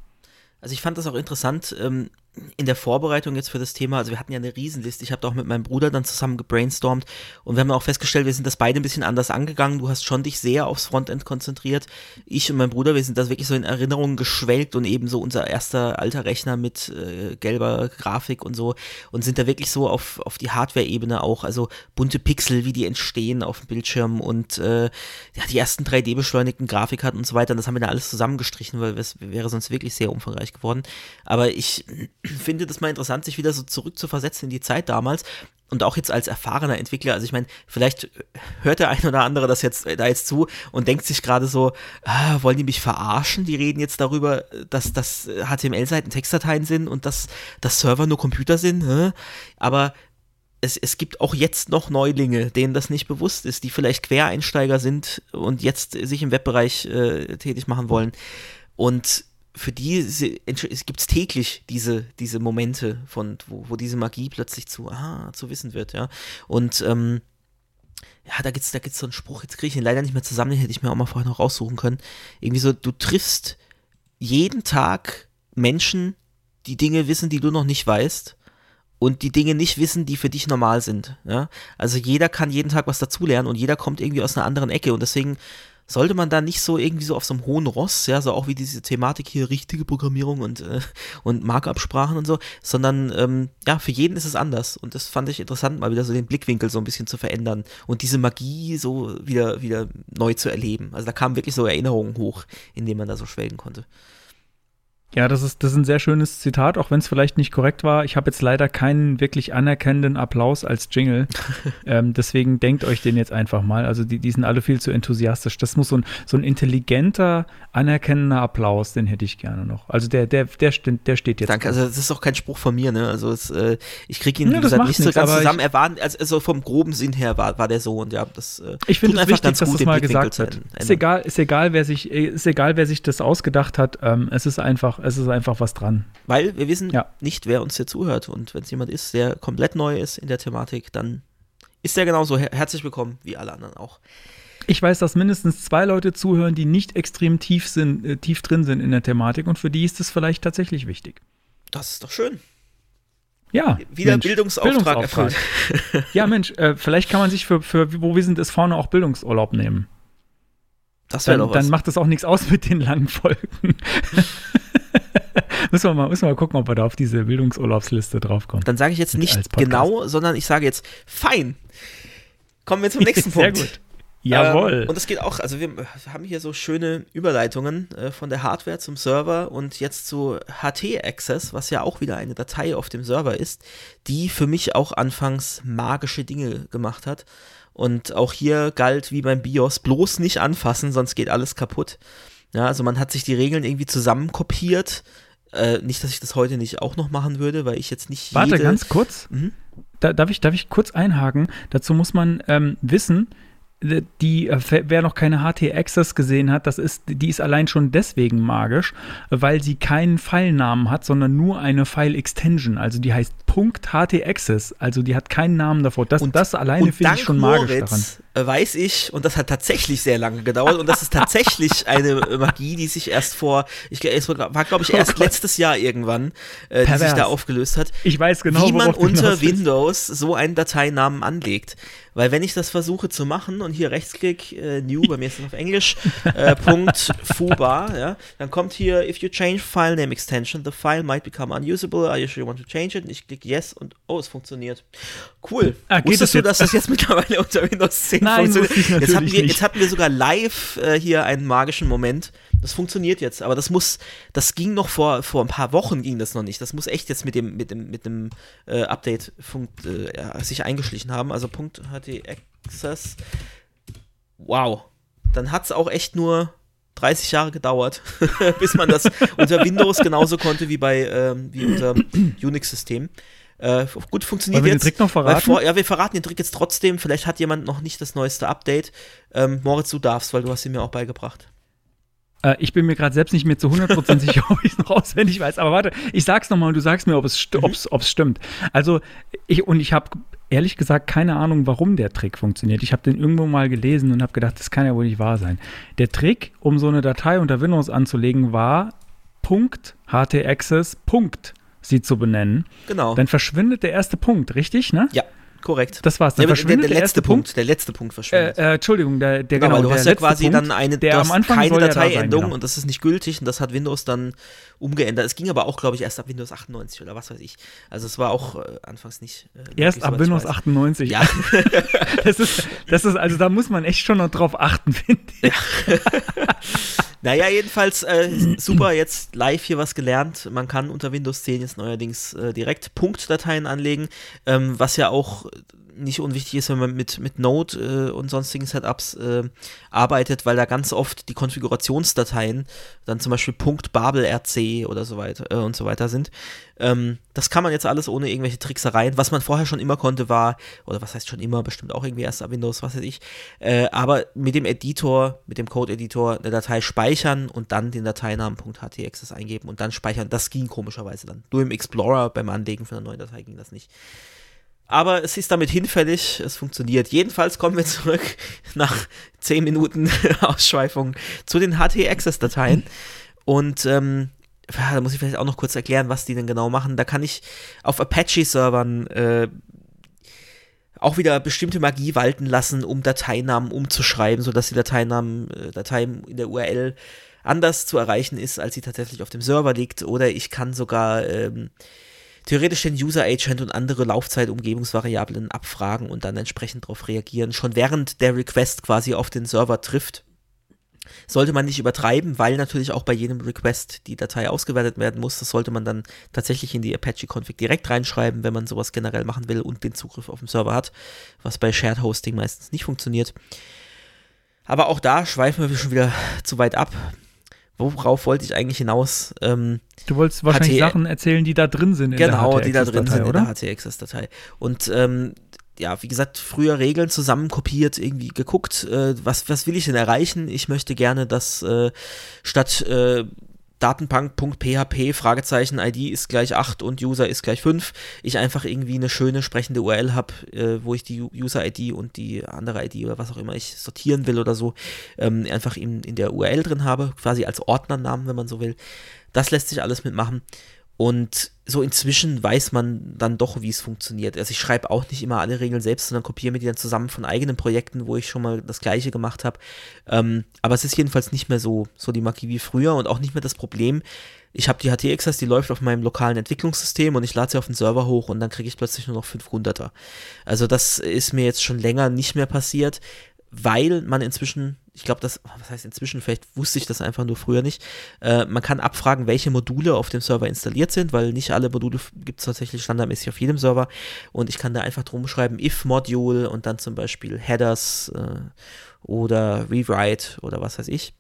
Also ich fand das auch interessant ähm, in der Vorbereitung jetzt für das Thema. Also wir hatten ja eine Riesenliste. Ich habe da auch mit meinem Bruder dann zusammen gebrainstormt und wir haben auch festgestellt, wir sind das beide ein bisschen anders angegangen. Du hast schon dich sehr aufs Frontend konzentriert. Ich und mein Bruder, wir sind das wirklich so in Erinnerungen geschwelgt und eben so unser erster alter Rechner mit äh, gelber Grafik und so und sind da wirklich so auf, auf die Hardware-Ebene auch, also bunte Pixel, wie die entstehen auf dem Bildschirm und äh, ja, die ersten 3D-beschleunigten Grafikkarten und so weiter. Und das haben wir da alles zusammengestrichen, weil es wäre sonst wirklich sehr umfangreich geworden. Aber ich finde das mal interessant, sich wieder so zurückzuversetzen in die Zeit damals. Und auch jetzt als erfahrener Entwickler, also ich meine, vielleicht hört der ein oder andere das jetzt da jetzt zu und denkt sich gerade so, ah, wollen die mich verarschen? Die reden jetzt darüber, dass das HTML-Seiten Textdateien sind und dass das Server nur Computer sind. Hä? Aber es, es gibt auch jetzt noch Neulinge, denen das nicht bewusst ist, die vielleicht Quereinsteiger sind und jetzt sich im Webbereich äh, tätig machen wollen. Und für die es gibt täglich diese, diese Momente von, wo, wo diese Magie plötzlich zu, ah, zu wissen wird, ja. Und ähm, ja, da gibt's, da gibt's so einen Spruch, jetzt kriege ich ihn leider nicht mehr zusammen, den hätte ich mir auch mal vorher noch raussuchen können. Irgendwie so, du triffst jeden Tag Menschen, die Dinge wissen, die du noch nicht weißt und die Dinge nicht wissen, die für dich normal sind. Ja? Also jeder kann jeden Tag was dazulernen und jeder kommt irgendwie aus einer anderen Ecke und deswegen sollte man da nicht so irgendwie so auf so einem hohen Ross, ja, so auch wie diese Thematik hier, richtige Programmierung und, äh, und Markup-Sprachen und so, sondern ähm, ja, für jeden ist es anders. Und das fand ich interessant, mal wieder so den Blickwinkel so ein bisschen zu verändern und diese Magie so wieder, wieder neu zu erleben. Also da kamen wirklich so Erinnerungen hoch, in denen man da so schwelgen konnte. Ja, das ist, das ist ein sehr schönes Zitat, auch wenn es vielleicht nicht korrekt war. Ich habe jetzt leider keinen wirklich anerkennenden Applaus als Jingle. ähm, deswegen denkt euch den jetzt einfach mal. Also die, die sind alle viel zu enthusiastisch. Das muss so ein, so ein intelligenter, anerkennender Applaus, den hätte ich gerne noch. Also der, der, der, der steht jetzt. Danke, also das ist auch kein Spruch von mir, ne? Also es, äh, ich kriege ihn, wie ja, gesagt, nicht so ganz zusammen. Er war, also, also vom groben Sinn her war, war der so und ja, das äh, Ich finde es wichtig, dass das mal gesagt wird. Ist egal, ist egal, wer sich, ist egal, wer sich das ausgedacht hat. Ähm, es ist einfach es ist einfach was dran. Weil wir wissen ja. nicht, wer uns hier zuhört. Und wenn es jemand ist, der komplett neu ist in der Thematik, dann ist der genauso her herzlich willkommen wie alle anderen auch. Ich weiß, dass mindestens zwei Leute zuhören, die nicht extrem tief, sind, äh, tief drin sind in der Thematik und für die ist es vielleicht tatsächlich wichtig. Das ist doch schön. Ja. Wieder Mensch, Bildungsauftrag, Bildungsauftrag erfüllt. ja, Mensch, äh, vielleicht kann man sich für, für wo wir sind, ist vorne auch Bildungsurlaub nehmen. Das wäre doch was. Dann macht es auch nichts aus mit den langen Folgen. müssen, wir mal, müssen wir mal gucken, ob wir da auf diese Bildungsurlaubsliste draufkommen. Dann sage ich jetzt nicht genau, sondern ich sage jetzt fein. Kommen wir zum nächsten Punkt. Sehr gut. Jawohl. Ähm, und es geht auch, also wir haben hier so schöne Überleitungen äh, von der Hardware zum Server und jetzt zu HT-Access, was ja auch wieder eine Datei auf dem Server ist, die für mich auch anfangs magische Dinge gemacht hat. Und auch hier galt wie beim BIOS, bloß nicht anfassen, sonst geht alles kaputt. Ja, also man hat sich die Regeln irgendwie zusammenkopiert. Äh, nicht, dass ich das heute nicht auch noch machen würde, weil ich jetzt nicht. Warte, ganz kurz. Mhm. Da, darf, ich, darf ich kurz einhaken? Dazu muss man ähm, wissen, die, äh, wer noch keine HT Access gesehen hat, das ist, die ist allein schon deswegen magisch, weil sie keinen Filenamen hat, sondern nur eine File Extension. Also die heißt .ht Access. Also die hat keinen Namen davor. Das, und, das alleine finde ich schon magisch Moritz daran. Äh, weiß ich, und das hat tatsächlich sehr lange gedauert, und das ist tatsächlich eine Magie, die sich erst vor, ich es war glaube ich erst oh letztes Jahr irgendwann, äh, die sich da aufgelöst hat. Ich weiß genau, wie man unter Windows so einen Dateinamen anlegt. Weil wenn ich das versuche zu machen und hier Rechtsklick, äh, New, bei mir ist es auf Englisch, äh, Punkt Fubar, ja, dann kommt hier, if you change file name extension, the file might become unusable, are you sure you want to change it? Und ich klicke Yes und oh, es funktioniert. Cool. Ah, Wusstest du, dass das jetzt mittlerweile unter Windows 10 Nein, funktioniert? Jetzt hatten, wir, jetzt hatten wir sogar live äh, hier einen magischen Moment. Das funktioniert jetzt, aber das muss, das ging noch vor, vor ein paar Wochen ging das noch nicht. Das muss echt jetzt mit dem, mit dem, mit dem äh, Update funkt, äh, ja, sich eingeschlichen haben. Also Punkt HT Access. Wow. Dann hat es auch echt nur 30 Jahre gedauert, bis man das unter Windows genauso konnte wie bei ähm, wie unter Unix-System. Äh, gut, funktioniert Wollen wir den jetzt. Trick noch verraten? Vor, ja, wir verraten den Trick jetzt trotzdem. Vielleicht hat jemand noch nicht das neueste Update. Ähm, Moritz, du darfst, weil du hast ihn mir auch beigebracht. Äh, ich bin mir gerade selbst nicht mehr zu 100% sicher, ob ich es noch auswendig weiß. Aber warte, ich sag's nochmal und du sagst mir, ob es, st Mhm. ob's, ob's stimmt. Also, ich, und ich habe ehrlich gesagt keine Ahnung, warum der Trick funktioniert. Ich habe den irgendwo mal gelesen und habe gedacht, das kann ja wohl nicht wahr sein. Der Trick, um so eine Datei unter Windows anzulegen, war Punkt .htaccess Punkt sie zu benennen. Genau. Dann verschwindet der erste Punkt, richtig, ne? ja, korrekt. Das war's. Dann Ja, aber der, verschwindet der der, letzte erste Punkt, der letzte Punkt Äh, verschwindet. äh, Entschuldigung, der, der Genau, genau, du hast ja quasi Punkt, dann eine, der am Anfang keine ja sein, Dateiendung genau. und das ist nicht gültig und das hat Windows dann umgeändert. Es ging aber auch, glaube ich, erst ab Windows 98 oder was weiß ich. Also es war auch äh, anfangs nicht. Äh, Erst ab Windows weiß. 98. Ja. Das ist, das ist, also da muss man echt schon noch drauf achten, finde ich. Naja, jedenfalls äh, super, jetzt live hier was gelernt. Man kann unter Windows 10 jetzt neuerdings äh, direkt Punktdateien anlegen, ähm, was ja auch nicht unwichtig ist, wenn man mit, mit Node äh, und sonstigen Setups äh, arbeitet, weil da ganz oft die Konfigurationsdateien dann zum Beispiel .babelrc oder so weiter äh, und so weiter sind. Ähm, das kann man jetzt alles ohne irgendwelche Tricksereien. Was man vorher schon immer konnte, war, oder was heißt schon immer, bestimmt auch irgendwie erst Windows, was weiß ich, äh, aber mit dem Editor, mit dem Code-Editor eine Datei speichern und dann den Dateinamen .htaccess eingeben und dann speichern. Das ging komischerweise dann. Nur im Explorer beim Anlegen von einer neuen Datei ging das nicht. Aber es ist damit hinfällig, es funktioniert. Jedenfalls kommen wir zurück nach 10 Minuten Ausschweifung zu den HT-Access-Dateien. Und ähm, da muss ich vielleicht auch noch kurz erklären, was die denn genau machen. Da kann ich auf Apache-Servern äh, auch wieder bestimmte Magie walten lassen, um Dateinamen umzuschreiben, sodass die Dateinamen, äh, Datei in der URL anders zu erreichen ist, als sie tatsächlich auf dem Server liegt. Oder ich kann sogar ähm, theoretisch den User Agent und andere Laufzeitumgebungsvariablen abfragen und dann entsprechend darauf reagieren, schon während der Request quasi auf den Server trifft. Sollte man nicht übertreiben, weil natürlich auch bei jedem Request die Datei ausgewertet werden muss. Das sollte man dann tatsächlich in die Apache-Config direkt reinschreiben, wenn man sowas generell machen will und den Zugriff auf den Server hat, was bei Shared Hosting meistens nicht funktioniert. Aber auch da schweifen wir schon wieder zu weit ab. Worauf wollte ich eigentlich hinaus? Ähm, Du wolltest wahrscheinlich HT Sachen erzählen, die da drin sind in genau, die da drin sind oder? in der HT-Access-Datei. Und ähm, ja, wie gesagt, früher Regeln zusammenkopiert, irgendwie geguckt, äh, was, was will ich denn erreichen? Ich möchte gerne, dass äh, statt äh, Datenbank.php Fragezeichen ID ist gleich 8 und User ist gleich 5, ich einfach irgendwie eine schöne sprechende URL habe, äh, wo ich die User ID und die andere ID oder was auch immer ich sortieren will oder so, ähm, einfach in, in der URL drin habe, quasi als Ordnernamen, wenn man so will. Das lässt sich alles mitmachen. Und so inzwischen weiß man dann doch, wie es funktioniert. Also ich schreibe auch nicht immer alle Regeln selbst, sondern kopiere mir die dann zusammen von eigenen Projekten, wo ich schon mal das gleiche gemacht habe. Ähm, aber es ist jedenfalls nicht mehr so, so die Magie wie früher und auch nicht mehr das Problem. Ich habe die HT-Access, die läuft auf meinem lokalen Entwicklungssystem und ich lade sie auf den Server hoch und dann kriege ich plötzlich nur noch 500er. Also das ist mir jetzt schon länger nicht mehr passiert, weil man inzwischen, ich glaube, das, was heißt inzwischen, vielleicht wusste ich das einfach nur früher nicht, äh, man kann abfragen, welche Module auf dem Server installiert sind, weil nicht alle Module gibt es tatsächlich standardmäßig auf jedem Server und ich kann da einfach drum schreiben, if Module und dann zum Beispiel Headers äh, oder Rewrite oder was weiß ich.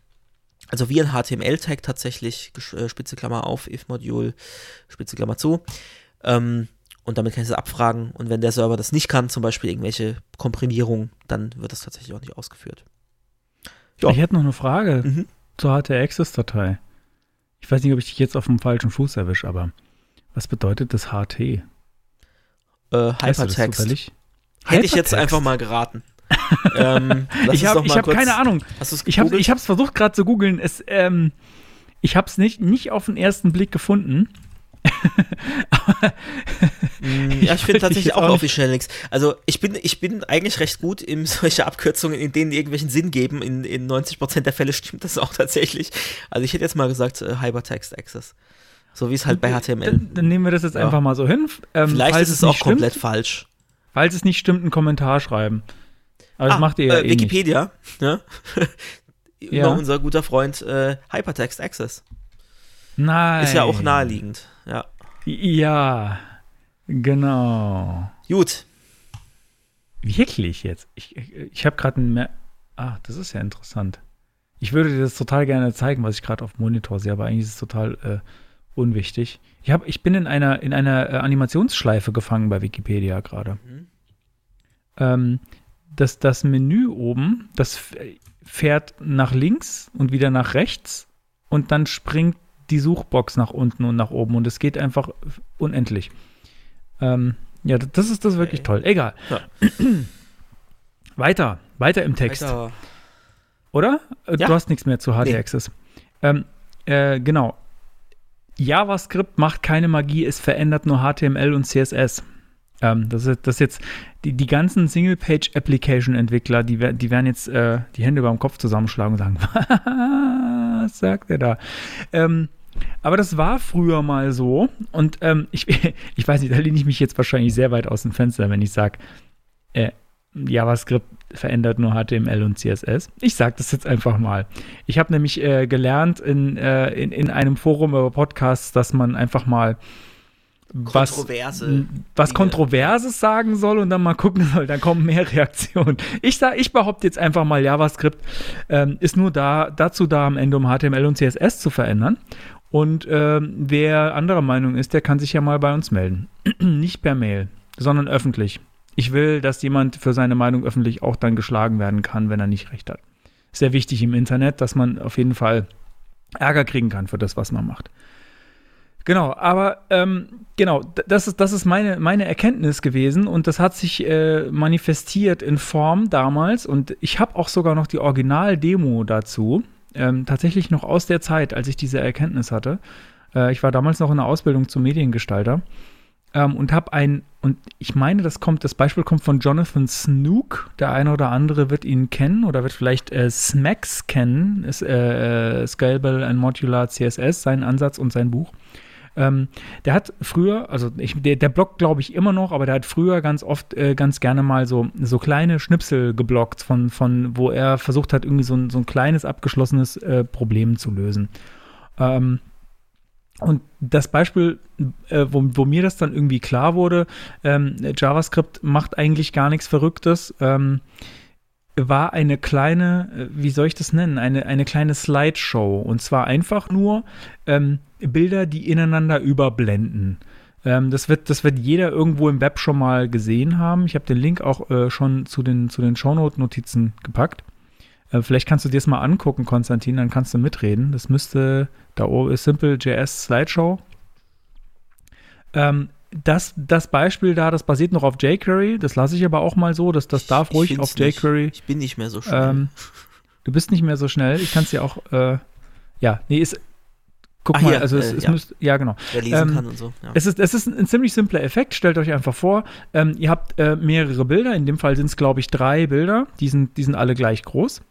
Also wie ein HTML-Tag tatsächlich, äh, Spitze Klammer auf, if Module, Spitze Klammer zu. Ähm, und damit kann ich es abfragen. Und wenn der Server das nicht kann, zum Beispiel irgendwelche Komprimierung, dann wird das tatsächlich auch nicht ausgeführt. Ja. Ich hätte noch eine Frage Mhm. zur HT-Access-Datei. Ich weiß nicht, ob ich dich jetzt auf dem falschen Fuß erwische, aber was bedeutet das HT? Äh, Weißt du das Hypertext. Hätte ich jetzt Hypertext. einfach mal geraten. ähm, Ich habe hab keine Ahnung. Es Ich habe hab's versucht gerade zu googeln. Es, ähm, ich habe es nicht, nicht auf den ersten Blick gefunden. Ja, ich finde tatsächlich auch auch auf nicht- die Schnelle nichts. Also ich bin, ich bin eigentlich recht gut in solche Abkürzungen, in denen die irgendwelchen Sinn geben. In, in 90% der Fälle stimmt das auch tatsächlich. Also ich hätte jetzt mal gesagt äh, Hypertext Access. So wie es halt bei HTML. Dann, dann nehmen wir das jetzt Ja. einfach mal so hin. Ähm, Vielleicht falls ist es auch nicht komplett Stimmt, falsch. falls es nicht stimmt, einen Kommentar schreiben. Aber das Ah, macht ihr ja äh, eh nicht. Wikipedia, ne? Immer Ja. unser guter Freund äh, Hypertext Access. Nein. Ist ja auch naheliegend. Ja. Ja, genau. Gut. Wirklich jetzt? Ich, ich, habe gerade ein. Mer ah, das ist ja interessant. Ich würde dir das total gerne zeigen, was ich gerade auf dem Monitor sehe, aber eigentlich ist es total äh, unwichtig. Ich, hab, ich bin in einer, in einer äh, Animationsschleife gefangen bei Wikipedia gerade. Ähm, das, das Menü oben, das fährt nach links und wieder nach rechts und dann springt die Suchbox nach unten und nach oben und es geht einfach unendlich. Ähm, ja, das- ist das ist wirklich toll. Egal. Ja. weiter, weiter im Text. Alter. Oder? Äh, Ja. Du hast nichts mehr zu HD Nee. Access. Ähm, äh, genau. JavaScript macht keine Magie, es verändert nur HTML und CSS. Ähm, das, ist, das ist jetzt die, die ganzen Single-Page-Application-Entwickler, die, die werden jetzt äh, die Hände über dem Kopf zusammenschlagen und sagen, was sagt er da? Ähm, aber das war früher mal so und ähm, ich, ich weiß nicht, da lehne ich mich jetzt wahrscheinlich sehr weit aus dem Fenster, wenn ich sage, äh, JavaScript verändert nur HTML und CSS. Ich sage das jetzt einfach mal. Ich habe nämlich äh, gelernt in, äh, in, in einem Forum über Podcasts, dass man einfach mal was, Kontroverse was. Kontroverses sagen soll und dann mal gucken soll, dann kommen mehr Reaktionen. Ich, sag, ich behaupte jetzt einfach mal, JavaScript ähm, ist nur da, dazu da, am Ende um HTML und CSS zu verändern. Und ähm, wer anderer Meinung ist, der kann sich ja mal bei uns melden. Nicht per Mail, sondern öffentlich. Ich will, dass jemand für seine Meinung öffentlich auch dann geschlagen werden kann, wenn er nicht recht hat. Sehr wichtig im Internet, dass man auf jeden Fall Ärger kriegen kann für das, was man macht. Genau, aber ähm, genau, das ist, das ist meine, meine Erkenntnis gewesen und das hat sich äh, manifestiert in Form damals und ich habe auch sogar noch die Original-Demo dazu, ähm, tatsächlich noch aus der Zeit, als ich diese Erkenntnis hatte. Äh, ich war damals noch in der Ausbildung zum Mediengestalter ähm, und habe ein, und ich meine, das kommt, das Beispiel kommt von Jonathan Snook. Der eine oder andere wird ihn kennen oder wird vielleicht äh, Smax kennen, ist äh, äh, Scalable and Modular CSS, sein Ansatz und sein Buch. Ähm, der hat früher, also ich, der, der bloggt glaube ich immer noch, aber der hat früher ganz oft äh, ganz gerne mal so, so kleine Schnipsel geblockt, von, von wo er versucht hat, irgendwie so ein, so ein kleines abgeschlossenes äh, Problem zu lösen. Ähm, und das Beispiel, äh, wo, wo mir das dann irgendwie klar wurde, ähm, JavaScript macht eigentlich gar nichts Verrücktes, ähm, war eine kleine, äh, wie soll ich das nennen, eine, eine kleine Slideshow. Und zwar einfach nur ähm, Bilder, die ineinander überblenden. Ähm, das, wird, das wird jeder irgendwo im Web schon mal gesehen haben. Ich habe den Link auch äh, schon zu den, zu den Shownote-Notizen gepackt. Äh, vielleicht kannst du dir das mal angucken, Konstantin, dann kannst du mitreden. Das müsste, da oben ist Simple.js Slideshow. Ähm, das, das Beispiel da, das basiert noch auf jQuery. Das lasse ich aber auch mal so. Das, das darf ruhig auf nicht. jQuery. Ich bin nicht mehr so schnell. Ähm, du bist nicht mehr so schnell. Ich kann es dir auch, äh, ja, nee, ist, guck Ah, mal, hier, also es, äh, es ja. müsst, ja, genau. Wer lesen ähm, kann und so. Ja. Es ist, es ist ein ziemlich simpler Effekt. Stellt euch einfach vor, ähm, ihr habt äh, mehrere Bilder. In dem Fall sind es, glaube ich, drei Bilder. Die sind, die sind alle gleich groß.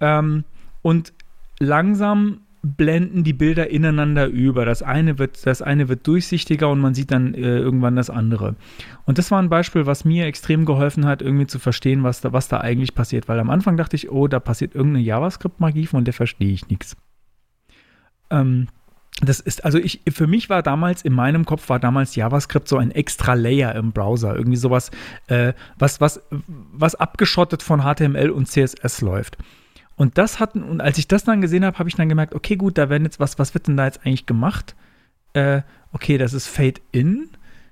Ähm, und langsam blenden die Bilder ineinander über. Das eine wird, das eine wird durchsichtiger und man sieht dann äh, irgendwann das andere. Und das war ein Beispiel, was mir extrem geholfen hat, irgendwie zu verstehen, was da, was da eigentlich passiert. Weil am Anfang dachte ich, oh, da passiert irgendeine JavaScript-Magie, von der verstehe ich nichts. Ähm, das ist, also ich, für mich war damals, in meinem Kopf war damals JavaScript so ein extra Layer im Browser. Irgendwie sowas, äh, was, was, was abgeschottet von HTML und CSS läuft. Und das hatten, und als ich das dann gesehen habe, habe ich dann gemerkt, okay, gut, da werden jetzt was, was wird denn da jetzt eigentlich gemacht? Äh, okay, das ist Fade In.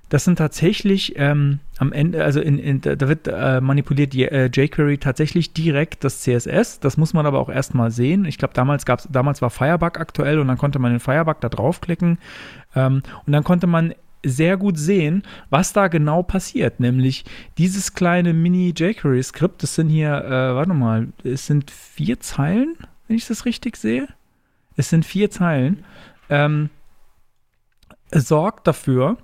Das sind tatsächlich ähm, am Ende, also in, in, da wird äh, manipuliert äh, jQuery tatsächlich direkt das CSS. Das muss man aber auch erstmal sehen. Ich glaube, damals gab's, damals war Firebug aktuell und dann konnte man den Firebug da draufklicken. Ähm, und dann konnte man sehr gut sehen, was da genau passiert. Nämlich dieses kleine Mini-jQuery-Skript, das sind hier, äh, warte mal, es sind vier Zeilen, wenn ich das richtig sehe. Es sind vier Zeilen. Ähm, sorgt dafür,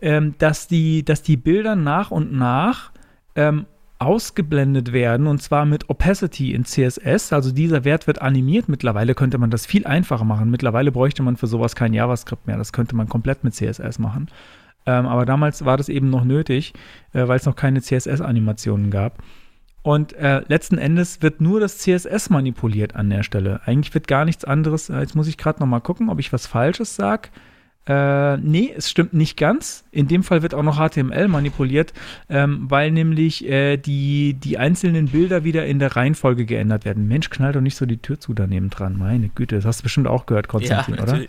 ähm, dass, die, dass die Bilder nach und nach ähm, ausgeblendet werden und zwar mit Opacity in CSS. Also dieser Wert wird animiert. Mittlerweile könnte man das viel einfacher machen. Mittlerweile bräuchte man für sowas kein JavaScript mehr. Das könnte man komplett mit CSS machen. Ähm, aber damals war das eben noch nötig, äh, weil es noch keine CSS-Animationen gab. Und äh, letzten Endes wird nur das CSS manipuliert an der Stelle. Eigentlich wird gar nichts anderes. Äh, jetzt muss ich gerade noch mal gucken, ob ich was Falsches sage. Äh, nee, es stimmt nicht ganz. In dem Fall wird auch noch HTML manipuliert, ähm, weil nämlich äh, die, die einzelnen Bilder wieder in der Reihenfolge geändert werden. Mensch, knall doch nicht so die Tür zu daneben dran. Meine Güte, das hast du bestimmt auch gehört, Konstantin, oder?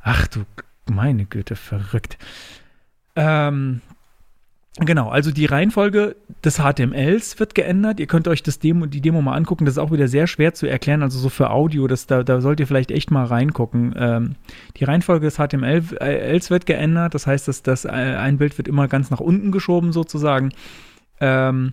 Ach du, meine Güte, verrückt. Ähm, genau, also die Reihenfolge des HTMLs wird geändert. Ihr könnt euch das Demo, die Demo mal angucken. Das ist auch wieder sehr schwer zu erklären. Also so für Audio, das, da, da sollt ihr vielleicht echt mal reingucken. Ähm, die Reihenfolge des HTMLs wird geändert. Das heißt, dass das ein Bild wird immer ganz nach unten geschoben sozusagen. Ähm,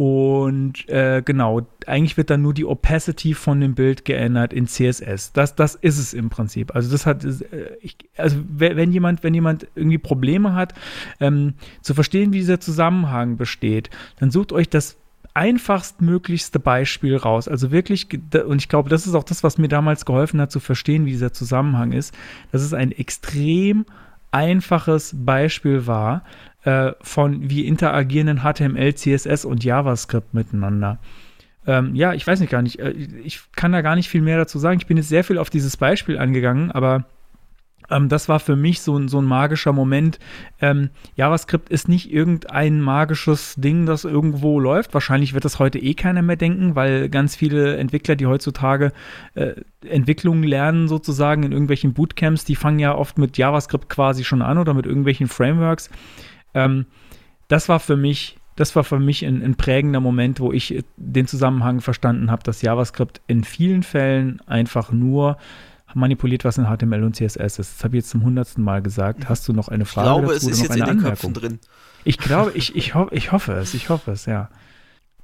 und äh, genau, eigentlich wird dann nur die Opacity von dem Bild geändert in CSS. Das, das ist es im Prinzip. Also das hat, äh, ich, also wenn jemand, wenn jemand irgendwie Probleme hat, ähm, zu verstehen, wie dieser Zusammenhang besteht, dann sucht euch das einfachstmöglichste Beispiel raus. Also wirklich, und ich glaube, das ist auch das, was mir damals geholfen hat, zu verstehen, wie dieser Zusammenhang ist. Das ist ein extrem einfaches Beispiel war, äh, von wie interagieren HTML, CSS und JavaScript miteinander. Ähm, ja, ich weiß nicht gar nicht. Äh, ich kann da gar nicht viel mehr dazu sagen. Ich bin jetzt sehr viel auf dieses Beispiel angegangen, aber ähm, das war für mich so, so ein magischer Moment. Ähm, JavaScript ist nicht irgendein magisches Ding, das irgendwo läuft. Wahrscheinlich wird das heute eh keiner mehr denken, weil ganz viele Entwickler, die heutzutage äh, Entwicklungen lernen, sozusagen in irgendwelchen Bootcamps, die fangen ja oft mit JavaScript quasi schon an oder mit irgendwelchen Frameworks. Ähm, das war für mich, das war für mich ein, ein prägender Moment, wo ich den Zusammenhang verstanden habe, dass JavaScript in vielen Fällen einfach nur manipuliert, was in HTML und CSS ist. Das habe ich jetzt zum hundertsten Mal gesagt. Hast du noch eine Frage ich glaube, dazu es ist jetzt in den Köpfen drin. Ich glaube, ich, ich, ho ich hoffe es, ich hoffe es, ja.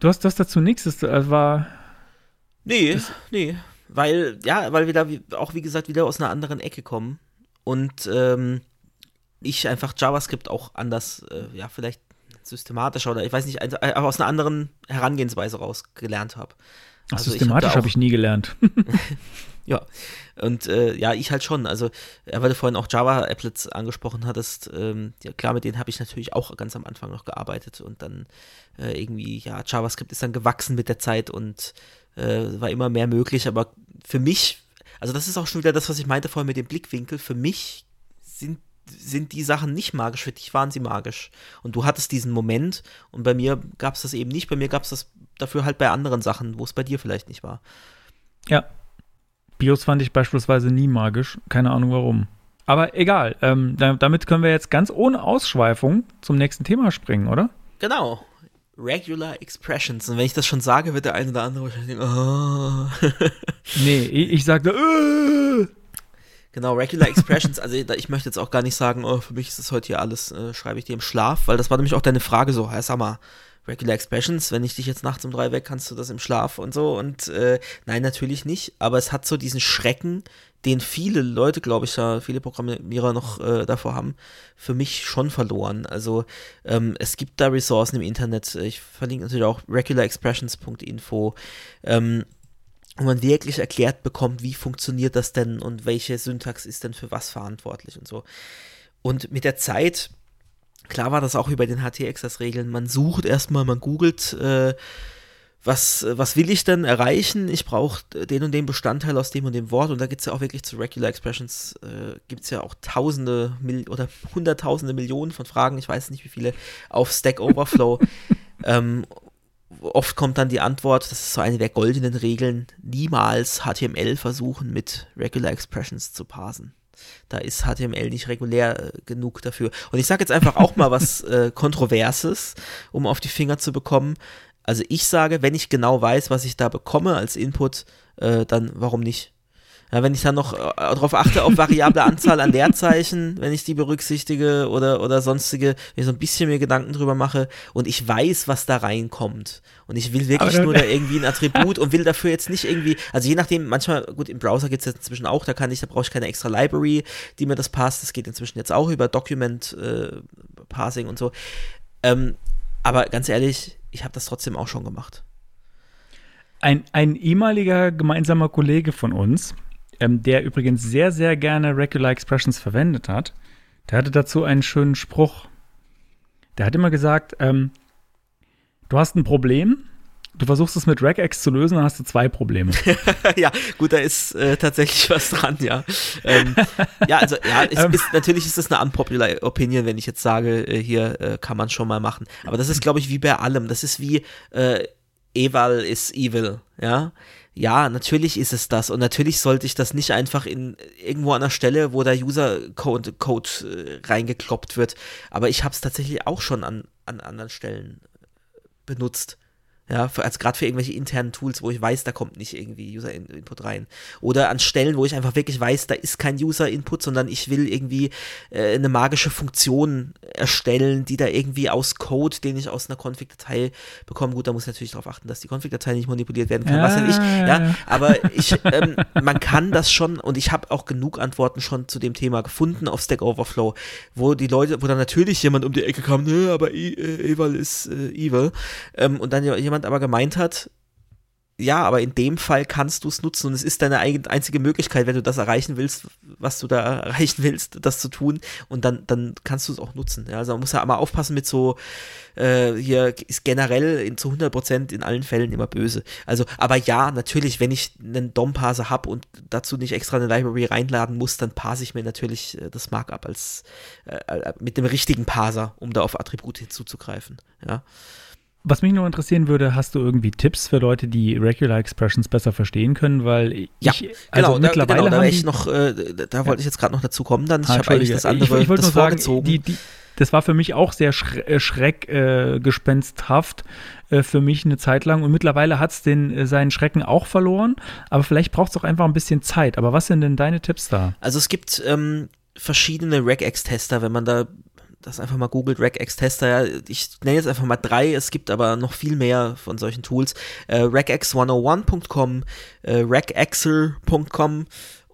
Du hast das dazu nichts, das war. Nee, das, nee. Weil, ja, weil wir da auch, wie gesagt, wieder aus einer anderen Ecke kommen. Und ähm, ich einfach JavaScript auch anders, äh, ja, vielleicht systematischer oder ich weiß nicht, aber aus einer anderen Herangehensweise raus gelernt habe. Also systematisch habe hab ich nie gelernt. ja, und äh, ja, ich halt schon. Also, weil du vorhin auch Java-Applets angesprochen hattest, ähm, ja, klar, mit denen habe ich natürlich auch ganz am Anfang noch gearbeitet und dann äh, irgendwie, ja, JavaScript ist dann gewachsen mit der Zeit und äh, war immer mehr möglich, aber für mich, also das ist auch schon wieder das, was ich meinte vorhin mit dem Blickwinkel, für mich sind sind die Sachen nicht magisch, für dich waren sie magisch. Und du hattest diesen Moment und bei mir gab es das eben nicht, bei mir gab es das dafür halt bei anderen Sachen, wo es bei dir vielleicht nicht war. Ja. Bios fand ich beispielsweise nie magisch, keine Ahnung warum. Aber egal, ähm, damit können wir jetzt ganz ohne Ausschweifung zum nächsten Thema springen, oder? Genau. Regular Expressions. Und wenn ich das schon sage, wird der eine oder andere wahrscheinlich denken, oh. nee, ich, ich sagte, äh. Genau, Regular Expressions, also ich möchte jetzt auch gar nicht sagen, oh, für mich ist das heute hier alles, äh, schreibe ich dir im Schlaf, weil das war nämlich auch deine Frage so, Herr Sammer, Regular Expressions, wenn ich dich jetzt nachts um drei weg, kannst du das im Schlaf und so und äh, nein, natürlich nicht, aber es hat so diesen Schrecken, den viele Leute, glaube ich, ja, viele Programmierer noch äh, davor haben, für mich schon verloren. Also ähm, es gibt da Ressourcen im Internet, ich verlinke natürlich auch regularexpressions.info, ähm, wo man wirklich erklärt bekommt, wie funktioniert das denn und welche Syntax ist denn für was verantwortlich und so. Und mit der Zeit, klar war das auch über den HT-Access-Regeln, man sucht erstmal, man googelt, äh, was, was will ich denn erreichen? Ich brauche den und den Bestandteil aus dem und dem Wort und da gibt es ja auch wirklich zu Regular Expressions, äh, gibt es ja auch tausende Mil oder hunderttausende Millionen von Fragen, ich weiß nicht wie viele, auf Stack Overflow. ähm, oft kommt dann die Antwort, das ist so eine der goldenen Regeln, niemals HTML versuchen mit Regular Expressions zu parsen. Da ist HTML nicht regulär äh, genug dafür. Und ich sage jetzt einfach auch mal was äh, Kontroverses, um auf die Finger zu bekommen. Also ich sage, wenn ich genau weiß, was ich da bekomme als Input, äh, dann warum nicht? Ja, wenn ich dann noch äh, darauf achte, auf variable Anzahl an Leerzeichen, wenn ich die berücksichtige oder, oder sonstige, wenn ich so ein bisschen mir Gedanken drüber mache und ich weiß, was da reinkommt und ich will wirklich nur da irgendwie ein Attribut und will dafür jetzt nicht irgendwie, also je nachdem, manchmal, gut, im Browser gibt es jetzt inzwischen auch, da kann ich, da brauche ich keine extra Library, die mir das passt, das geht inzwischen jetzt auch über Document äh, Parsing und so. Ähm, aber ganz ehrlich, ich habe das trotzdem auch schon gemacht. Ein, ein ehemaliger gemeinsamer Kollege von uns, ähm, der übrigens sehr, sehr gerne Regular Expressions verwendet hat, der hatte dazu einen schönen Spruch. Der hat immer gesagt, ähm, du hast ein Problem, du versuchst es mit Regex zu lösen, dann hast du zwei Probleme. ja, gut, da ist äh, tatsächlich was dran, ja. Ähm, ja, also ja, es ähm. ist, natürlich ist das eine unpopular Opinion, wenn ich jetzt sage, äh, hier äh, kann man schon mal machen. Aber das ist, glaube ich, wie bei allem. Das ist wie, äh, Eval ist evil, ja. Ja, natürlich ist es das und natürlich sollte ich das nicht einfach in irgendwo an der Stelle, wo der User-Code Code, äh, reingekloppt wird. Aber ich habe es tatsächlich auch schon an, an anderen Stellen benutzt. Ja, für, also gerade für irgendwelche internen Tools, wo ich weiß, da kommt nicht irgendwie User-Input rein. Oder an Stellen, wo ich einfach wirklich weiß, da ist kein User-Input, sondern ich will irgendwie äh, eine magische Funktion erstellen, die da irgendwie aus Code, den ich aus einer Config-Datei bekomme. Gut, da muss ich natürlich darauf achten, dass die Config-Datei nicht manipuliert werden kann, Ja, was ja ich. ja, Ja, aber ich, ähm, man kann das schon und ich habe auch genug Antworten schon zu dem Thema gefunden auf Stack Overflow, wo die Leute, wo dann natürlich jemand um die Ecke kam, nö, aber e äh, Eval ist äh, evil. Ähm, und dann ja jemand aber gemeint hat, ja, aber in dem Fall kannst du es nutzen und es ist deine einzige Möglichkeit, wenn du das erreichen willst, was du da erreichen willst, das zu tun und dann, dann kannst du es auch nutzen. Ja, also man muss ja mal aufpassen mit so, äh, hier ist generell in, zu 100% in allen Fällen immer böse. Also, aber ja, natürlich, wenn ich einen DOM-Parser habe und dazu nicht extra eine Library reinladen muss, dann parse ich mir natürlich äh, das Markup als äh, äh, mit dem richtigen Parser, um da auf Attribute hinzuzugreifen. Ja. Was mich noch interessieren würde, hast du irgendwie Tipps für Leute, die Regular Expressions besser verstehen können? Weil ich, Ja, also genau, mittlerweile genau, da, ich noch, äh, da wollte ich jetzt gerade noch dazu kommen dann. Ich Ah, habe eigentlich Entschuldige. das andere ich, ich das nur sagen, vorgezogen. die, die, das war für mich auch sehr schre äh, schreckgespenshaft äh, für mich eine Zeit lang und mittlerweile hat es äh, seinen Schrecken auch verloren, aber vielleicht braucht es auch einfach ein bisschen Zeit. Aber was sind denn deine Tipps da? Also es gibt ähm, verschiedene Regex-Tester, wenn man da das einfach mal googelt, Regex-Tester, ja, ich nenne jetzt einfach mal drei, es gibt aber noch viel mehr von solchen Tools. Äh, regex101.com, äh, regexer.com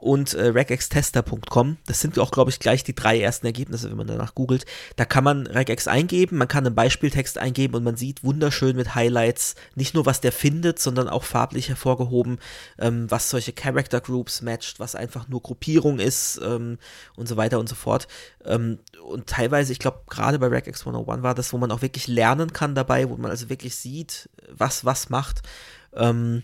und äh, regextester.com. Das sind auch, glaube ich, gleich die drei ersten Ergebnisse, wenn man danach googelt. Da kann man regex eingeben, man kann einen Beispieltext eingeben und man sieht wunderschön mit Highlights nicht nur, was der findet, sondern auch farblich hervorgehoben, ähm, was solche Character Groups matcht, was einfach nur Gruppierung ist ähm, und so weiter und so fort. Ähm, und teilweise, ich glaube, gerade bei regex 101 war das, wo man auch wirklich lernen kann dabei, wo man also wirklich sieht, was was macht. Ähm,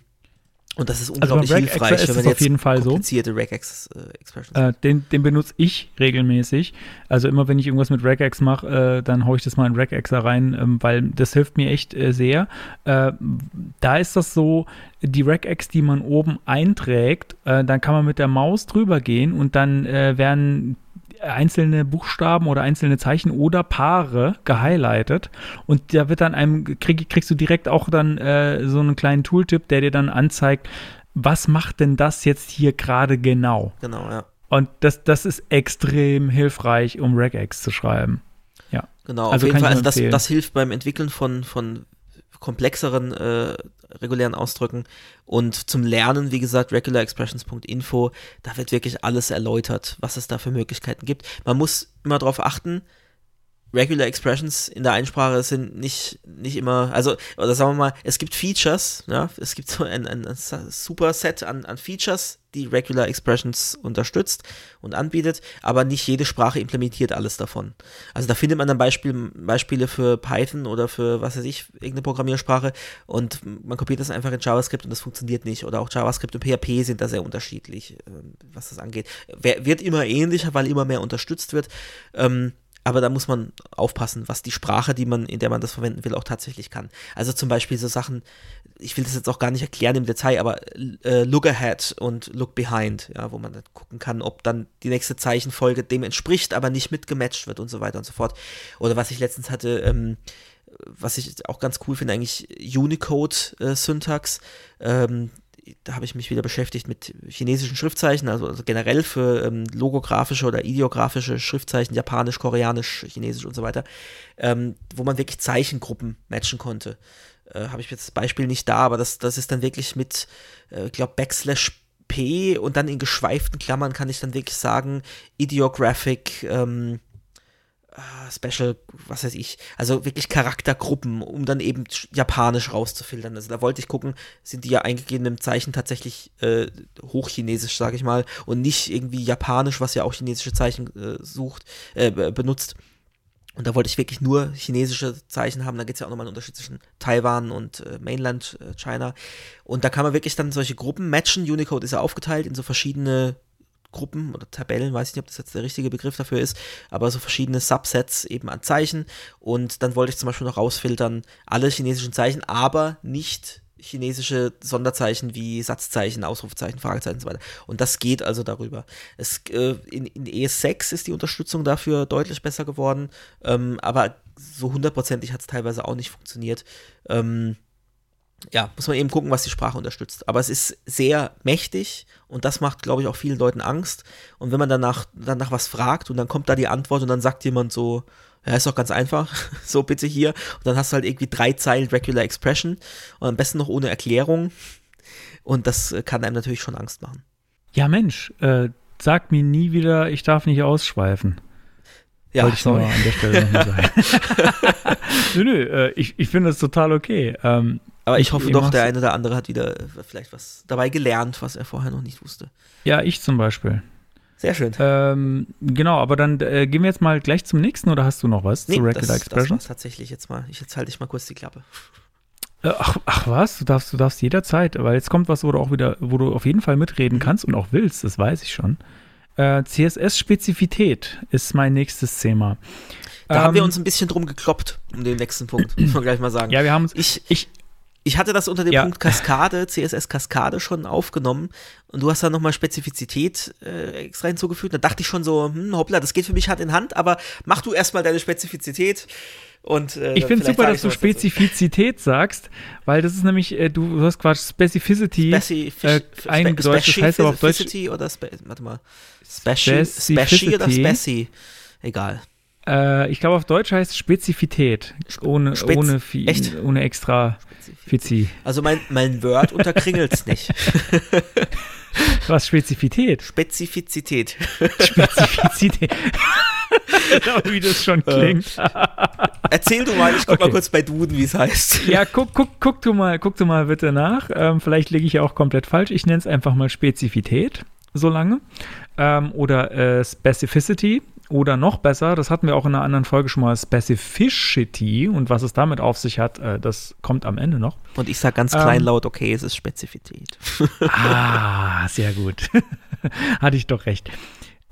und das ist Also unglaublich Regexer hilfreich, ist wenn man auf jeden Fall so. komplizierte Regex-Expressions Äh, den, den benutze ich regelmäßig. Also immer wenn ich irgendwas mit Regex mache, äh, dann haue ich das mal in Regexer rein, ähm, weil das hilft mir echt äh, sehr. Äh, da ist das so, die Regex, die man oben einträgt, äh, dann kann man mit der Maus drüber gehen und dann äh, werden einzelne Buchstaben oder einzelne Zeichen oder Paare gehighlightet und da wird dann einem, krieg, kriegst du direkt auch dann äh, so einen kleinen Tooltip, der dir dann anzeigt, was macht denn das jetzt hier gerade genau? Genau, ja. Und das, das ist extrem hilfreich, um Regex zu schreiben. Genau, Also auf jeden Fall. Also das, das hilft beim Entwickeln von, von komplexeren äh, regulären Ausdrücken und zum Lernen, wie gesagt, regularexpressions.info, da wird wirklich alles erläutert, was es da für Möglichkeiten gibt. Man muss immer darauf achten, Regular Expressions in der Einsprache sind nicht, nicht immer, also, oder sagen wir mal, es gibt Features, ja, es gibt so ein, ein, super Set an, an Features, die Regular Expressions unterstützt und anbietet, aber nicht jede Sprache implementiert alles davon. Also da findet man dann Beispiel, Beispiele für Python oder für, was weiß ich, irgendeine Programmiersprache und man kopiert das einfach in JavaScript und das funktioniert nicht. Oder auch JavaScript und PHP sind da sehr unterschiedlich, ähm, was das angeht. Wird immer ähnlicher, weil immer mehr unterstützt wird. Ähm, aber da muss man aufpassen, was die Sprache, die man, in der man das verwenden will, auch tatsächlich kann. Also zum Beispiel so Sachen, ich will das jetzt auch gar nicht erklären im Detail, aber äh, Look Ahead und Look Behind, ja, wo man dann gucken kann, ob dann die nächste Zeichenfolge dem entspricht, aber nicht mitgematcht wird und so weiter und so fort. Oder was ich letztens hatte, ähm, was ich auch ganz cool finde, eigentlich Unicode-Syntax. ähm, da habe ich mich wieder beschäftigt mit chinesischen Schriftzeichen, also, also generell für ähm, logografische oder ideografische Schriftzeichen, japanisch, koreanisch, chinesisch und so weiter, ähm, wo man wirklich Zeichengruppen matchen konnte. Äh, habe ich jetzt das Beispiel nicht da, aber das, das ist dann wirklich mit, äh, ich glaube, Backslash P und dann in geschweiften Klammern kann ich dann wirklich sagen, Ideographic, ähm, ah, Special, was weiß ich, also wirklich Charaktergruppen, um dann eben sch- japanisch rauszufiltern. Also da wollte ich gucken, sind die ja eingegebenen Zeichen tatsächlich äh, hochchinesisch, sage ich mal, und nicht irgendwie japanisch, was ja auch chinesische Zeichen äh, sucht, äh, be- benutzt. Und da wollte ich wirklich nur chinesische Zeichen haben. Da gibt es ja auch nochmal einen Unterschied zwischen Taiwan und äh, Mainland äh, China. Und da kann man wirklich dann solche Gruppen matchen. Unicode ist ja aufgeteilt in so verschiedene Gruppen oder Tabellen, weiß ich nicht, ob das jetzt der richtige Begriff dafür ist, aber so verschiedene Subsets eben an Zeichen. Und dann wollte ich zum Beispiel noch rausfiltern, alle chinesischen Zeichen, aber nicht chinesische Sonderzeichen wie Satzzeichen, Ausrufezeichen, Fragezeichen und so weiter. Und das geht also darüber. Es, äh, in, in ES6 ist die Unterstützung dafür deutlich besser geworden, ähm, aber so hundertprozentig hat es teilweise auch nicht funktioniert. Ähm, ja, muss man eben gucken, was die Sprache unterstützt. Aber es ist sehr mächtig und das macht, glaube ich, auch vielen Leuten Angst. Und wenn man danach, danach was fragt und dann kommt da die Antwort und dann sagt jemand so, ja, ist doch ganz einfach, so bitte hier. Und dann hast du halt irgendwie drei Zeilen Regular Expression und am besten noch ohne Erklärung. Und das äh, kann einem natürlich schon Angst machen. Ja, Mensch, äh, sag mir nie wieder, ich darf nicht ausschweifen. Ja, Wollte ich sorry. an der Stelle nochmal sagen. nö, nö, äh, ich, ich finde das total okay. Ähm, Aber ich hoffe doch, der eine oder andere hat wieder äh, vielleicht was dabei gelernt, was er vorher noch nicht wusste. ja, ich zum Beispiel. Sehr schön. Ähm, genau, aber dann äh, gehen wir jetzt mal gleich zum nächsten oder hast du noch was zu das, Regular das Expression? war's tatsächlich jetzt mal. Ich, jetzt halte ich mal kurz die Klappe. Äh, ach, ach was, du darfst, du darfst jederzeit, weil jetzt kommt was, wo du auch wieder, wo du auf jeden Fall Mhm. mitreden kannst und auch willst, das weiß ich schon. Äh, CSS-Spezifität ist mein nächstes Thema. Da haben wir Ähm, uns ein bisschen drum gekloppt, um den nächsten Punkt, muss man gleich mal sagen. Ja, wir haben uns. Ich, Ich, ich hatte das unter dem Ja. Punkt Kaskade, CSS Kaskade schon aufgenommen und du hast da nochmal Spezifizität äh, extra hinzugefügt. Da dachte ich schon so, hm, hoppla, das geht für mich Hand in Hand, aber mach du erstmal deine Spezifizität und äh, ich finde super, dass du was dazu. Spezifizität sagst, weil das ist nämlich, äh, du, hast quasi Specificity Speci äh, eingedeutscht, das heißt aber auf Deutsch Specificity oder Spe warte mal. Speci Speci oder Specificity. Speci? Egal. Äh, ich glaube, auf Deutsch heißt Spezifität. Ohne, Spez- ohne, Fi- echt? ohne extra Fizi. Also mein, mein Word unterkringelt's nicht. Was Spezifität? Spezifizität. Spezifizität. Aber wie das schon klingt. Erzähl du mal, ich guck mal Okay. kurz bei Duden, wie es heißt. Ja, guck, guck, guck, du mal, guck du mal bitte nach. Ähm, vielleicht liege ich ja auch komplett falsch. Ich nenne es einfach mal Spezifität, solange. Ähm, oder äh, Specificity. Oder noch besser, das hatten wir auch in einer anderen Folge schon mal, Specificity. Und was es damit auf sich hat, äh, das kommt am Ende noch. Und ich sag ganz Ähm. kleinlaut, okay, es ist Spezifität. Ah, sehr gut. Hatte ich doch recht.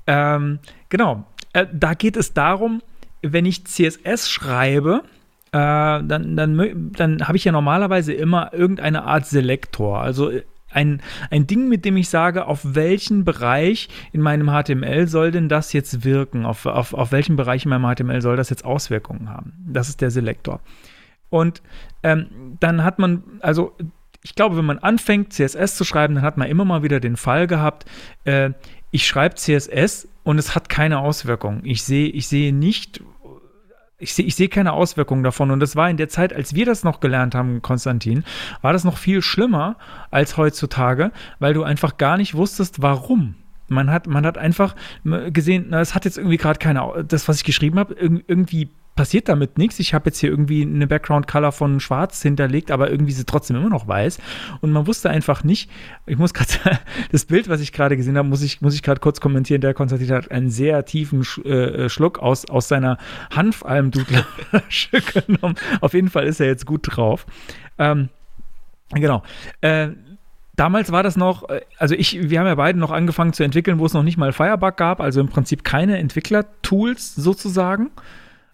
Ähm, genau. Äh, da geht es darum, wenn ich CSS schreibe, äh, dann, dann, dann habe ich ja normalerweise immer irgendeine Art Selektor. Also äh, ein, ein Ding, mit dem ich sage, auf welchen Bereich in meinem HTML soll denn das jetzt wirken? Auf, auf, auf welchen Bereich in meinem HTML soll das jetzt Auswirkungen haben? Das ist der Selektor. Und ähm, dann hat man, also ich glaube, wenn man anfängt, CSS zu schreiben, dann hat man immer mal wieder den Fall gehabt, äh, ich schreibe CSS und es hat keine Auswirkung. Ich sehe, ich sehe nicht, ich sehe, ich sehe keine Auswirkungen davon. Und das war in der Zeit, als wir das noch gelernt haben, Konstantin, war das noch viel schlimmer als heutzutage, weil du einfach gar nicht wusstest, warum. Man hat, man hat einfach gesehen, na, es hat jetzt irgendwie gerade keine, das, was ich geschrieben habe, irg- irgendwie passiert damit nichts. Ich habe jetzt hier irgendwie eine Background-Color von schwarz hinterlegt, aber irgendwie ist sie trotzdem immer noch weiß. Und man wusste einfach nicht, ich muss gerade, das Bild, was ich gerade gesehen habe, muss ich, muss ich gerade kurz kommentieren. Der Konstantin hat einen sehr tiefen Sch äh, Schluck aus, aus seiner Hanfalm-Dudler-Flasche genommen. Auf jeden Fall ist er jetzt gut drauf. Ähm, genau. Äh, Damals war das noch, äh, also ich, wir haben ja beide noch angefangen zu entwickeln, wo es noch nicht mal Firebug gab, also im Prinzip keine Entwickler-Tools sozusagen.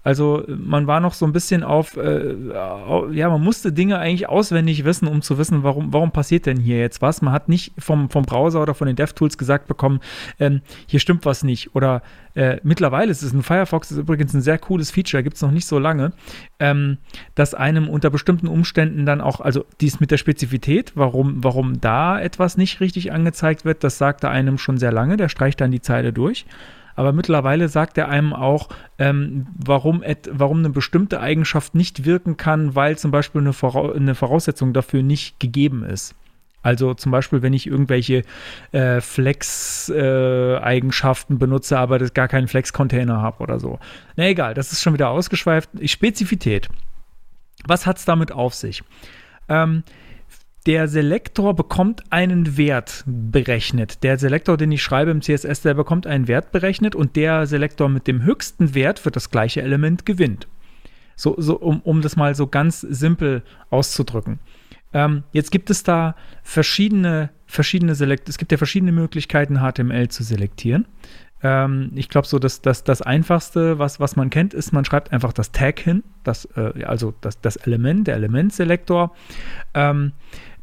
Also man war noch so ein bisschen auf, äh, ja, man musste Dinge eigentlich auswendig wissen, um zu wissen, warum, warum passiert denn hier jetzt was. Man hat nicht vom, vom Browser oder von den DevTools gesagt bekommen, ähm, hier stimmt was nicht. Oder äh, mittlerweile ist es ein Firefox, ist übrigens ein sehr cooles Feature, gibt es noch nicht so lange, ähm, dass einem unter bestimmten Umständen dann auch, also dies mit der Spezifität, warum, warum da etwas nicht richtig angezeigt wird, das sagte einem schon sehr lange, der streicht dann die Zeile durch. Aber mittlerweile sagt er einem auch, ähm, warum, warum eine bestimmte Eigenschaft nicht wirken kann, weil zum Beispiel eine, Vorau eine Voraussetzung dafür nicht gegeben ist. Also zum Beispiel, wenn ich irgendwelche äh, Flex-Eigenschaften benutze, aber das gar keinen Flex-Container habe oder so. Na egal, das ist schon wieder ausgeschweift. Spezifität. Was hat es damit auf sich? Ähm, der Selektor bekommt einen Wert berechnet. Der Selektor, den ich schreibe im CSS, der bekommt einen Wert berechnet und der Selektor mit dem höchsten Wert für das gleiche Element gewinnt. So, so um, um das mal so ganz simpel auszudrücken. Ähm, jetzt gibt es da verschiedene, verschiedene Selekt es gibt ja verschiedene Möglichkeiten, HTML zu selektieren. Ähm, ich glaube, so das, das, das Einfachste, was, was man kennt, ist, man schreibt einfach das Tag hin, das, äh, also das, das Element, der Elementselektor. Ähm,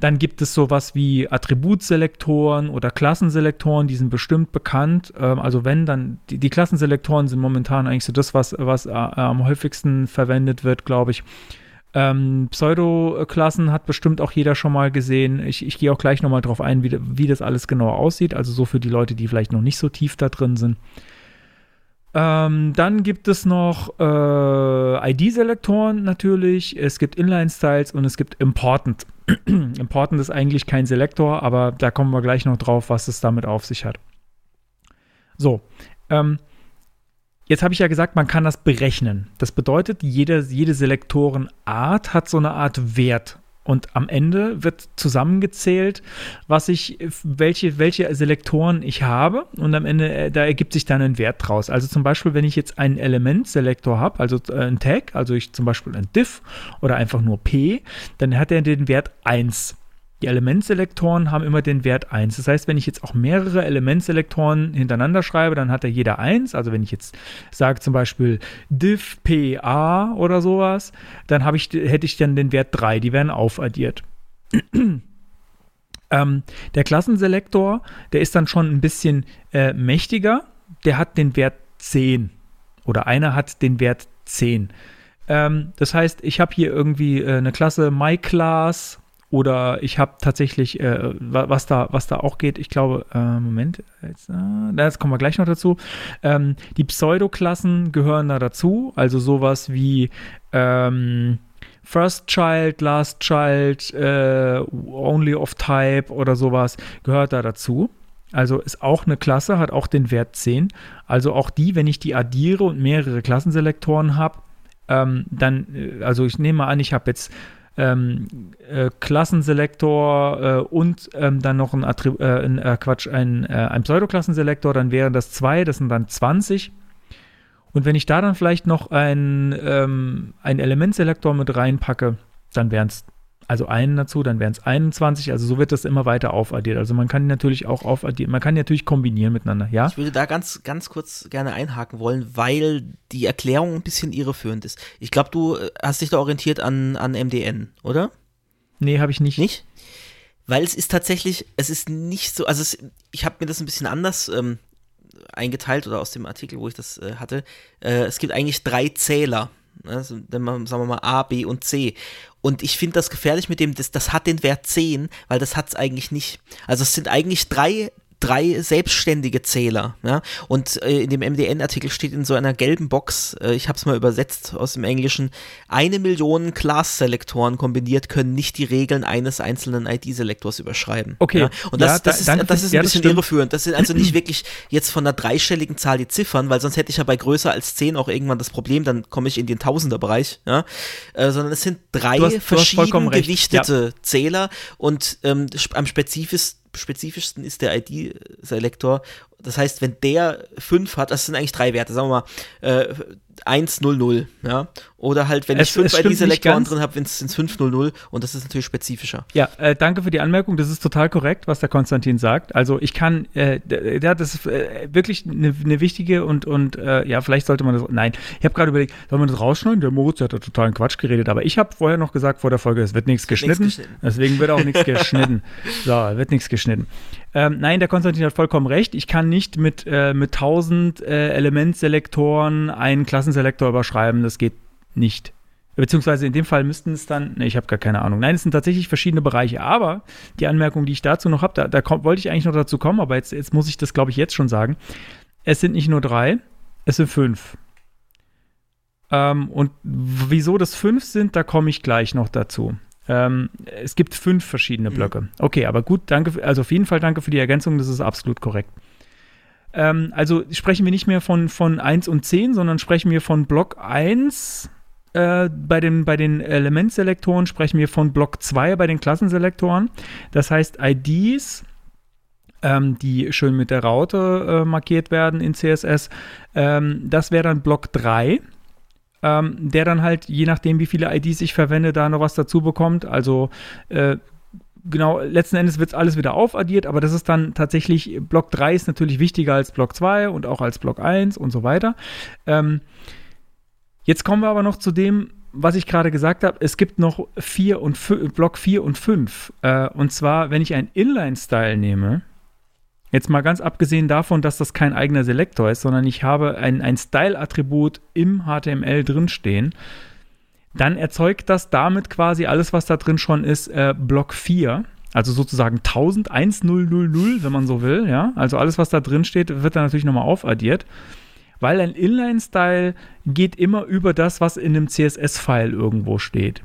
dann gibt es sowas wie Attributselektoren oder Klassenselektoren, die sind bestimmt bekannt. Ähm, also wenn dann, die, die, Klassenselektoren sind momentan eigentlich so das, was, was äh, am häufigsten verwendet wird, glaube ich. Ähm, Pseudo-Klassen hat bestimmt auch jeder schon mal gesehen. Ich, ich gehe auch gleich nochmal drauf ein, wie, wie das alles genau aussieht. Also so für die Leute, die vielleicht noch nicht so tief da drin sind. Ähm, dann gibt es noch äh, ID-Selektoren natürlich. Es gibt Inline-Styles und es gibt Important. Important ist eigentlich kein Selektor, aber da kommen wir gleich noch drauf, was es damit auf sich hat. So, ähm, Jetzt habe ich ja gesagt, man kann das berechnen. Das bedeutet, jede, jede Selektorenart hat so eine Art Wert. Und am Ende wird zusammengezählt, was ich, welche, welche Selektoren ich habe. Und am Ende, äh, da ergibt sich dann ein Wert draus. Also zum Beispiel, wenn ich jetzt einen Elementselektor habe, also äh, ein Tag, also ich zum Beispiel ein diff oder einfach nur p, dann hat er den Wert 1. Die Elementselektoren haben immer den Wert 1. Das heißt, wenn ich jetzt auch mehrere Elementselektoren hintereinander schreibe, dann hat er jeder 1. Also wenn ich jetzt sage zum Beispiel diff PA oder sowas, dann ich, hätte ich dann den Wert 3. Die werden aufaddiert. ähm, der Klassenselektor, der ist dann schon ein bisschen äh, mächtiger. Der hat den Wert 10. Oder einer hat den Wert 10. Ähm, das heißt, ich habe hier irgendwie äh, eine Klasse MyClass oder ich habe tatsächlich, äh, was, da, was da auch geht, ich glaube, äh, Moment, jetzt, äh, jetzt kommen wir gleich noch dazu. Ähm, die Pseudoklassen gehören da dazu, also sowas wie ähm, First Child, Last Child, äh, Only of Type oder sowas gehört da dazu. Also ist auch eine Klasse, hat auch den Wert 10. Also auch die, wenn ich die addiere und mehrere Klassenselektoren habe, ähm, dann, äh, also ich nehme an, ich habe jetzt ähm, äh, Klassenselektor äh, und ähm, dann noch ein, Attrib äh, ein äh, Quatsch, ein, äh, ein Pseudoklassenselektor, dann wären das zwei, das sind dann 20. Und wenn ich da dann vielleicht noch ein, ähm, ein Elementselektor mit reinpacke, dann wären es also einen dazu, dann wären es 21. Also so wird das immer weiter aufaddiert. Also man kann natürlich auch aufaddieren, man kann natürlich kombinieren miteinander, ja? Ich würde da ganz, ganz kurz gerne einhaken wollen, weil die Erklärung ein bisschen irreführend ist. Ich glaube, du äh, hast dich da orientiert an, an MDN, oder? Nee, habe ich nicht. Nicht? Weil es ist tatsächlich, es ist nicht so, also es, ich habe mir das ein bisschen anders ähm, eingeteilt oder aus dem Artikel, wo ich das äh, hatte. Äh, es gibt eigentlich drei Zähler. Also, sagen wir mal A, B und C. Und ich finde das gefährlich mit dem, das, das hat den Wert 10, weil das hat es eigentlich nicht. Also es sind eigentlich drei drei selbstständige Zähler. Ja? Und äh, in dem MDN-Artikel steht in so einer gelben Box, äh, ich habe es mal übersetzt aus dem Englischen, eine Million Class-Selektoren kombiniert können nicht die Regeln eines einzelnen ID-Selektors überschreiben. Okay. Ja? Und das, ja, das, da, ist, das ist ein bisschen irreführend. Das sind also nicht wirklich jetzt von einer dreistelligen Zahl die Ziffern, weil sonst hätte ich ja bei größer als 10 auch irgendwann das Problem, dann komme ich in den Tausenderbereich. Ja? Äh, sondern es sind drei hast, verschieden gewichtete Zähler und ähm, am spezifischsten spezifischsten ist der ID-Selektor. Das heißt, wenn der 5 hat, das sind eigentlich drei Werte, sagen wir mal, äh, 1, 0, 0, ja. Oder halt, wenn es, ich fünf ID-Selektoren drin habe, sind es 5, 0, 0 und das ist natürlich spezifischer. Ja, äh, danke für die Anmerkung. Das ist total korrekt, was der Konstantin sagt. Also ich kann, äh, ja, das ist äh, wirklich eine ne wichtige und, und äh, ja, vielleicht sollte man das, nein, ich habe gerade überlegt, soll man das rausschneiden? Der Moritz hat da totalen Quatsch geredet, aber ich habe vorher noch gesagt vor der Folge, es wird nichts geschnitten, geschnitten. Deswegen wird auch nichts geschnitten. So, wird nichts geschnitten. Ähm, nein, der Konstantin hat vollkommen recht. Ich kann nicht mit, äh, mit 1000 äh, Elementselektoren einen Klassenselektor überschreiben. Das geht nicht. Beziehungsweise in dem Fall müssten es dann, ne, ich habe gar keine Ahnung. Nein, es sind tatsächlich verschiedene Bereiche. Aber die Anmerkung, die ich dazu noch habe, da, da komm, wollte ich eigentlich noch dazu kommen, aber jetzt, jetzt muss ich das, glaube ich, jetzt schon sagen. Es sind nicht nur drei, es sind fünf. Ähm, und wieso das fünf sind, da komme ich gleich noch dazu. Ähm, es gibt fünf verschiedene mhm. Blöcke. Okay, aber gut, danke, also auf jeden Fall danke für die Ergänzung, das ist absolut korrekt. Ähm, also sprechen wir nicht mehr von, von 1 und 10, sondern sprechen wir von Block 1. Äh, bei, den, bei den Elementselektoren sprechen wir von Block 2 bei den Klassenselektoren. Das heißt, IDs, ähm, die schön mit der Raute äh, markiert werden in CSS, ähm, das wäre dann Block 3 ähm, der dann halt, je nachdem, wie viele IDs ich verwende, da noch was dazu bekommt. Also äh, genau, letzten Endes wird alles wieder aufaddiert, aber das ist dann tatsächlich, Block 3 ist natürlich wichtiger als Block 2 und auch als Block 1 und so weiter. Ähm, jetzt kommen wir aber noch zu dem, was ich gerade gesagt habe. Es gibt noch vier und Block 4 und 5. Äh, und zwar, wenn ich einen Inline-Style nehme, Jetzt mal ganz abgesehen davon, dass das kein eigener Selektor ist, sondern ich habe ein, ein Style-Attribut im HTML drinstehen, dann erzeugt das damit quasi alles, was da drin schon ist, äh, Block 4. Also sozusagen 1000, 1000, wenn man so will, ja. Also alles, was da drin steht, wird dann natürlich nochmal aufaddiert. Weil ein Inline-Style geht immer über das, was in einem CSS-File irgendwo steht.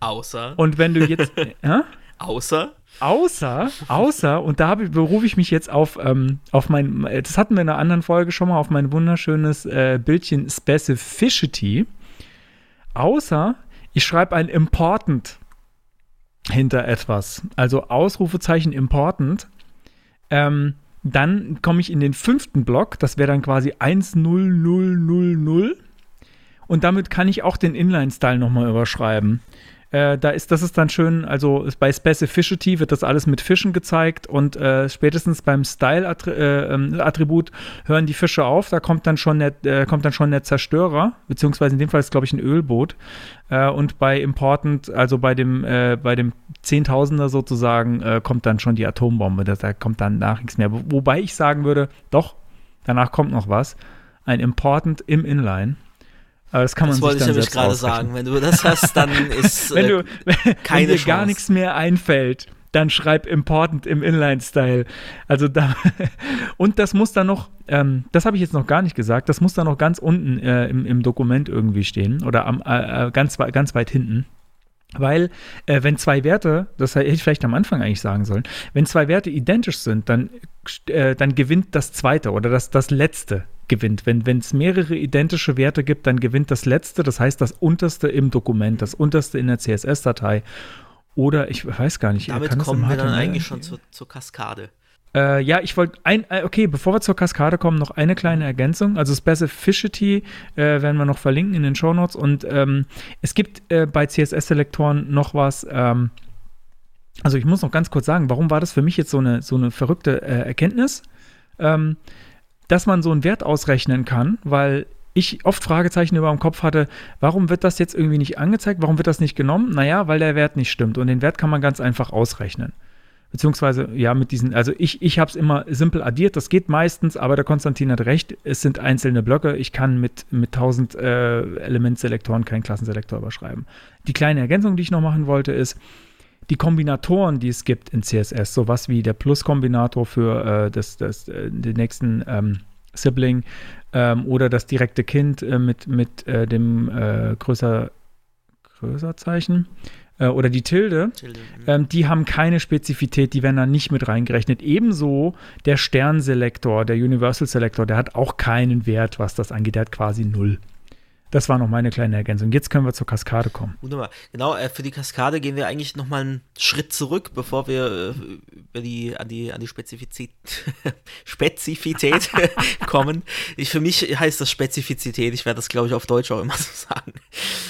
Außer. Und wenn du jetzt. ja? außer. Außer, außer, und da berufe ich mich jetzt auf, ähm, auf mein, das hatten wir in einer anderen Folge schon mal, auf mein wunderschönes äh, Bildchen Specificity. Außer, ich schreibe ein Important hinter etwas. Also Ausrufezeichen Important. Ähm, dann komme ich in den fünften Block, das wäre dann quasi 10000. Und damit kann ich auch den Inline-Style nochmal überschreiben. Äh, da ist, das ist dann schön, also bei Specificity wird das alles mit Fischen gezeigt und äh, spätestens beim Style-Attribut hören die Fische auf, da kommt dann schon der, äh, kommt dann schon der Zerstörer, beziehungsweise in dem Fall ist glaube ich ein Ölboot. Äh, und bei Important, also bei dem, äh, bei dem Zehntausender sozusagen, äh, kommt dann schon die Atombombe. Da, da kommt dann nach nichts mehr. Wo- Wobei ich sagen würde, doch, danach kommt noch was. Ein Important im Inline. Aber das kann Das man wollte sich ich dann nämlich gerade sagen. Wenn du das hast, dann ist. Wenn, äh, du, wenn keine dir gar Chance. nichts mehr einfällt, dann schreib Important im Inline-Style. Also da und das muss dann noch, ähm, das habe ich jetzt noch gar nicht gesagt, das muss dann noch ganz unten äh, im, im Dokument irgendwie stehen oder am, äh, äh, ganz, ganz weit hinten. Weil, äh, wenn zwei Werte, das hätte ich vielleicht am Anfang eigentlich sagen sollen, wenn zwei Werte identisch sind, dann, äh, dann gewinnt das zweite oder das, das letzte gewinnt. Wenn es mehrere identische Werte gibt, dann gewinnt das letzte, das heißt das unterste im Dokument, das unterste in der CSS-Datei. Oder ich weiß gar nicht. damit kommen wir dann eigentlich schon zur, zur Kaskade. Äh, ja, ich wollte ein, äh, okay, bevor wir zur Kaskade kommen, noch eine kleine Ergänzung. Also Specificity äh, werden wir noch verlinken in den Shownotes. Und ähm, es gibt äh, bei CSS-Selektoren noch was. Ähm, also ich muss noch ganz kurz sagen, warum war das für mich jetzt so eine, so eine verrückte äh, Erkenntnis, ähm, dass man so einen Wert ausrechnen kann, weil ich oft Fragezeichen über dem Kopf hatte, warum wird das jetzt irgendwie nicht angezeigt, warum wird das nicht genommen? Naja, weil der Wert nicht stimmt und den Wert kann man ganz einfach ausrechnen. Beziehungsweise, ja, mit diesen, also ich, ich habe es immer simpel addiert, das geht meistens, aber der Konstantin hat recht, es sind einzelne Blöcke, ich kann mit, mit 1000 äh, Elementselektoren keinen Klassenselektor überschreiben. Die kleine Ergänzung, die ich noch machen wollte, ist, die Kombinatoren, die es gibt in CSS, sowas wie der Plus-Kombinator für äh, das, das, äh, den nächsten ähm, Sibling ähm, oder das direkte Kind äh, mit, mit äh, dem äh, größer, Größerzeichen äh, oder die Tilde, Tilde, mhm. ähm, die haben keine Spezifität, die werden da nicht mit reingerechnet. Ebenso der Sternselektor, der Universal Selector, der hat auch keinen Wert, was das angeht, der hat quasi null. Das war noch meine kleine Ergänzung. Jetzt können wir zur Kaskade kommen. Wunderbar. Genau, äh, für die Kaskade gehen wir eigentlich nochmal einen Schritt zurück, bevor wir äh, die, an die, an die Spezifizität, Spezifität kommen. Ich, für mich heißt das Spezifizität. Ich werde das, glaube ich, auf Deutsch auch immer so sagen.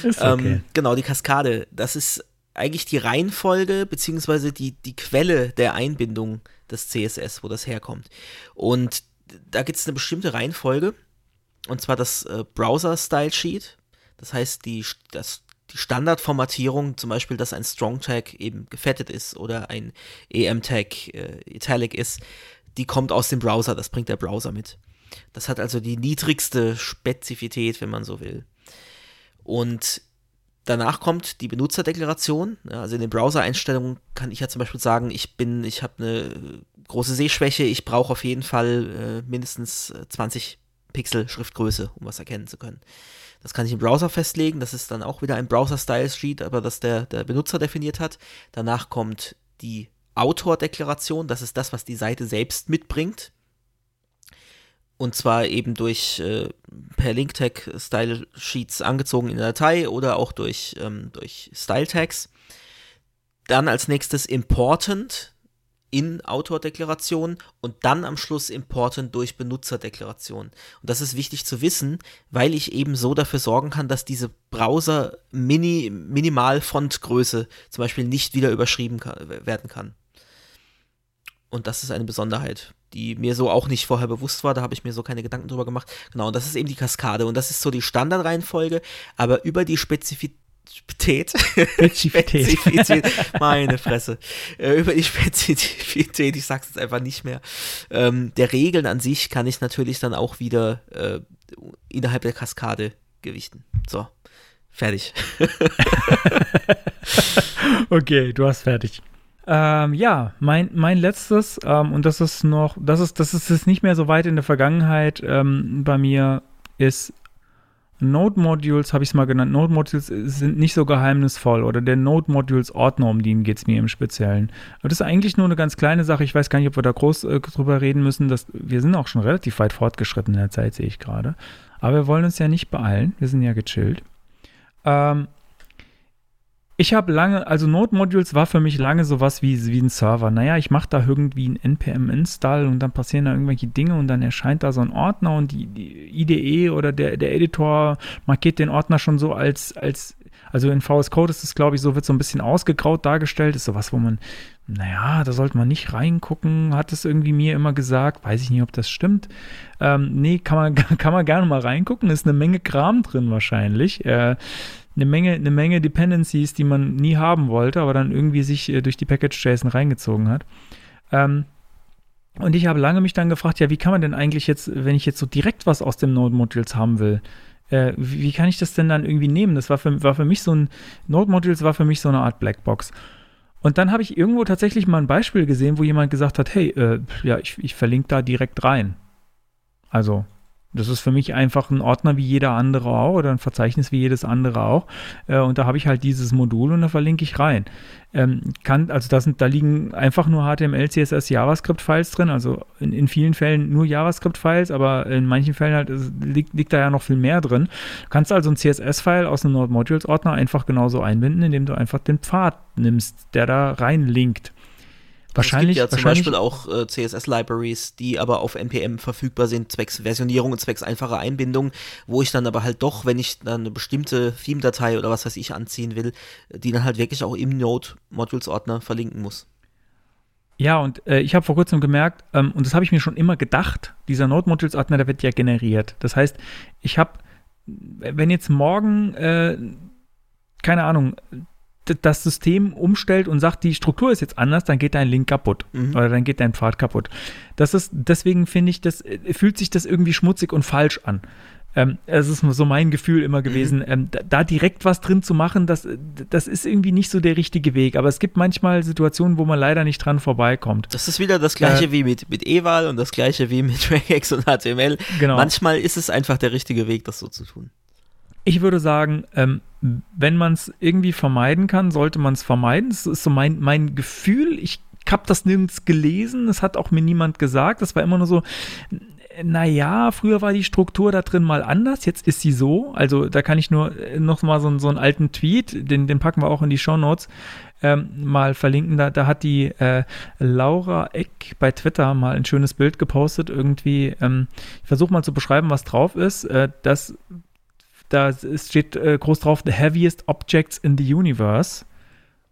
Ist okay. Ähm, genau, die Kaskade. Das ist eigentlich die Reihenfolge beziehungsweise die, die Quelle der Einbindung des CSS, wo das herkommt. Und da gibt es eine bestimmte Reihenfolge, und zwar das äh, Browser-Style-Sheet. Das heißt, die, das, die Standardformatierung, zum Beispiel, dass ein Strong-Tag eben gefettet ist oder ein EM-Tag äh, italic ist, die kommt aus dem Browser, das bringt der Browser mit. Das hat also die niedrigste Spezifität, wenn man so will. Und danach kommt die Benutzerdeklaration. Ja, also in den Browser-Einstellungen kann ich ja zum Beispiel sagen, ich bin, ich habe eine große Sehschwäche, ich brauche auf jeden Fall äh, mindestens äh, 20 Pixel Schriftgröße, um was erkennen zu können. Das kann ich im Browser festlegen, das ist dann auch wieder ein Browser-Style-Sheet, aber das der, der Benutzer definiert hat. Danach kommt die Autordeklaration, das ist das, was die Seite selbst mitbringt. Und zwar eben durch äh, per Link-Tag Style-Sheets angezogen in der Datei oder auch durch, ähm, durch Style-Tags. Dann als nächstes Important in Autordeklaration und dann am Schluss importen durch Benutzerdeklaration. Und das ist wichtig zu wissen, weil ich eben so dafür sorgen kann, dass diese Browser mini, minimal Fontgröße zum Beispiel nicht wieder überschrieben kann, werden kann. Und das ist eine Besonderheit, die mir so auch nicht vorher bewusst war. Da habe ich mir so keine Gedanken drüber gemacht. Genau, und das ist eben die Kaskade. Und das ist so die Standardreihenfolge, aber über die Spezifität Spezifität. Spezifität. Meine Fresse. Äh, über die Spezifität, ich sag's jetzt einfach nicht mehr. Ähm, der Regeln an sich kann ich natürlich dann auch wieder äh, innerhalb der Kaskade gewichten. So, fertig. okay, du hast fertig. Ähm, ja, mein, mein letztes, ähm, und das ist noch, das ist, das ist nicht mehr so weit in der Vergangenheit ähm, bei mir, ist Node-Modules, habe ich es mal genannt. Node-Modules sind nicht so geheimnisvoll oder der Node-Modules-Ordner, um den geht es mir im Speziellen. Aber das ist eigentlich nur eine ganz kleine Sache. Ich weiß gar nicht, ob wir da groß äh, drüber reden müssen. Dass, wir sind auch schon relativ weit fortgeschritten in der Zeit, sehe ich gerade. Aber wir wollen uns ja nicht beeilen. Wir sind ja gechillt. Ähm, ich habe lange, also Node Modules war für mich lange sowas wie, wie ein Server. Naja, ich mache da irgendwie ein NPM-Install und dann passieren da irgendwelche Dinge und dann erscheint da so ein Ordner und die, die IDE oder der, der Editor markiert den Ordner schon so als, als also in VS Code ist es, glaube ich, so, wird so ein bisschen ausgegraut dargestellt. Ist sowas, wo man, naja, da sollte man nicht reingucken, hat es irgendwie mir immer gesagt. Weiß ich nicht, ob das stimmt. Ähm, nee, kann man, kann man gerne mal reingucken. Ist eine Menge Kram drin wahrscheinlich. Äh, eine Menge, eine Menge Dependencies, die man nie haben wollte, aber dann irgendwie sich äh, durch die Package-JSON reingezogen hat. Ähm, und ich habe lange mich dann gefragt, ja, wie kann man denn eigentlich jetzt, wenn ich jetzt so direkt was aus dem Node-Modules haben will, äh, wie, kann ich das denn dann irgendwie nehmen? Das war für, war für mich so ein, Node-Modules war für mich so eine Art Blackbox. Und dann habe ich irgendwo tatsächlich mal ein Beispiel gesehen, wo jemand gesagt hat, hey, äh, ja, ich, ich verlinke da direkt rein. Also das ist für mich einfach ein Ordner wie jeder andere auch oder ein Verzeichnis wie jedes andere auch. Äh, und da habe ich halt dieses Modul und da verlinke ich rein. Ähm, kann, also da, sind, da liegen einfach nur HTML, CSS, JavaScript-Files drin, also in, in, vielen Fällen nur JavaScript-Files, aber in manchen Fällen halt liegt, liegt, da ja noch viel mehr drin. Kannst also ein CSS-File aus einem Node Modules-Ordner einfach genauso einbinden, indem du einfach den Pfad nimmst, der da reinlinkt. Wahrscheinlich, es gibt ja zum Beispiel auch äh, CSS-Libraries, die aber auf NPM verfügbar sind, zwecks Versionierung und zwecks einfacher Einbindung, wo ich dann aber halt doch, wenn ich dann eine bestimmte Theme-Datei oder was weiß ich anziehen will, die dann halt wirklich auch im Node-Modules-Ordner verlinken muss. Ja, und äh, ich habe vor kurzem gemerkt, ähm, und das habe ich mir schon immer gedacht, dieser Node-Modules-Ordner, der wird ja generiert. Das heißt, ich habe, wenn jetzt morgen, äh, keine Ahnung, das System umstellt und sagt, die Struktur ist jetzt anders, dann geht dein Link kaputt mhm. oder dann geht dein Pfad kaputt. Das ist, deswegen finde ich, das äh, fühlt sich das irgendwie schmutzig und falsch an. Ähm, es ist so mein Gefühl immer gewesen, mhm. ähm, da, da, direkt was drin zu machen, das, das ist irgendwie nicht so der richtige Weg. Aber es gibt manchmal Situationen, wo man leider nicht dran vorbeikommt. Das ist wieder das gleiche äh, wie mit, mit Eval und das gleiche wie mit Regex und HTML. Genau. Manchmal ist es einfach der richtige Weg, das so zu tun. Ich würde sagen, ähm, wenn man es irgendwie vermeiden kann, sollte man es vermeiden. Das ist so mein, mein Gefühl. Ich habe das nirgends gelesen. Das hat auch mir niemand gesagt. Das war immer nur so, naja, früher war die Struktur da drin mal anders, jetzt ist sie so. Also da kann ich nur äh, noch mal so, so einen alten Tweet, den, den packen wir auch in die Show Notes, ähm, mal verlinken. Da, da hat die äh, Laura Eck bei Twitter mal ein schönes Bild gepostet. Irgendwie, ähm, ich versuche mal zu beschreiben, was drauf ist. Äh, das da steht äh, groß drauf, The Heaviest Objects in the Universe.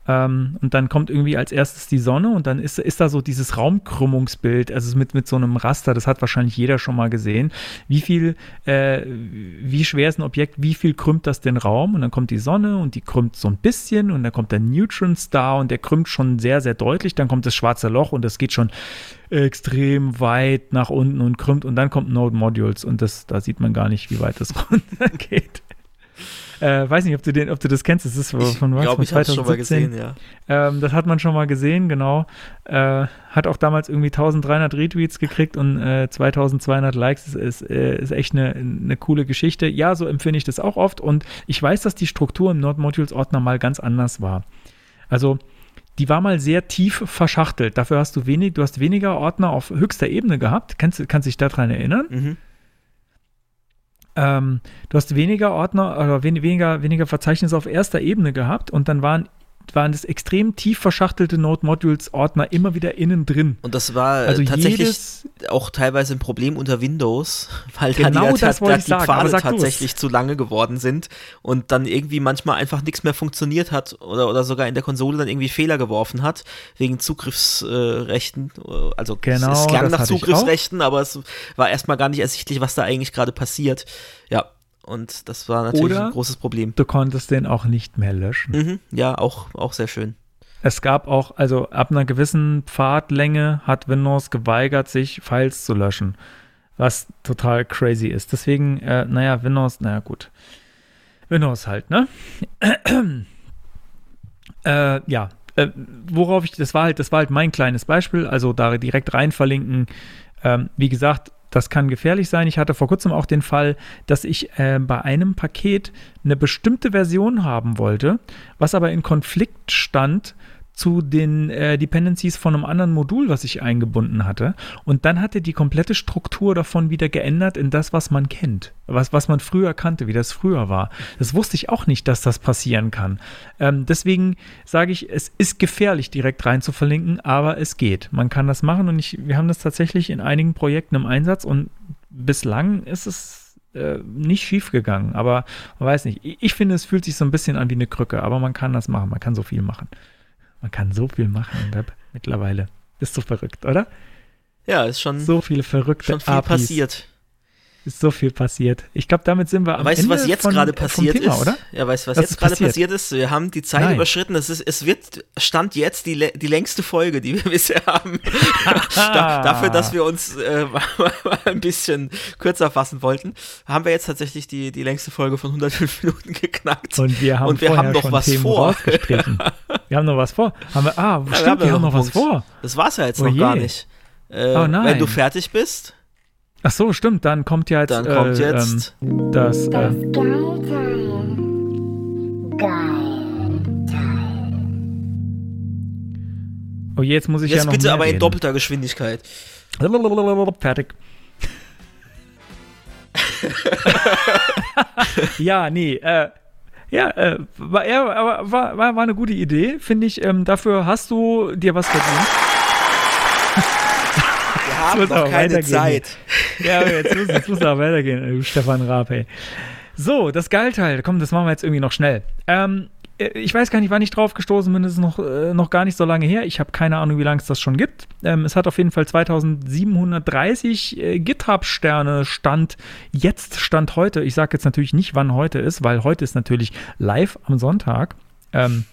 Ähm, und dann kommt irgendwie als erstes die Sonne und dann ist, ist da so dieses Raumkrümmungsbild, also mit, mit so einem Raster, das hat wahrscheinlich jeder schon mal gesehen. Wie viel, äh, wie schwer ist ein Objekt, wie viel krümmt das den Raum? Und dann kommt die Sonne und die krümmt so ein bisschen und dann kommt der Neutron Star und der krümmt schon sehr, sehr deutlich. Dann kommt das schwarze Loch und das geht schon extrem weit nach unten und krümmt und dann kommt Node Modules und das, da sieht man gar nicht, wie weit das runtergeht. Äh, weiß nicht, ob du, den, ob du das kennst. Das ist von, ich was? Glaub, von 2017. schon mal gesehen, ja. Ähm, das hat man schon mal gesehen, genau. Äh, hat auch damals irgendwie 1300 Retweets gekriegt und äh, 2200 Likes. Das ist, äh, ist echt eine, eine coole Geschichte. Ja, so empfinde ich das auch oft und ich weiß, dass die Struktur im Node Modules Ordner mal ganz anders war. Also, die war mal sehr tief verschachtelt. Dafür hast du wenig, du hast weniger Ordner auf höchster Ebene gehabt. Kannst, kannst dich daran erinnern? Mhm. Ähm, du hast weniger Ordner oder wen, weniger, weniger Verzeichnisse auf erster Ebene gehabt und dann waren waren das extrem tief verschachtelte Node-Modules-Ordner immer wieder innen drin. Und das war äh, Also tatsächlich auch teilweise ein Problem unter Windows, weil Genau dann die, das ich die sagen, Pfade tatsächlich zu lange geworden sind und dann irgendwie manchmal einfach nichts mehr funktioniert hat oder, oder sogar in der Konsole dann irgendwie Fehler geworfen hat, wegen Zugriffsrechten. Also Genau, es, es klang nach Zugriffsrechten, aber es war erstmal gar nicht ersichtlich, was da eigentlich gerade passiert. Ja, und das war natürlich Oder- ein großes Problem. Du konntest den auch nicht mehr löschen. Mhm, ja, auch, auch sehr schön. Es gab auch, also ab einer gewissen Pfadlänge hat Windows geweigert, sich Files zu löschen. Was total crazy ist. Deswegen, äh, naja, Windows, naja, gut. Windows halt, ne? äh, ja. Äh, worauf ich, das war halt, das war halt mein kleines Beispiel, also da direkt rein verlinken. Ähm, wie gesagt, das kann gefährlich sein. Ich hatte vor kurzem auch den Fall, dass ich äh, bei einem Paket eine bestimmte Version haben wollte, was aber in Konflikt stand zu den äh, Dependencies von einem anderen Modul, was ich eingebunden hatte. Und dann hatte die komplette Struktur davon wieder geändert in das, was man kennt, was, was man früher kannte, wie das früher war. Das wusste ich auch nicht, dass das passieren kann. Ähm, deswegen sage ich, es ist gefährlich, direkt rein zu verlinken, aber es geht. Man kann das machen und ich, wir haben das tatsächlich in einigen Projekten im Einsatz und bislang ist es äh, nicht schief gegangen, aber man weiß nicht. Ich, ich finde, es fühlt sich so ein bisschen an wie eine Krücke, aber man kann das machen, man kann so viel machen. Man kann so viel machen im Web mittlerweile. Ist so verrückt, oder? Ja, ist schon, So viele verrückte schon viel APIs. passiert. Ist so viel passiert. Ich glaube, damit sind wir am Weißt Ende du, was jetzt gerade passiert Thema, ist? oder? Ja, weißt du, was Was jetzt gerade passiert? ist? Wir haben die Zeit Nein. überschritten. Es, ist, es wird, stand jetzt die, die längste Folge, die wir bisher haben. da, dafür, dass wir uns äh, ein bisschen kürzer fassen wollten, haben wir jetzt tatsächlich die, die längste Folge von 105 Minuten geknackt. Und wir haben, Und wir haben noch was Themen vor. wir haben noch was vor. Haben wir, ah, Ja, stimmt, wir haben ja noch was vor. Das war's ja jetzt Oh noch je. gar nicht. Äh, Oh nein. Wenn du fertig bist, Ach so, stimmt. Dann kommt ja jetzt, dann kommt äh, jetzt. ähm, das. Das Äh, Geil Teil. oh je, jetzt muss ich ja jetzt noch bitte mehr aber in reden. doppelter Geschwindigkeit. Fertig. ja, nee, äh, ja, äh, war, ja, war, war, war eine gute Idee, finde ich. Ähm, dafür hast du dir was verdient. Haben noch keine. Zeit. Ja, aber jetzt muss, jetzt muss er weitergehen, du Stefan Raab, ey. So, das Geilteil, komm, das machen wir jetzt irgendwie noch schnell. Ähm, äh, ich weiß gar nicht, wann ich drauf gestoßen bin, das ist noch, äh, noch gar nicht so lange her. Ich habe keine Ahnung, wie lange es das schon gibt. Ähm, es hat auf jeden Fall 2730 äh, GitHub-Sterne Stand, jetzt Stand heute. Ich sage jetzt natürlich nicht, wann heute ist, weil heute ist natürlich live am Sonntag. Ähm,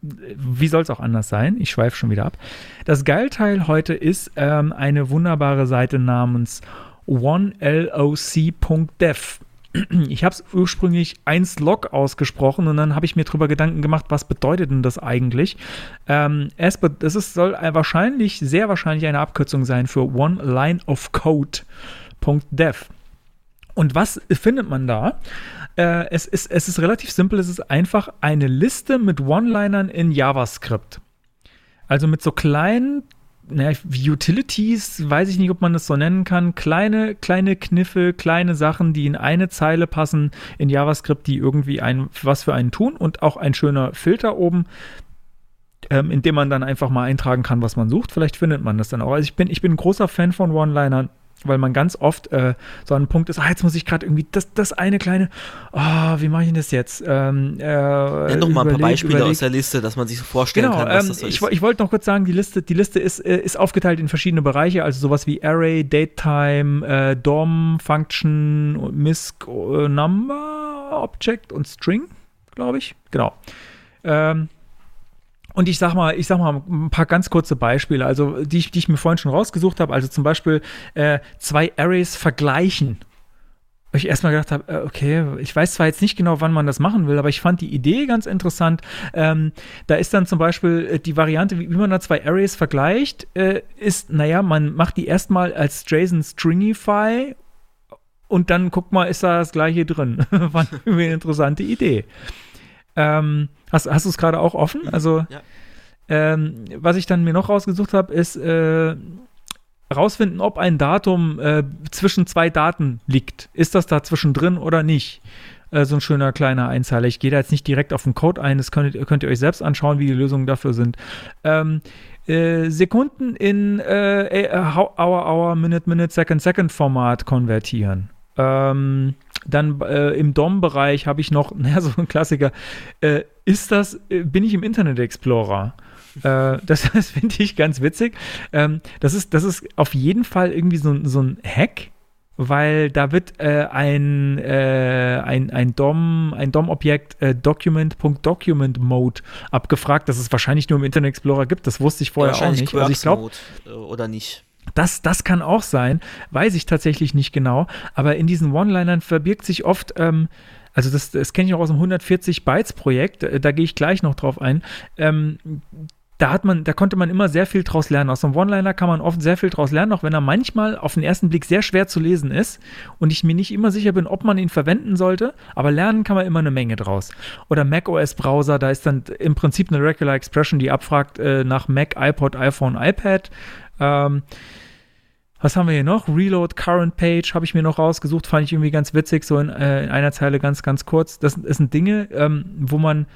wie soll es auch anders sein? Ich schweife schon wieder ab. Das Geilteil heute ist ähm, eine wunderbare Seite namens oneloc.dev. Ich habe es ursprünglich 1log ausgesprochen und dann habe ich mir darüber Gedanken gemacht, was bedeutet denn das eigentlich? Ähm, es, ist, soll ein- wahrscheinlich, sehr wahrscheinlich eine Abkürzung sein für One Line of Code.dev. Und was findet man da? Äh, es, ist, es ist relativ simpel. Es ist einfach eine Liste mit One-Linern in JavaScript. Also mit so kleinen naja, Utilities, weiß ich nicht, ob man das so nennen kann. Kleine, kleine Kniffe, kleine Sachen, die in eine Zeile passen in JavaScript, die irgendwie ein, was für einen tun und auch ein schöner Filter oben, ähm, in dem man dann einfach mal eintragen kann, was man sucht. Vielleicht findet man das dann auch. Also ich bin, ich bin ein großer Fan von One-Linern weil man ganz oft äh, so an einem Punkt ist, ah, jetzt muss ich gerade irgendwie das, das eine kleine, ah, wie mache ich denn das jetzt? Ähm, äh, Nenn doch mal ein paar überleg, Beispiele überleg. aus der Liste, dass man sich so vorstellen Genau, kann, was ähm, das so ich, ich wollte noch kurz sagen, die Liste, die Liste ist, äh, ist aufgeteilt in verschiedene Bereiche, also sowas wie Array, Datetime, äh, DOM, Function, Misc, äh, Number, Object und String, glaube ich. Genau. Ähm, und ich sag mal, ich sag mal ein paar ganz kurze Beispiele, also die die ich mir vorhin schon rausgesucht habe. Also zum Beispiel äh, zwei Arrays vergleichen. Ich erstmal gedacht habe, äh, okay, ich weiß zwar jetzt nicht genau, wann man das machen will, aber ich fand die Idee ganz interessant. Ähm, da ist dann zum Beispiel äh, die Variante, wie, wie man da zwei Arrays vergleicht, äh, ist, naja, man macht die erstmal als JSON Stringify und dann guckt mal, ist da das gleiche drin. War eine interessante Idee. Ähm, hast hast du es gerade auch offen? Also, ja. ähm, was ich dann mir noch rausgesucht habe, ist äh, rausfinden, ob ein Datum äh, zwischen zwei Daten liegt. Ist das da zwischendrin oder nicht? Äh, so ein schöner kleiner Einzeiler. Ich gehe da jetzt nicht direkt auf den Code ein, das könnt, könnt ihr euch selbst anschauen, wie die Lösungen dafür sind. Ähm, äh, Sekunden in äh, äh, Hour, Hour, Minute, Minute, Second, Second Format konvertieren. Ähm, dann äh, im DOM-Bereich habe ich noch, naja, so ein Klassiker. Äh, ist das, äh, bin ich im Internet Explorer? Äh, das das finde ich ganz witzig. Ähm, das, ist, das ist auf jeden Fall irgendwie so, ein- so ein Hack, weil da wird äh, ein, äh, ein, ein DOM, ein DOM-Objekt äh, Document.document-Mode abgefragt, das es wahrscheinlich nur im Internet Explorer gibt. Das wusste ich vorher auch Wahrscheinlich nicht. Also ich glaube, äh, oder nicht. Das, das kann auch sein, weiß ich tatsächlich nicht genau. Aber in diesen One-Linern verbirgt sich oft, ähm, also das, das kenne ich auch aus dem 140 Bytes-Projekt, äh, da gehe ich gleich noch drauf ein. Ähm, da hat man, da konnte man immer sehr viel draus lernen. Aus einem One-Liner kann man oft sehr viel draus lernen, auch wenn er manchmal auf den ersten Blick sehr schwer zu lesen ist und ich mir nicht immer sicher bin, ob man ihn verwenden sollte. Aber lernen kann man immer eine Menge draus. Oder macOS-Browser, da ist dann im Prinzip eine Regular Expression, die abfragt äh, nach Mac, iPod, iPhone, iPad. Ähm, was haben wir hier noch? Reload Current Page habe ich mir noch rausgesucht, fand ich irgendwie ganz witzig, so in, äh, in einer Zeile ganz, ganz kurz. Das, das sind Dinge, ähm, wo man,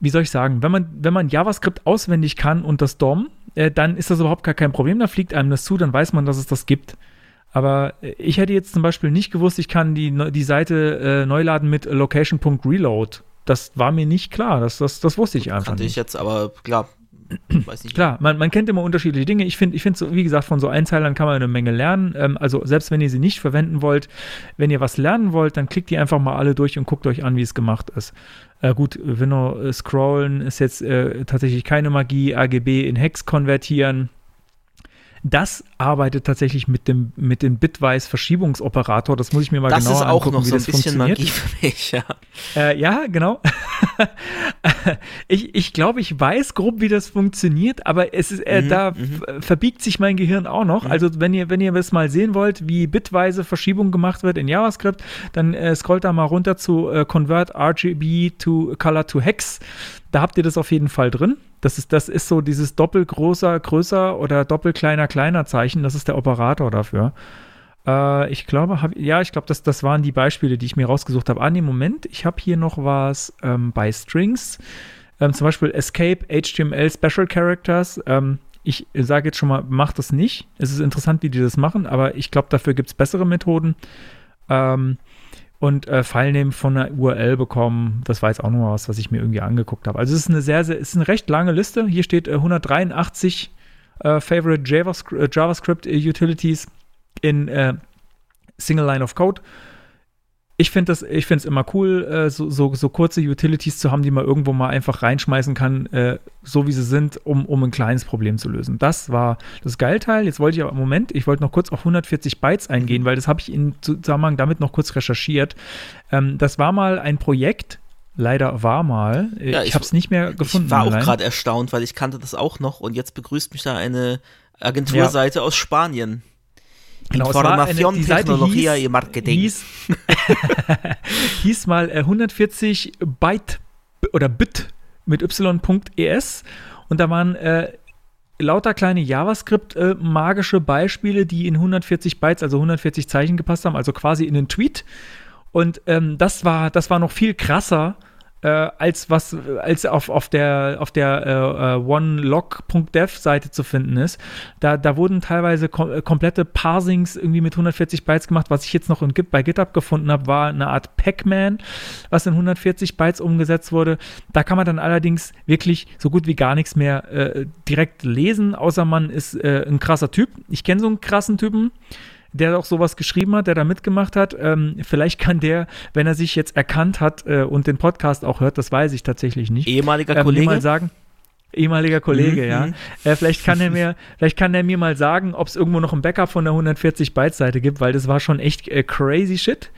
wie soll ich sagen, wenn man, wenn man JavaScript auswendig kann und das DOM, äh, dann ist das überhaupt gar kein Problem, da fliegt einem das zu, dann weiß man, dass es das gibt. Aber äh, ich hätte jetzt zum Beispiel nicht gewusst, ich kann die, Neu- die Seite äh, neu laden mit location.reload. Das war mir nicht klar, das, das, das wusste ich einfach Kannte nicht. ich jetzt, aber klar. Klar, man, man kennt immer unterschiedliche Dinge. Ich finde, ich finde, so, wie gesagt, von so Einzeilern kann man eine Menge lernen. Ähm, also selbst wenn ihr sie nicht verwenden wollt, wenn ihr was lernen wollt, dann klickt die einfach mal alle durch und guckt euch an, wie es gemacht ist. Äh, gut, Window äh, scrollen ist jetzt äh, tatsächlich keine Magie. AGB in Hex konvertieren. Das arbeitet tatsächlich mit dem, mit dem Bitwise-Verschiebungsoperator. Das muss ich mir mal Das genauer ist auch angucken, noch wie so ein das bisschen. Magie für mich, ja. Äh, ja, genau. ich ich glaube, ich weiß grob, wie das funktioniert, aber es ist, äh, Mhm, da mhm. verbiegt sich mein Gehirn auch noch. Also wenn ihr, wenn ihr das mal sehen wollt, wie bitweise Verschiebung gemacht wird in JavaScript, dann äh, scrollt da mal runter zu äh, Convert RGB to Color to Hex. Da habt ihr das auf jeden Fall drin. Das ist, das ist so dieses doppelgroßer, größer oder doppelkleiner, kleiner Zeichen. Das ist der Operator dafür. Äh, ich glaube, hab, ja, ich glaube, das, das waren die Beispiele, die ich mir rausgesucht habe. Ah, nee, Moment, ich habe hier noch was ähm, bei Strings. Ähm, zum Beispiel Escape HTML Special Characters. Ähm, ich sage jetzt schon mal, macht das nicht. Es ist interessant, wie die das machen, aber ich glaube, dafür gibt es bessere Methoden. Ähm, und äh, Filenamen von einer URL bekommen. Das war jetzt auch noch mal was, was ich mir irgendwie angeguckt habe. Also es ist eine sehr, sehr, es ist eine recht lange Liste. Hier steht äh, 183 äh, Favorite JavaScript, äh, JavaScript Utilities in äh, Single Line of Code. Ich finde das, ich finde es immer cool, äh, so, so, so kurze Utilities zu haben, die man irgendwo mal einfach reinschmeißen kann, äh, so wie sie sind, um, um ein kleines Problem zu lösen. Das war das Geilteil. Jetzt wollte ich aber im Moment, ich wollte noch kurz auf 140 Bytes eingehen, weil das habe ich in Zusammenhang damit noch kurz recherchiert. Ähm, das war mal ein Projekt, leider war mal, äh, Ja, ich, ich- habe es nicht mehr gefunden. Ich war auch gerade erstaunt, weil ich kannte das auch noch und jetzt begrüßt mich da eine Agenturseite aus Spanien. Genau, war eine- Información die Seite Tecnología hieß- Marketing. Hieß, hieß mal äh, 140 Byte oder Bit mit y.es und da waren äh, lauter kleine JavaScript äh, magische Beispiele, die in 140 Bytes, also 140 Zeichen gepasst haben, also quasi in einen Tweet. Und ähm, das war, das war noch viel krasser äh, als was als auf, auf der auf der äh, äh, onelog.dev Seite zu finden ist. Da, da wurden teilweise kom äh, komplette Parsings irgendwie mit 140 Bytes gemacht. Was ich jetzt noch in bei GitHub gefunden habe, war eine Art Pac-Man, was in 140 Bytes umgesetzt wurde. Da kann man dann allerdings wirklich so gut wie gar nichts mehr äh, direkt lesen, außer man ist äh, ein krasser Typ. Ich kenne so einen krassen Typen der auch sowas geschrieben hat, der da mitgemacht hat. Ähm, vielleicht kann der, wenn er sich jetzt erkannt hat äh, und den Podcast auch hört, das weiß ich tatsächlich nicht. Ehemaliger ähm, Kollege. mal sagen, ehemaliger Kollege, Mhm, ja. mhm. Äh, vielleicht kann er mir, vielleicht kann er mir mal sagen, ob es irgendwo noch ein Backup von der 140 Bytes Seite gibt, weil das war schon echt äh, crazy shit.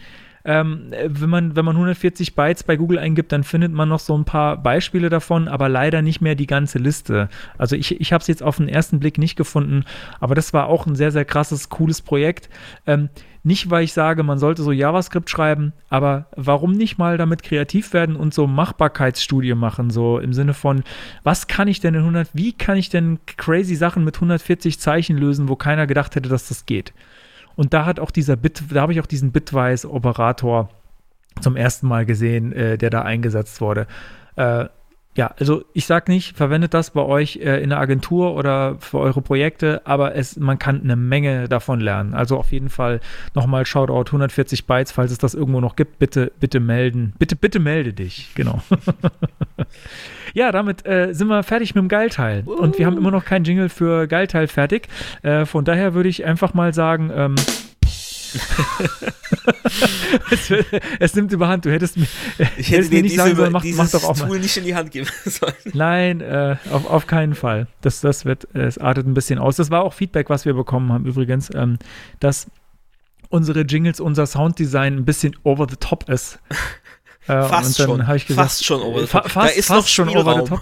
Ähm, äh, wenn, man, wenn man 140 Bytes bei Google eingibt, dann findet man noch so ein paar Beispiele davon, aber leider nicht mehr die ganze Liste. Also ich, ich habe es jetzt auf den ersten Blick nicht gefunden, aber das war auch ein sehr, sehr krasses, cooles Projekt. Ähm, nicht, weil ich sage, man sollte so JavaScript schreiben, aber warum nicht mal damit kreativ werden und so Machbarkeitsstudie machen, so im Sinne von, was kann ich denn in 100, wie kann ich denn crazy Sachen mit 140 Zeichen lösen, wo keiner gedacht hätte, dass das geht. Und da hat auch dieser Bit, da habe ich auch diesen Bitwise-Operator zum ersten Mal gesehen, äh, der da eingesetzt wurde. Äh, ja, also ich sag nicht, verwendet das bei euch äh, in der Agentur oder für eure Projekte, aber es, man kann eine Menge davon lernen. Also auf jeden Fall nochmal Shoutout 140 Bytes, falls es das irgendwo noch gibt, bitte, bitte melden. Bitte, bitte melde dich, genau. ja, damit äh, sind wir fertig mit dem Geilteil. Und wir haben immer noch kein Jingle für Geilteil fertig. Äh, von daher würde ich einfach mal sagen, ähm, es, es, nimmt überhand. Du hättest mir, ich hätte dir nicht diese, sagen sollen, mach, mach doch auch Tool mal. nicht in die Hand geben sollen. Nein, äh, auf, auf keinen Fall. Das, das wird, äh, es artet ein bisschen aus. Das war auch Feedback, was wir bekommen haben übrigens, ähm, dass unsere Jingles, unser Sounddesign ein bisschen over the top ist. Äh, Fast schon. habe ich gesagt, fast schon over the fa- top. fast, da ist fast noch schon over the top.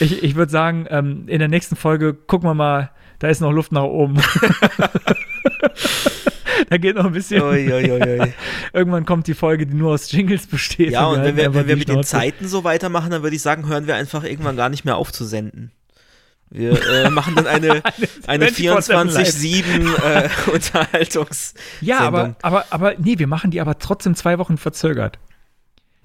Ich, ich würde sagen, ähm, in der nächsten Folge gucken wir mal, da ist noch Luft nach oben. da geht noch ein bisschen. Ui, ui, ui. Irgendwann kommt die Folge, die nur aus Jingles besteht. Ja, und wenn wir, wenn wir mit den. Zeiten so weitermachen, dann würde ich sagen, hören wir einfach irgendwann gar nicht mehr auf zu senden. Wir äh, machen dann eine, eine 24/7 24-7 äh, Unterhaltungs. Ja, aber, aber, aber nee, wir machen die aber trotzdem zwei Wochen verzögert.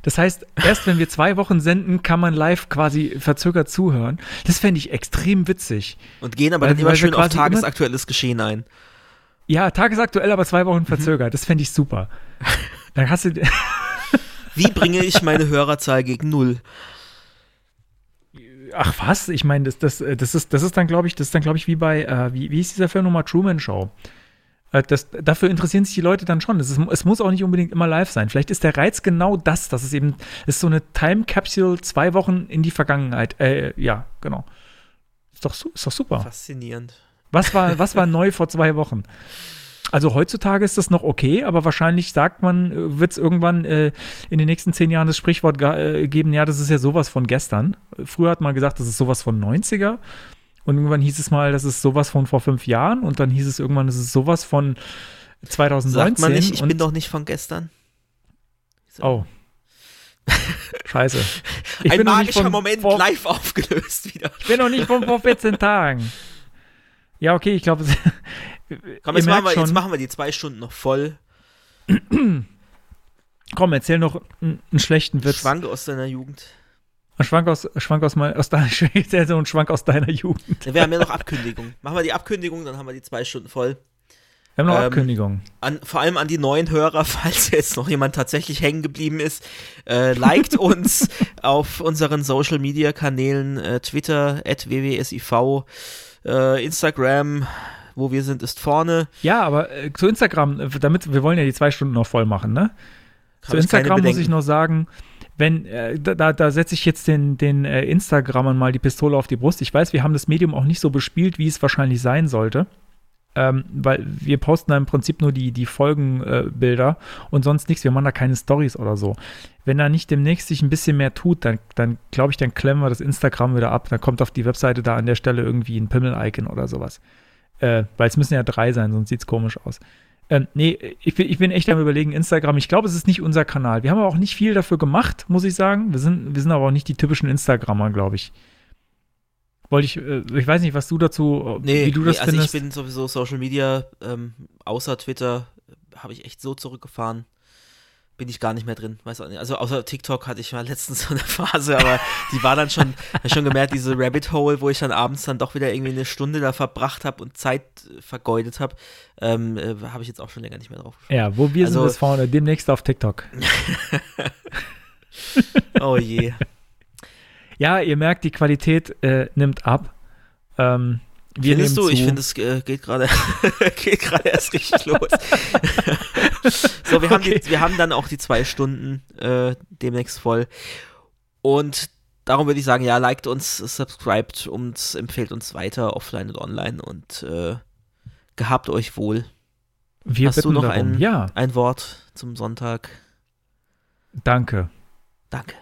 Das heißt, erst wenn wir zwei Wochen senden, kann man live quasi verzögert zuhören. Das fände ich extrem witzig. Und gehen aber Weil- dann immer schön auf tagesaktuelles Geschehen ein. Ja, tagesaktuell, aber zwei Mhm. Wochen verzögert. Das fände ich super. Dann hast du. Wie bringe ich meine Hörerzahl gegen null? Ach was? Ich meine, das, das, äh, das, ist, das ist dann, glaube ich, das ist dann, glaube ich, wie bei, äh, wie, wie hieß dieser Film nochmal? Truman Show. Äh, Das, dafür interessieren sich die Leute dann schon. Ist, es muss auch nicht unbedingt immer live sein. Vielleicht ist der Reiz genau das, dass es eben ist so eine Time Capsule zwei Wochen in die Vergangenheit. Äh, ja, genau. Ist doch, ist doch super. Faszinierend. Was war, was war neu vor zwei Wochen? Also heutzutage ist das noch okay, aber wahrscheinlich sagt man, wird es irgendwann äh, in den nächsten zehn Jahren das Sprichwort ga- äh, geben, ja, das ist ja sowas von gestern. Früher hat man gesagt, das ist sowas von 90er. Und irgendwann hieß es mal, das ist sowas von vor fünf Jahren. Und dann hieß es irgendwann, das ist sowas von 2019. Sagt man nicht, ich bin doch nicht von gestern? Oh. Scheiße. Ich Ein bin noch nicht magischer von Moment vor, live aufgelöst wieder. Ich bin noch nicht von vor 14 Tagen. Ja, okay, ich glaube, Komm, jetzt machen, wir, jetzt machen wir die zwei Stunden noch voll. komm, erzähl noch einen, schlechten Witz. Schwank aus deiner Jugend. Ein Schwank aus, Schwank aus, mein, aus deiner, so ein Schwank aus deiner Jugend. Wir haben ja noch Abkündigung. Machen wir die Abkündigung, dann haben wir die zwei Stunden voll. Wir haben noch Ähm, Abkündigung. An, vor allem an die neuen Hörer, falls jetzt noch jemand tatsächlich hängen geblieben ist, äh, liked uns auf unseren Social Media Kanälen, äh, Twitter, at wwsiv, äh, Instagram, wo wir sind, ist vorne. Ja, aber äh, zu Instagram, äh, damit, wir wollen ja die zwei Stunden noch voll machen, ne? Hab zu Instagram muss ich noch sagen, wenn, äh, da, da, setze ich jetzt den, den äh, Instagrammern mal die Pistole auf die Brust. Ich weiß, wir haben das Medium auch nicht so bespielt, wie es wahrscheinlich sein sollte. Ähm, weil wir posten da im Prinzip nur die, die Folgenbilder äh, und sonst nichts. Wir machen da keine Stories oder so. Wenn da nicht demnächst sich ein bisschen mehr tut, dann, dann glaube ich, dann klemmen wir das Instagram wieder ab. Dann kommt auf die Webseite da an der Stelle irgendwie ein Pimmel-Icon oder sowas. Äh, weil es müssen ja drei sein, sonst sieht es komisch aus. Ähm, nee, ich bin, ich bin echt am überlegen, Instagram. Ich glaube, es ist nicht unser Kanal. Wir haben aber auch nicht viel dafür gemacht, muss ich sagen. Wir sind, wir sind aber auch nicht die typischen Instagrammer, glaube ich. Wollte ich, äh, ich weiß nicht, was du dazu, Nee, wie du das nee, also findest. ich bin sowieso Social Media, ähm, außer Twitter, habe ich echt so zurückgefahren. Bin ich gar nicht mehr drin. Weiß auch nicht. Also außer TikTok hatte ich mal letztens so eine Phase, aber die war dann schon, hab ich schon gemerkt, diese Rabbit Hole, wo ich dann abends dann doch wieder irgendwie eine Stunde da verbracht habe und Zeit äh, vergeudet habe, ähm, äh, habe ich jetzt auch schon länger nicht mehr drauf geschaut. ja, wo wir sind Also- bis vorne, demnächst auf TikTok. Oh je. Ja, ihr merkt, die Qualität äh, nimmt ab. Ähm, wir Findest du? Ich zu. finde, es äh, geht gerade geht gerade erst richtig los. so, wir, haben Okay. die, wir haben dann auch die zwei Stunden äh, demnächst voll. Und darum würde ich sagen, ja, liked uns, subscribt uns, empfehlt uns weiter offline und online und äh, gehabt euch wohl. wir Hast du noch darum. ein- Ja, Ein Wort zum Sonntag. danke. Danke.